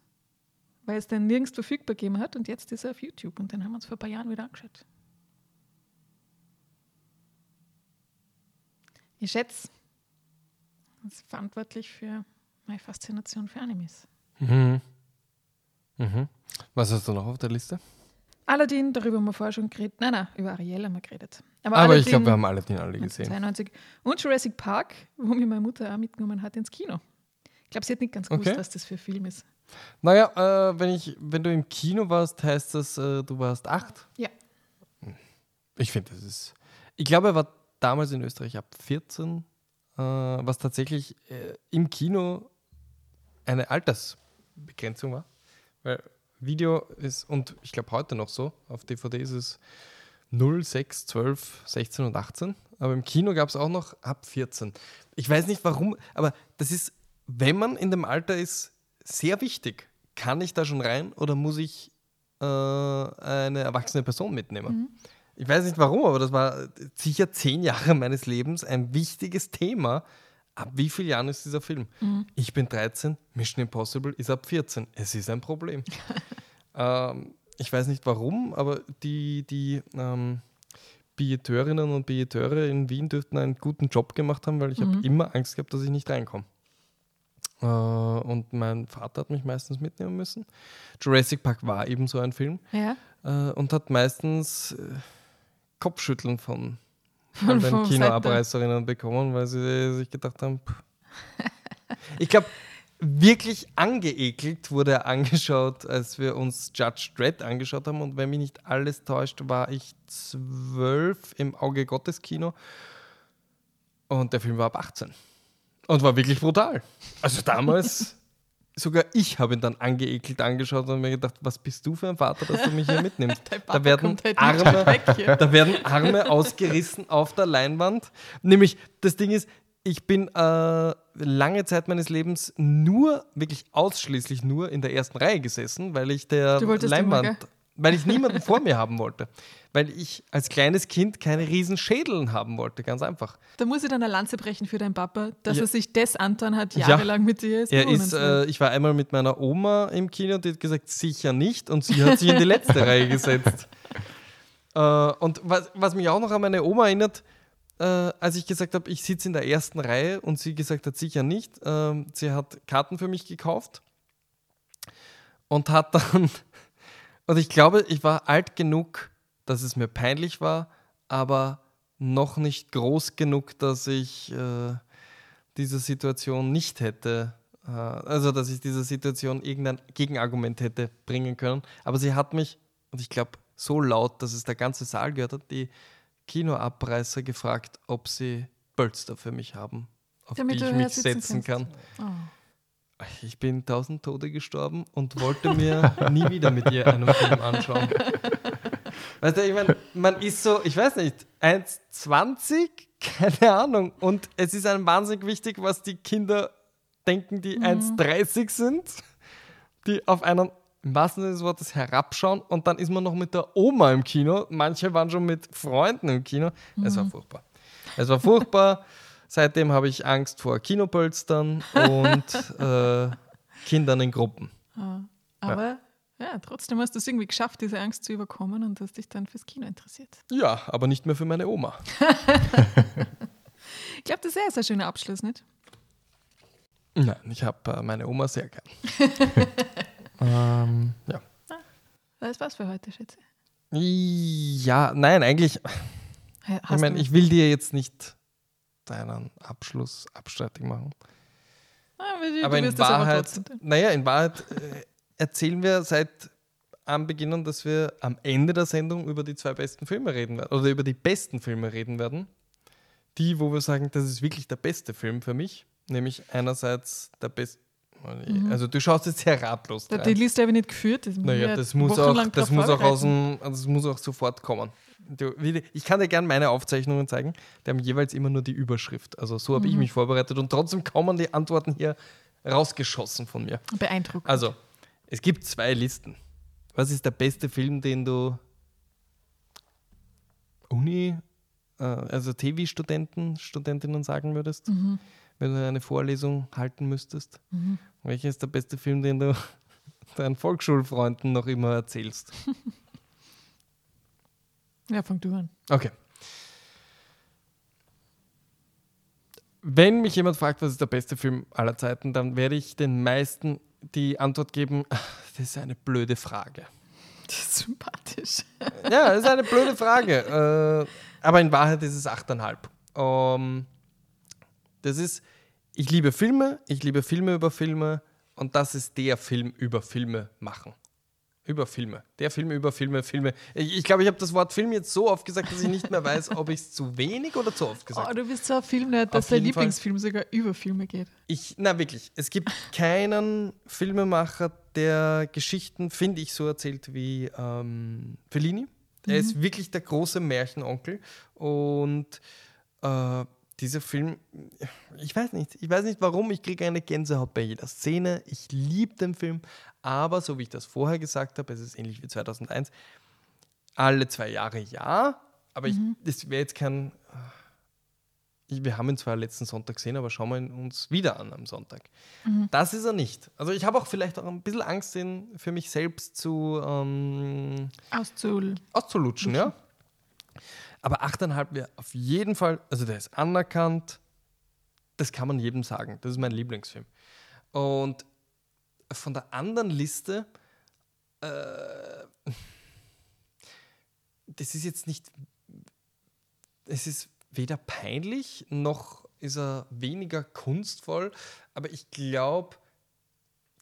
weil es dann nirgends verfügbar gegeben hat und jetzt ist er auf YouTube und dann haben wir uns vor ein paar Jahren wieder angeschaut. Ich schätze, das ist verantwortlich für meine Faszination für Animes. Mhm. Mhm. Was hast du noch auf der Liste? Aladdin, darüber haben wir vorher schon geredet. Nein, nein, über Ariel haben wir geredet. Aber, Aber ich glaube, wir haben Aladdin alle gesehen. 92. Und Jurassic Park, wo mir meine Mutter auch mitgenommen hat ins Kino. Ich glaube, sie hat nicht ganz gewusst, okay. was das für ein Film ist. Naja, äh, wenn, ich, wenn du im Kino warst, heißt das, äh, du warst acht? Ja. Ich finde, das ist. Ich glaube, er war damals in Österreich ab 14, äh, was tatsächlich äh, im Kino eine Altersbegrenzung war. Weil Video ist, und ich glaube heute noch so, auf DVD ist es 0, 6, 12, 16 und 18. Aber im Kino gab es auch noch ab 14. Ich weiß nicht warum, aber das ist, wenn man in dem Alter ist, sehr wichtig. Kann ich da schon rein oder muss ich äh, eine erwachsene Person mitnehmen? Mhm. Ich weiß nicht warum, aber das war sicher zehn Jahre meines Lebens ein wichtiges Thema. Ab wie vielen Jahren ist dieser Film? Mhm. Ich bin 13, Mission Impossible ist ab 14. Es ist ein Problem. ähm, ich weiß nicht warum, aber die, die ähm, Billeteurinnen und Billeteure in Wien dürften einen guten Job gemacht haben, weil ich mhm. habe immer Angst gehabt, dass ich nicht reinkomme. Äh, und mein Vater hat mich meistens mitnehmen müssen. Jurassic Park war eben so ein Film. Ja. Äh, und hat meistens äh, Kopfschütteln von, von den Kinoabreißerinnen bekommen, weil sie sich gedacht haben, ich glaube, wirklich angeekelt wurde er angeschaut, als wir uns Judge Dredd angeschaut haben. Und wenn mich nicht alles täuscht, war ich zwölf im Auge Gottes Kino. Und der Film war ab 18. Und war wirklich brutal. Also damals sogar ich habe ihn dann angeekelt angeschaut und mir gedacht, was bist du für ein Vater, dass du mich hier mitnimmst? da, werden halt Arme, da werden Arme ausgerissen auf der Leinwand. Nämlich, das Ding ist, ich bin äh, lange Zeit meines Lebens nur, wirklich ausschließlich nur in der ersten Reihe gesessen, weil ich der Leinwand, weil ich niemanden vor mir haben wollte weil ich als kleines Kind keine riesen Schädeln haben wollte, ganz einfach. Da muss ich dann eine Lanze brechen für deinen Papa, dass ja. er sich das antan hat, jahrelang ja. mit dir ist. Er ist äh, ich war einmal mit meiner Oma im Kino und die hat gesagt, sicher nicht und sie hat sich in die letzte Reihe gesetzt. Äh, und was, was mich auch noch an meine Oma erinnert, äh, als ich gesagt habe, ich sitze in der ersten Reihe und sie gesagt hat, sicher nicht. Äh, sie hat Karten für mich gekauft und hat dann, und ich glaube, ich war alt genug, dass es mir peinlich war, aber noch nicht groß genug, dass ich äh, diese Situation nicht hätte, äh, also dass ich dieser Situation irgendein Gegenargument hätte bringen können. Aber sie hat mich, und ich glaube, so laut, dass es der ganze Saal gehört hat, die Kinoabreißer gefragt, ob sie Pölster für mich haben, auf Damit die ich mich setzen kannst. kann. Oh. Ich bin tausend Tode gestorben und wollte mir nie wieder mit ihr einen Film anschauen. Weißt du, ich meine, man ist so, ich weiß nicht, 1,20? Keine Ahnung. Und es ist einem wahnsinnig wichtig, was die Kinder denken, die 1,30 sind, die auf einen, im wahrsten Sinne des Wortes, herabschauen und dann ist man noch mit der Oma im Kino. Manche waren schon mit Freunden im Kino. Es war furchtbar. Es war furchtbar. Seitdem habe ich Angst vor Kinopölstern und äh, Kindern in Gruppen. Ah. Aber ja. trotzdem hast du es irgendwie geschafft, diese Angst zu überkommen und hast dich dann fürs Kino interessiert. Ja, aber nicht mehr für meine Oma. Ich glaube, das ist ein sehr schöner Abschluss, nicht? Nein, ich habe äh, meine Oma sehr gern. ähm, ja. Das war's für heute, Schätze. Ja, nein, eigentlich, Hast ich meine, ich will dir jetzt nicht deinen Abschluss abstreitig machen. Ah, aber du, aber du in aber Wahrheit, naja, in Wahrheit äh, erzählen wir seit am Beginn, dass wir am Ende der Sendung über die zwei besten Filme reden werden oder über die besten Filme reden werden. Die, wo wir sagen, das ist wirklich der beste Film für mich, nämlich einerseits der beste. Also du schaust jetzt sehr ratlos Da-. Die Liste habe ich nicht geführt. Das Naja, das muss auch, das muss auch aus dem, das muss auch sofort kommen. Du, ich kann dir gerne meine Aufzeichnungen zeigen. Die haben jeweils immer nur die Überschrift. Also so habe Mhm. ich mich vorbereitet und trotzdem kommen die Antworten hier rausgeschossen von mir. Beeindruckend. Also, es gibt zwei Listen. Was ist der beste Film, den du Uni, äh, also TV-Studenten, Studentinnen sagen würdest, Mhm. wenn du eine Vorlesung halten müsstest? Welcher ist der beste Film, den du deinen Volksschulfreunden noch immer erzählst? ja, fang du an. Okay. Wenn mich jemand fragt, was ist der beste Film aller Zeiten, dann werde ich den meisten die Antwort geben, "Ah, das ist eine blöde Frage. Das ist sympathisch. Ja, das ist eine blöde Frage. Äh, aber in Wahrheit ist es 8,5. Ähm, das ist, ich liebe Filme, ich liebe Filme über Filme und das ist der Film über Filme machen. Über Filme. Der Film über Filme, Filme. Ich, ich glaube, ich habe das Wort Film jetzt so oft gesagt, dass ich nicht mehr weiß, ob ich es zu wenig oder zu oft gesagt Oh, habe. du bist so ein Filmnerd, dass dein jeden Fall. Lieblingsfilm sogar über Filme geht. Ich, na wirklich, es gibt keinen Filmemacher, der Geschichten, finde ich, so erzählt wie ähm, Fellini. Er ist wirklich der große Märchenonkel und äh, dieser Film, ich weiß nicht, ich weiß nicht warum, ich kriege eine Gänsehaut bei jeder Szene. Ich liebe den Film, aber so wie ich das vorher gesagt habe, es ist ähnlich wie 2001, alle zwei Jahre ja, aber ich, das wäre jetzt kein ich, wir haben ihn zwar letzten Sonntag gesehen, aber schauen wir ihn uns wieder an am Sonntag. Das ist er nicht. Also ich habe auch vielleicht auch ein bisschen Angst, ihn für mich selbst zu ähm, Auszul. auszulutschen, ja. Aber 8,5 wäre auf jeden Fall, also der ist anerkannt, das kann man jedem sagen. Das ist mein Lieblingsfilm. Und von der anderen Liste, äh, das ist jetzt nicht, es ist weder peinlich noch ist er weniger kunstvoll, aber ich glaube,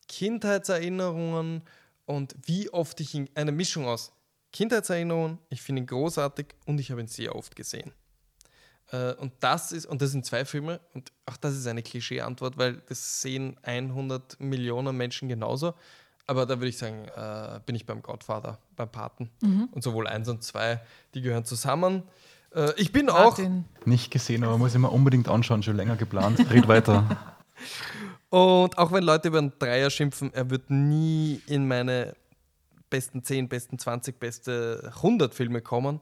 Kindheitserinnerungen und wie oft ich ihn, eine Mischung aus Kindheitserinnerungen, ich finde ihn großartig und ich habe ihn sehr oft gesehen. Äh, und das ist, und das sind zwei Filme, und auch das ist eine Klischee-Antwort, weil das sehen 100 Millionen Menschen genauso. Aber da würde ich sagen, äh, bin ich beim Godfather, beim Paten. Und sowohl eins und zwei, die gehören zusammen. Äh, ich bin auch, Martin. Nicht gesehen, aber muss ich mir unbedingt anschauen, schon länger geplant. Red weiter. Und auch wenn Leute über einen Dreier schimpfen, er wird nie in meine besten 10, besten 20, beste 100 Filme kommen.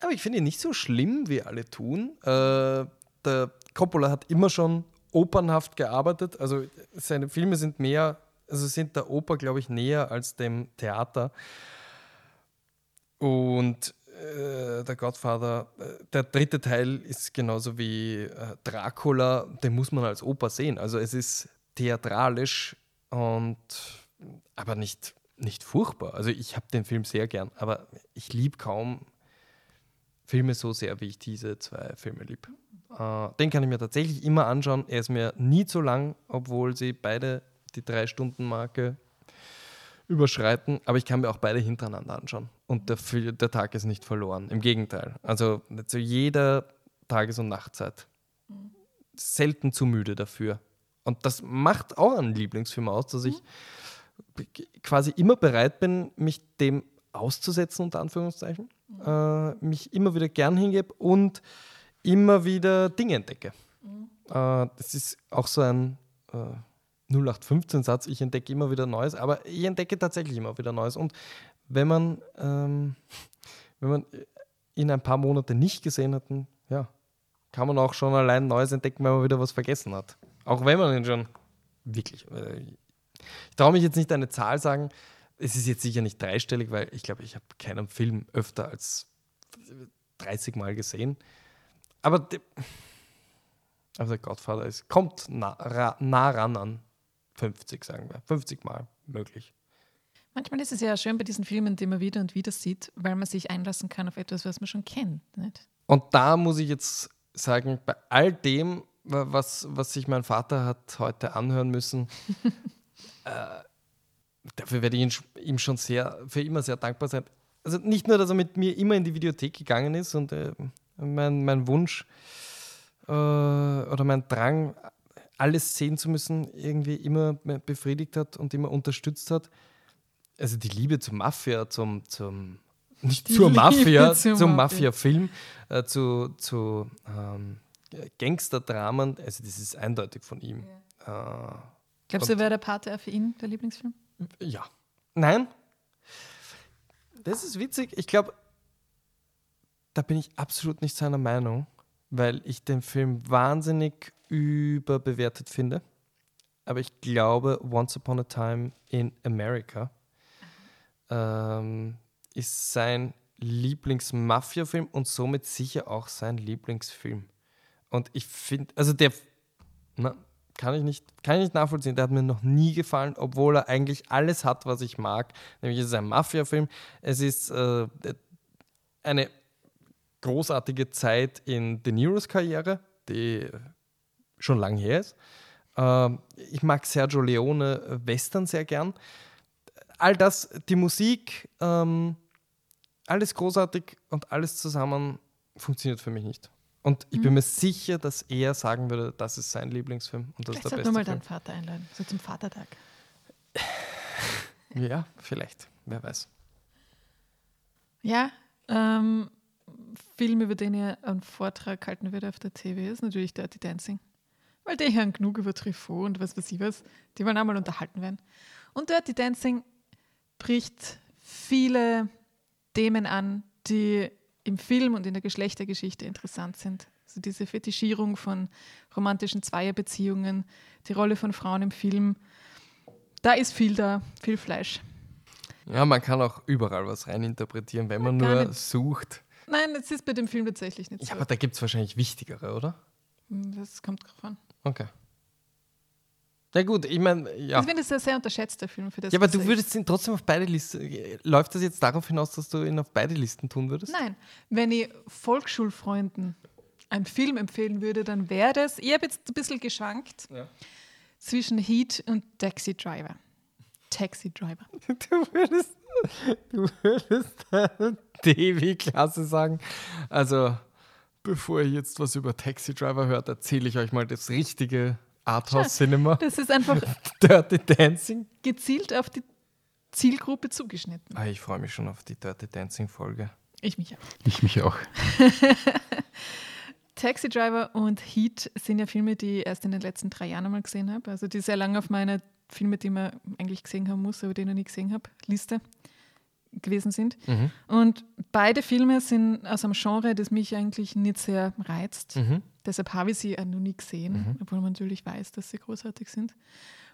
Aber ich finde ihn nicht so schlimm, wie alle tun. Äh, der Coppola hat immer schon opernhaft gearbeitet. Also seine Filme sind mehr, also sind der Oper, glaube ich, näher als dem Theater. Und äh, der Godfather, äh, der dritte Teil ist genauso wie äh, Dracula, den muss man als Oper sehen. Also es ist theatralisch und aber nicht, nicht furchtbar. Also ich habe den Film sehr gern, aber ich liebe kaum Filme so sehr, wie ich diese zwei Filme liebe. Äh, den kann ich mir tatsächlich immer anschauen. Er ist mir nie zu lang, obwohl sie beide die Drei-Stunden-Marke überschreiten, aber ich kann mir auch beide hintereinander anschauen. Und der, der Tag ist nicht verloren. Im Gegenteil. Also zu jeder Tages- und Nachtzeit. Selten zu müde dafür. Und das macht auch einen Lieblingsfilm aus, dass ich b- quasi immer bereit bin, mich dem auszusetzen, unter Anführungszeichen. Äh, mich immer wieder gern hingebe und immer wieder Dinge entdecke. Äh, das ist auch so ein äh, 0815-Satz, ich entdecke immer wieder Neues, aber ich entdecke tatsächlich immer wieder Neues. Und wenn man, ähm, wenn man ihn ein paar Monate nicht gesehen hat, dann, ja, kann man auch schon allein Neues entdecken, wenn man wieder was vergessen hat. Auch wenn man ihn schon wirklich. Ich traue mich jetzt nicht eine Zahl sagen. Es ist jetzt sicher nicht dreistellig, weil ich glaube, ich habe keinen Film öfter als 30 Mal gesehen. Aber de, also der Godfather ist, kommt nah, ra, nah ran an 50, sagen wir. 50 Mal möglich. Manchmal ist es ja schön bei diesen Filmen, die man wieder und wieder sieht, weil man sich einlassen kann auf etwas, was man schon kennt. Nicht? Und da muss ich jetzt sagen, bei all dem, wa- was, was sich mein Vater hat heute anhören müssen, dafür werde ich ihm schon sehr, für immer sehr dankbar sein. Also nicht nur, dass er mit mir immer in die Videothek gegangen ist und äh, mein, mein Wunsch äh, oder mein Drang, alles sehen zu müssen, irgendwie immer befriedigt hat und immer unterstützt hat. Also die Liebe zur Mafia, zum, zum nicht Die zur Liebe Mafia, zur zum Mafia. Mafia-Film, äh, zu, zu ähm, Gangster-Dramen, also das ist eindeutig von ihm. Äh, Glaubst du, wäre der Pate für ihn der Lieblingsfilm? ja. Nein. Das ist witzig. Ich glaube, da bin ich absolut nicht seiner Meinung, weil ich den Film wahnsinnig überbewertet finde. Aber ich glaube, Once Upon a Time in America ähm, ist sein Lieblings-Mafia-Film und somit sicher auch sein Lieblingsfilm. Und ich finde, also der, na, kann ich nicht, kann ich nicht nachvollziehen. Der hat mir noch nie gefallen, obwohl er eigentlich alles hat, was ich mag. Nämlich es ist ein Mafia-Film. Es ist äh, eine großartige Zeit in De Niros Karriere, die schon lang her ist. Ähm, ich mag Sergio Leone äh, Western sehr gern. All das, die Musik, ähm, alles großartig und alles zusammen funktioniert für mich nicht. Und ich bin mir sicher, dass er sagen würde, das ist sein Lieblingsfilm und das Vielleicht ist der beste mal Film. deinen Vater einladen, so zum Vatertag. Ja, vielleicht. Wer weiß. Ja, ähm, Film, über den ihr einen Vortrag halten würde auf der TV, ist natürlich Dirty Dancing. Weil die hören genug über Truffaut und was weiß ich was. Die wollen auch mal unterhalten werden. Und Dirty Dancing bricht viele Themen an, die im Film und in der Geschlechtergeschichte interessant sind. Also diese Fetischierung von romantischen Zweierbeziehungen, die Rolle von Frauen im Film. Da ist viel da, viel Fleisch. Ja, man kann auch überall was reininterpretieren, wenn man Gar nur nicht. sucht. Nein, das ist bei dem Film tatsächlich nicht Ja, so. aber da gibt es wahrscheinlich wichtigere, oder? Das kommt drauf an. Okay. Ja gut, ich meine, ja. Ich finde, es ist ein sehr unterschätzter Film für das. Ja, aber du würdest ihn trotzdem auf beide Listen. Läuft das jetzt darauf hinaus, dass du ihn auf beide Listen tun würdest? Nein, wenn ich Volksschulfreunden einen Film empfehlen würde, dann wäre das, ich habe jetzt ein bisschen geschwankt Ja. zwischen Heat und Taxi Driver. Taxi Driver. Du würdest, du würdest DW-Klasse sagen. Also, bevor ihr jetzt was über Taxi Driver hört, erzähle ich euch mal das richtige Arthouse-Cinema. Das ist einfach Dirty Dancing. gezielt auf die Zielgruppe zugeschnitten. Ah, ich freue mich schon auf die Dirty Dancing-Folge. Ich mich auch. Ich mich auch. Taxi Driver und Heat sind ja Filme, die ich erst in den letzten drei Jahren einmal gesehen habe. Also die sehr lange auf meiner Filme, die man eigentlich gesehen haben muss, aber die ich noch nie gesehen habe, Liste gewesen sind. Mhm. Und beide Filme sind aus einem Genre, das mich eigentlich nicht sehr reizt. Mhm. Deshalb habe ich sie auch noch nie gesehen, obwohl man natürlich weiß, dass sie großartig sind.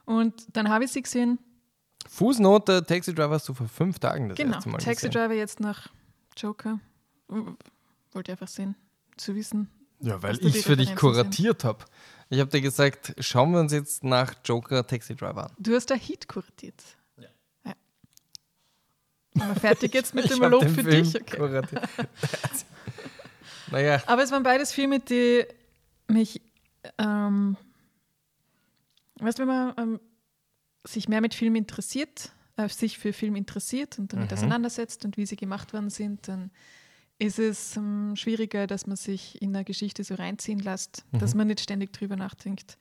Und dann habe ich sie gesehen, Fußnote: Taxi Driver hast du vor fünf Tagen das genau, erste Mal Taxi gesehen. Driver jetzt nach Joker. Wollte einfach sehen, zu wissen. Ja, weil ich für dich kuratiert habe. Ich habe dir gesagt, schauen wir uns jetzt nach Joker Taxi Driver an. Du hast da Heat kuratiert. Wir fertig jetzt mit dem Lob für Film dich? Okay. naja, Aber es waren beides Filme, die mich, ähm, weißt du, wenn man ähm, sich mehr mit Filmen interessiert, äh, sich für Film interessiert und damit Mhm. auseinandersetzt und wie sie gemacht worden sind, dann ist es ähm, schwieriger, dass man sich in eine Geschichte so reinziehen lässt, dass Mhm. man nicht ständig drüber nachdenkt.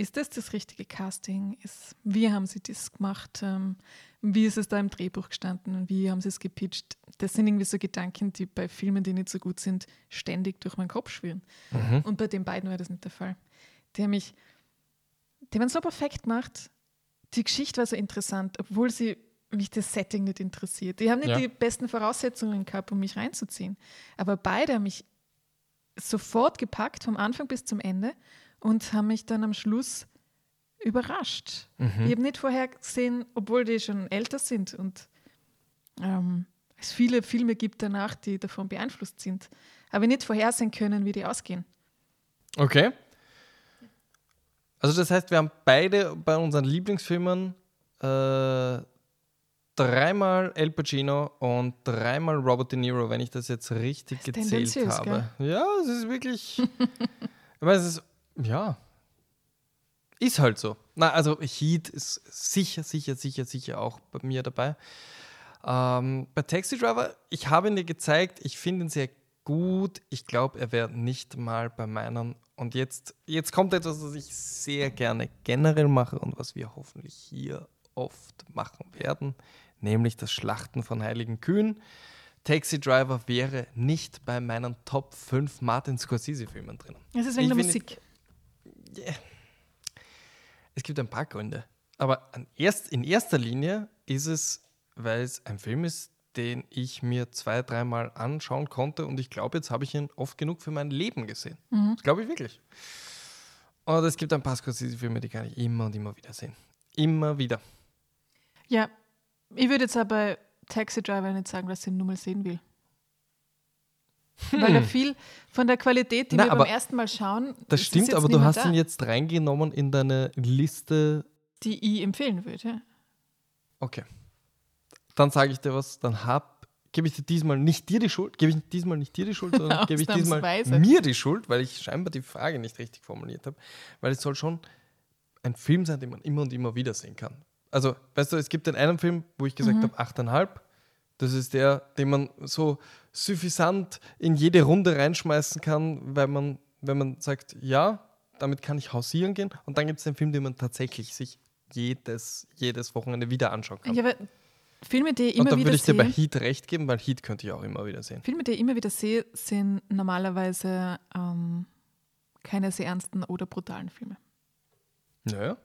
Ist das das richtige Casting? Ist, wie haben sie das gemacht? Ähm, wie ist es da im Drehbuch gestanden? Wie haben sie es gepitcht? Das sind irgendwie so Gedanken, die bei Filmen, die nicht so gut sind, ständig durch meinen Kopf schwirren. Mhm. Und bei den beiden war das nicht der Fall. Die haben mich, die haben so perfekt gemacht. Die Geschichte war so interessant, obwohl sie mich das Setting nicht interessiert. Die haben nicht Ja. die besten Voraussetzungen gehabt, um mich reinzuziehen. Aber beide haben mich sofort gepackt, vom Anfang bis zum Ende, und haben mich dann am Schluss überrascht. Mhm. Ich habe nicht vorhergesehen, obwohl die schon älter sind und ähm, es viele Filme gibt danach, die davon beeinflusst sind. Aber nicht vorhersehen können, wie die ausgehen. Okay. Also das heißt, wir haben beide bei unseren Lieblingsfilmen äh, dreimal El Pacino und dreimal Robert De Niro, wenn ich das jetzt richtig Das gezählt habe. Ja, es ist wirklich. ich meine, es ist. Ja. Ist halt so. Na, also Heat ist sicher, sicher, sicher, sicher auch bei mir dabei. Ähm, bei Taxi Driver, ich habe ihn dir gezeigt, ich finde ihn sehr gut. Ich glaube, er wäre nicht mal bei meinen. Und jetzt, jetzt kommt etwas, was ich sehr gerne generell mache und was wir hoffentlich hier oft machen werden, nämlich das Schlachten von heiligen Kühen. Taxi Driver wäre nicht bei meinen Top 5 Martin Scorsese-Filmen drin. Es ist wegen Ich der Musik. Es gibt ein paar Gründe. Aber erst, in erster Linie ist es, weil es ein Film ist, den ich mir zwei, dreimal anschauen konnte und ich glaube, jetzt habe ich ihn oft genug für mein Leben gesehen. Das glaube ich wirklich. Und es gibt ein paar Scorsese-Filme, die kann ich immer und immer wieder sehen. Immer wieder. Ja, ich würde jetzt aber bei Taxi Driver nicht sagen, dass ich ihn nur mal sehen will. Weil er viel von der Qualität, die Hm. Na, wir beim ersten Mal schauen, Das stimmt, aber du hast da, ihn jetzt reingenommen in deine Liste. die ich empfehlen würde. Okay. Dann sage ich dir was, dann hab, gebe ich dir diesmal nicht dir die Schuld, gebe ich diesmal nicht dir die Schuld, sondern gebe ich diesmal mir die Schuld, weil ich scheinbar die Frage nicht richtig formuliert habe. Weil es soll schon ein Film sein, den man immer und immer wieder sehen kann. Also, weißt du, es gibt den einen Film, wo ich gesagt habe, 8,5. Das ist der, den man so suffisant in jede Runde reinschmeißen kann, weil man, wenn man sagt, ja, damit kann ich hausieren gehen. Und dann gibt es den Film, den man tatsächlich sich jedes, jedes Wochenende wieder anschauen kann. Ja, aber Filme, die ich und immer da wieder würde ich dir bei Heat recht geben, weil Heat könnte ich auch immer wieder sehen. Filme, die ich immer wieder sehe, sind normalerweise ähm, keine sehr ernsten oder brutalen Filme. Naja.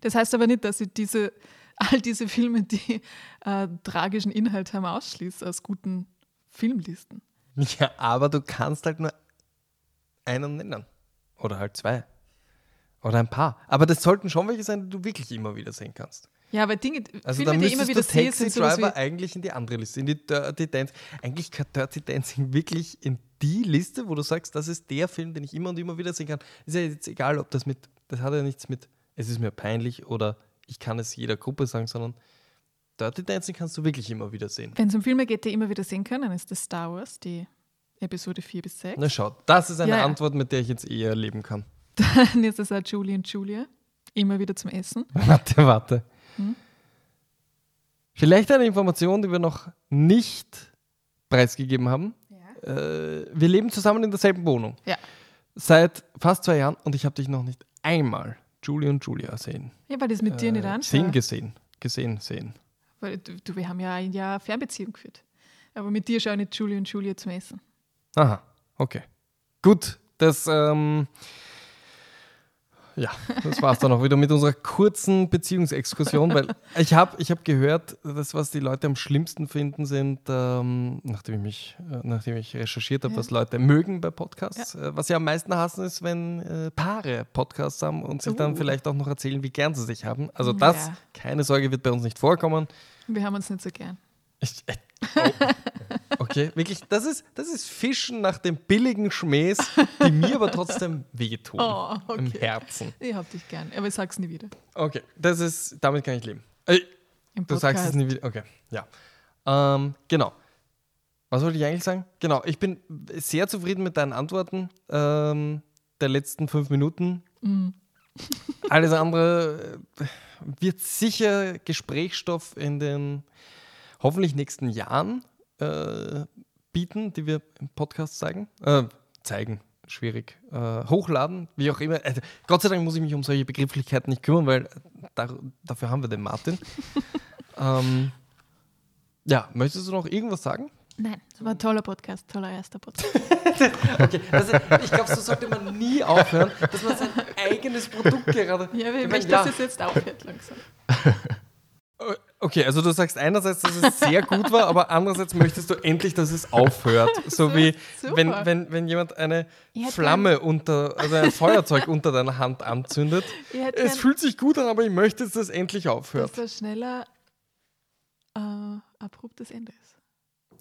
Das heißt aber nicht, dass ich diese, all diese Filme, die äh, tragischen Inhalt haben, ausschließe aus guten Filmlisten. Ja, aber du kannst halt nur einen nennen. Oder halt zwei. Oder ein paar. Aber das sollten schon welche sein, die du wirklich immer wieder sehen kannst. Ja, aber Dinge, Also Filme, die immer wieder du sehe, Taxi sind sowas Driver eigentlich in die andere Liste, in die Dirty Dancing. Eigentlich gehört Dirty Dancing wirklich in die Liste, wo du sagst, das ist der Film, den ich immer und immer wieder sehen kann. Ist ja jetzt egal, ob das mit, das hat ja nichts mit, es ist mir peinlich oder ich kann es jeder Gruppe sagen, sondern Dirty Dancing kannst du wirklich immer wieder sehen. wenn es um Filme geht, die immer wieder sehen können, ist das Star Wars, die Episode 4 bis 6. Na schau, das ist eine Ja, ja. Antwort, mit der ich jetzt eher leben kann. Dann ist es auch Julie und Julia, immer wieder zum Essen. Warte, warte. Vielleicht eine Information, die wir noch nicht preisgegeben haben. Äh, wir leben zusammen in derselben Wohnung. Ja. Seit fast zwei Jahren und ich habe dich noch nicht einmal Julie und Julia sehen. Ja, weil das mit dir nicht Äh, anschaue. Sehen, gesehen. Gesehen, sehen. Weil du, du, wir haben ja ein Jahr Fernbeziehung geführt. Aber mit dir schaue ich nicht Julie und Julia zum Essen. Aha, okay. Gut, das, ähm, ja, das war's dann auch wieder mit unserer kurzen Beziehungsexkursion, weil ich habe ich hab gehört, das, was die Leute am schlimmsten finden, sind, ähm, nachdem, ich mich, äh, nachdem ich recherchiert habe, Ja. was Leute mögen bei Podcasts, äh, was sie am meisten hassen, ist, wenn äh, Paare Podcasts haben und sich dann Uh. vielleicht auch noch erzählen, wie gern sie sich haben. Also Ja. das, keine Sorge, wird bei uns nicht vorkommen. Wir haben uns nicht so gern. Ich, äh, oh. Okay, wirklich, das ist, das ist Fischen nach dem billigen Schmähs, die mir aber trotzdem wehtun. Oh, Im okay. Herzen. Ich hab dich gern, aber ich sag's nie wieder. Okay, das ist, damit kann ich leben. Im du sagst es nie wieder. Okay, ja. Ähm, genau. Was wollte ich eigentlich sagen? Genau, ich bin sehr zufrieden mit deinen Antworten ähm, der letzten fünf Minuten. Mm. Alles andere äh, wird sicher Gesprächsstoff in den hoffentlich nächsten Jahren äh, bieten, die wir im Podcast zeigen. Äh, zeigen, schwierig. Äh, hochladen, wie auch immer. Also, Gott sei Dank muss ich mich um solche Begrifflichkeiten nicht kümmern, weil da, dafür haben wir den Martin. ähm, ja, möchtest du noch irgendwas sagen? Nein, das war ein toller Podcast, toller erster Podcast. Okay, also ich glaube, so sollte man nie aufhören, dass man sein eigenes Produkt gerade. Ja, aber ich Ich mein, möchte, ja. dass es jetzt aufhört langsam. Okay, also du sagst einerseits, dass es sehr gut war, aber andererseits möchtest du endlich, dass es aufhört. So wie super. wenn, wenn, wenn jemand eine Flamme unter, also ein Feuerzeug unter deiner Hand anzündet. Es fühlt sich gut an, aber ich möchte, dass das endlich aufhört. dass das schneller äh, abruptes Ende ist.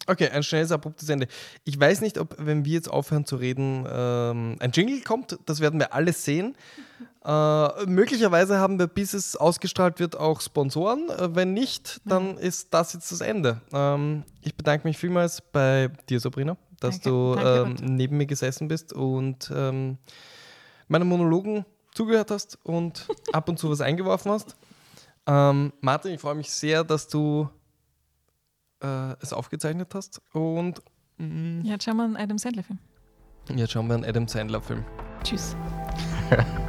Okay, ein schnelles, abruptes Ende. Ich weiß nicht, ob, wenn wir jetzt aufhören zu reden, ähm, ein Jingle kommt. Das werden wir alles sehen. Äh, möglicherweise haben wir, bis es ausgestrahlt wird, auch Sponsoren. Äh, wenn nicht, dann ist das jetzt das Ende. Ähm, ich bedanke mich vielmals bei dir, Sabrina, dass Danke. du Danke, ähm, neben mir gesessen bist und ähm, meinen Monologen zugehört hast und ab und zu was eingeworfen hast. Ähm, Martin, ich freue mich sehr, dass du äh, es aufgezeichnet hast. Und mm, Ja, jetzt schauen wir einen Adam Sandler-Film. jetzt schauen wir einen Adam Sandler-Film. Tschüss.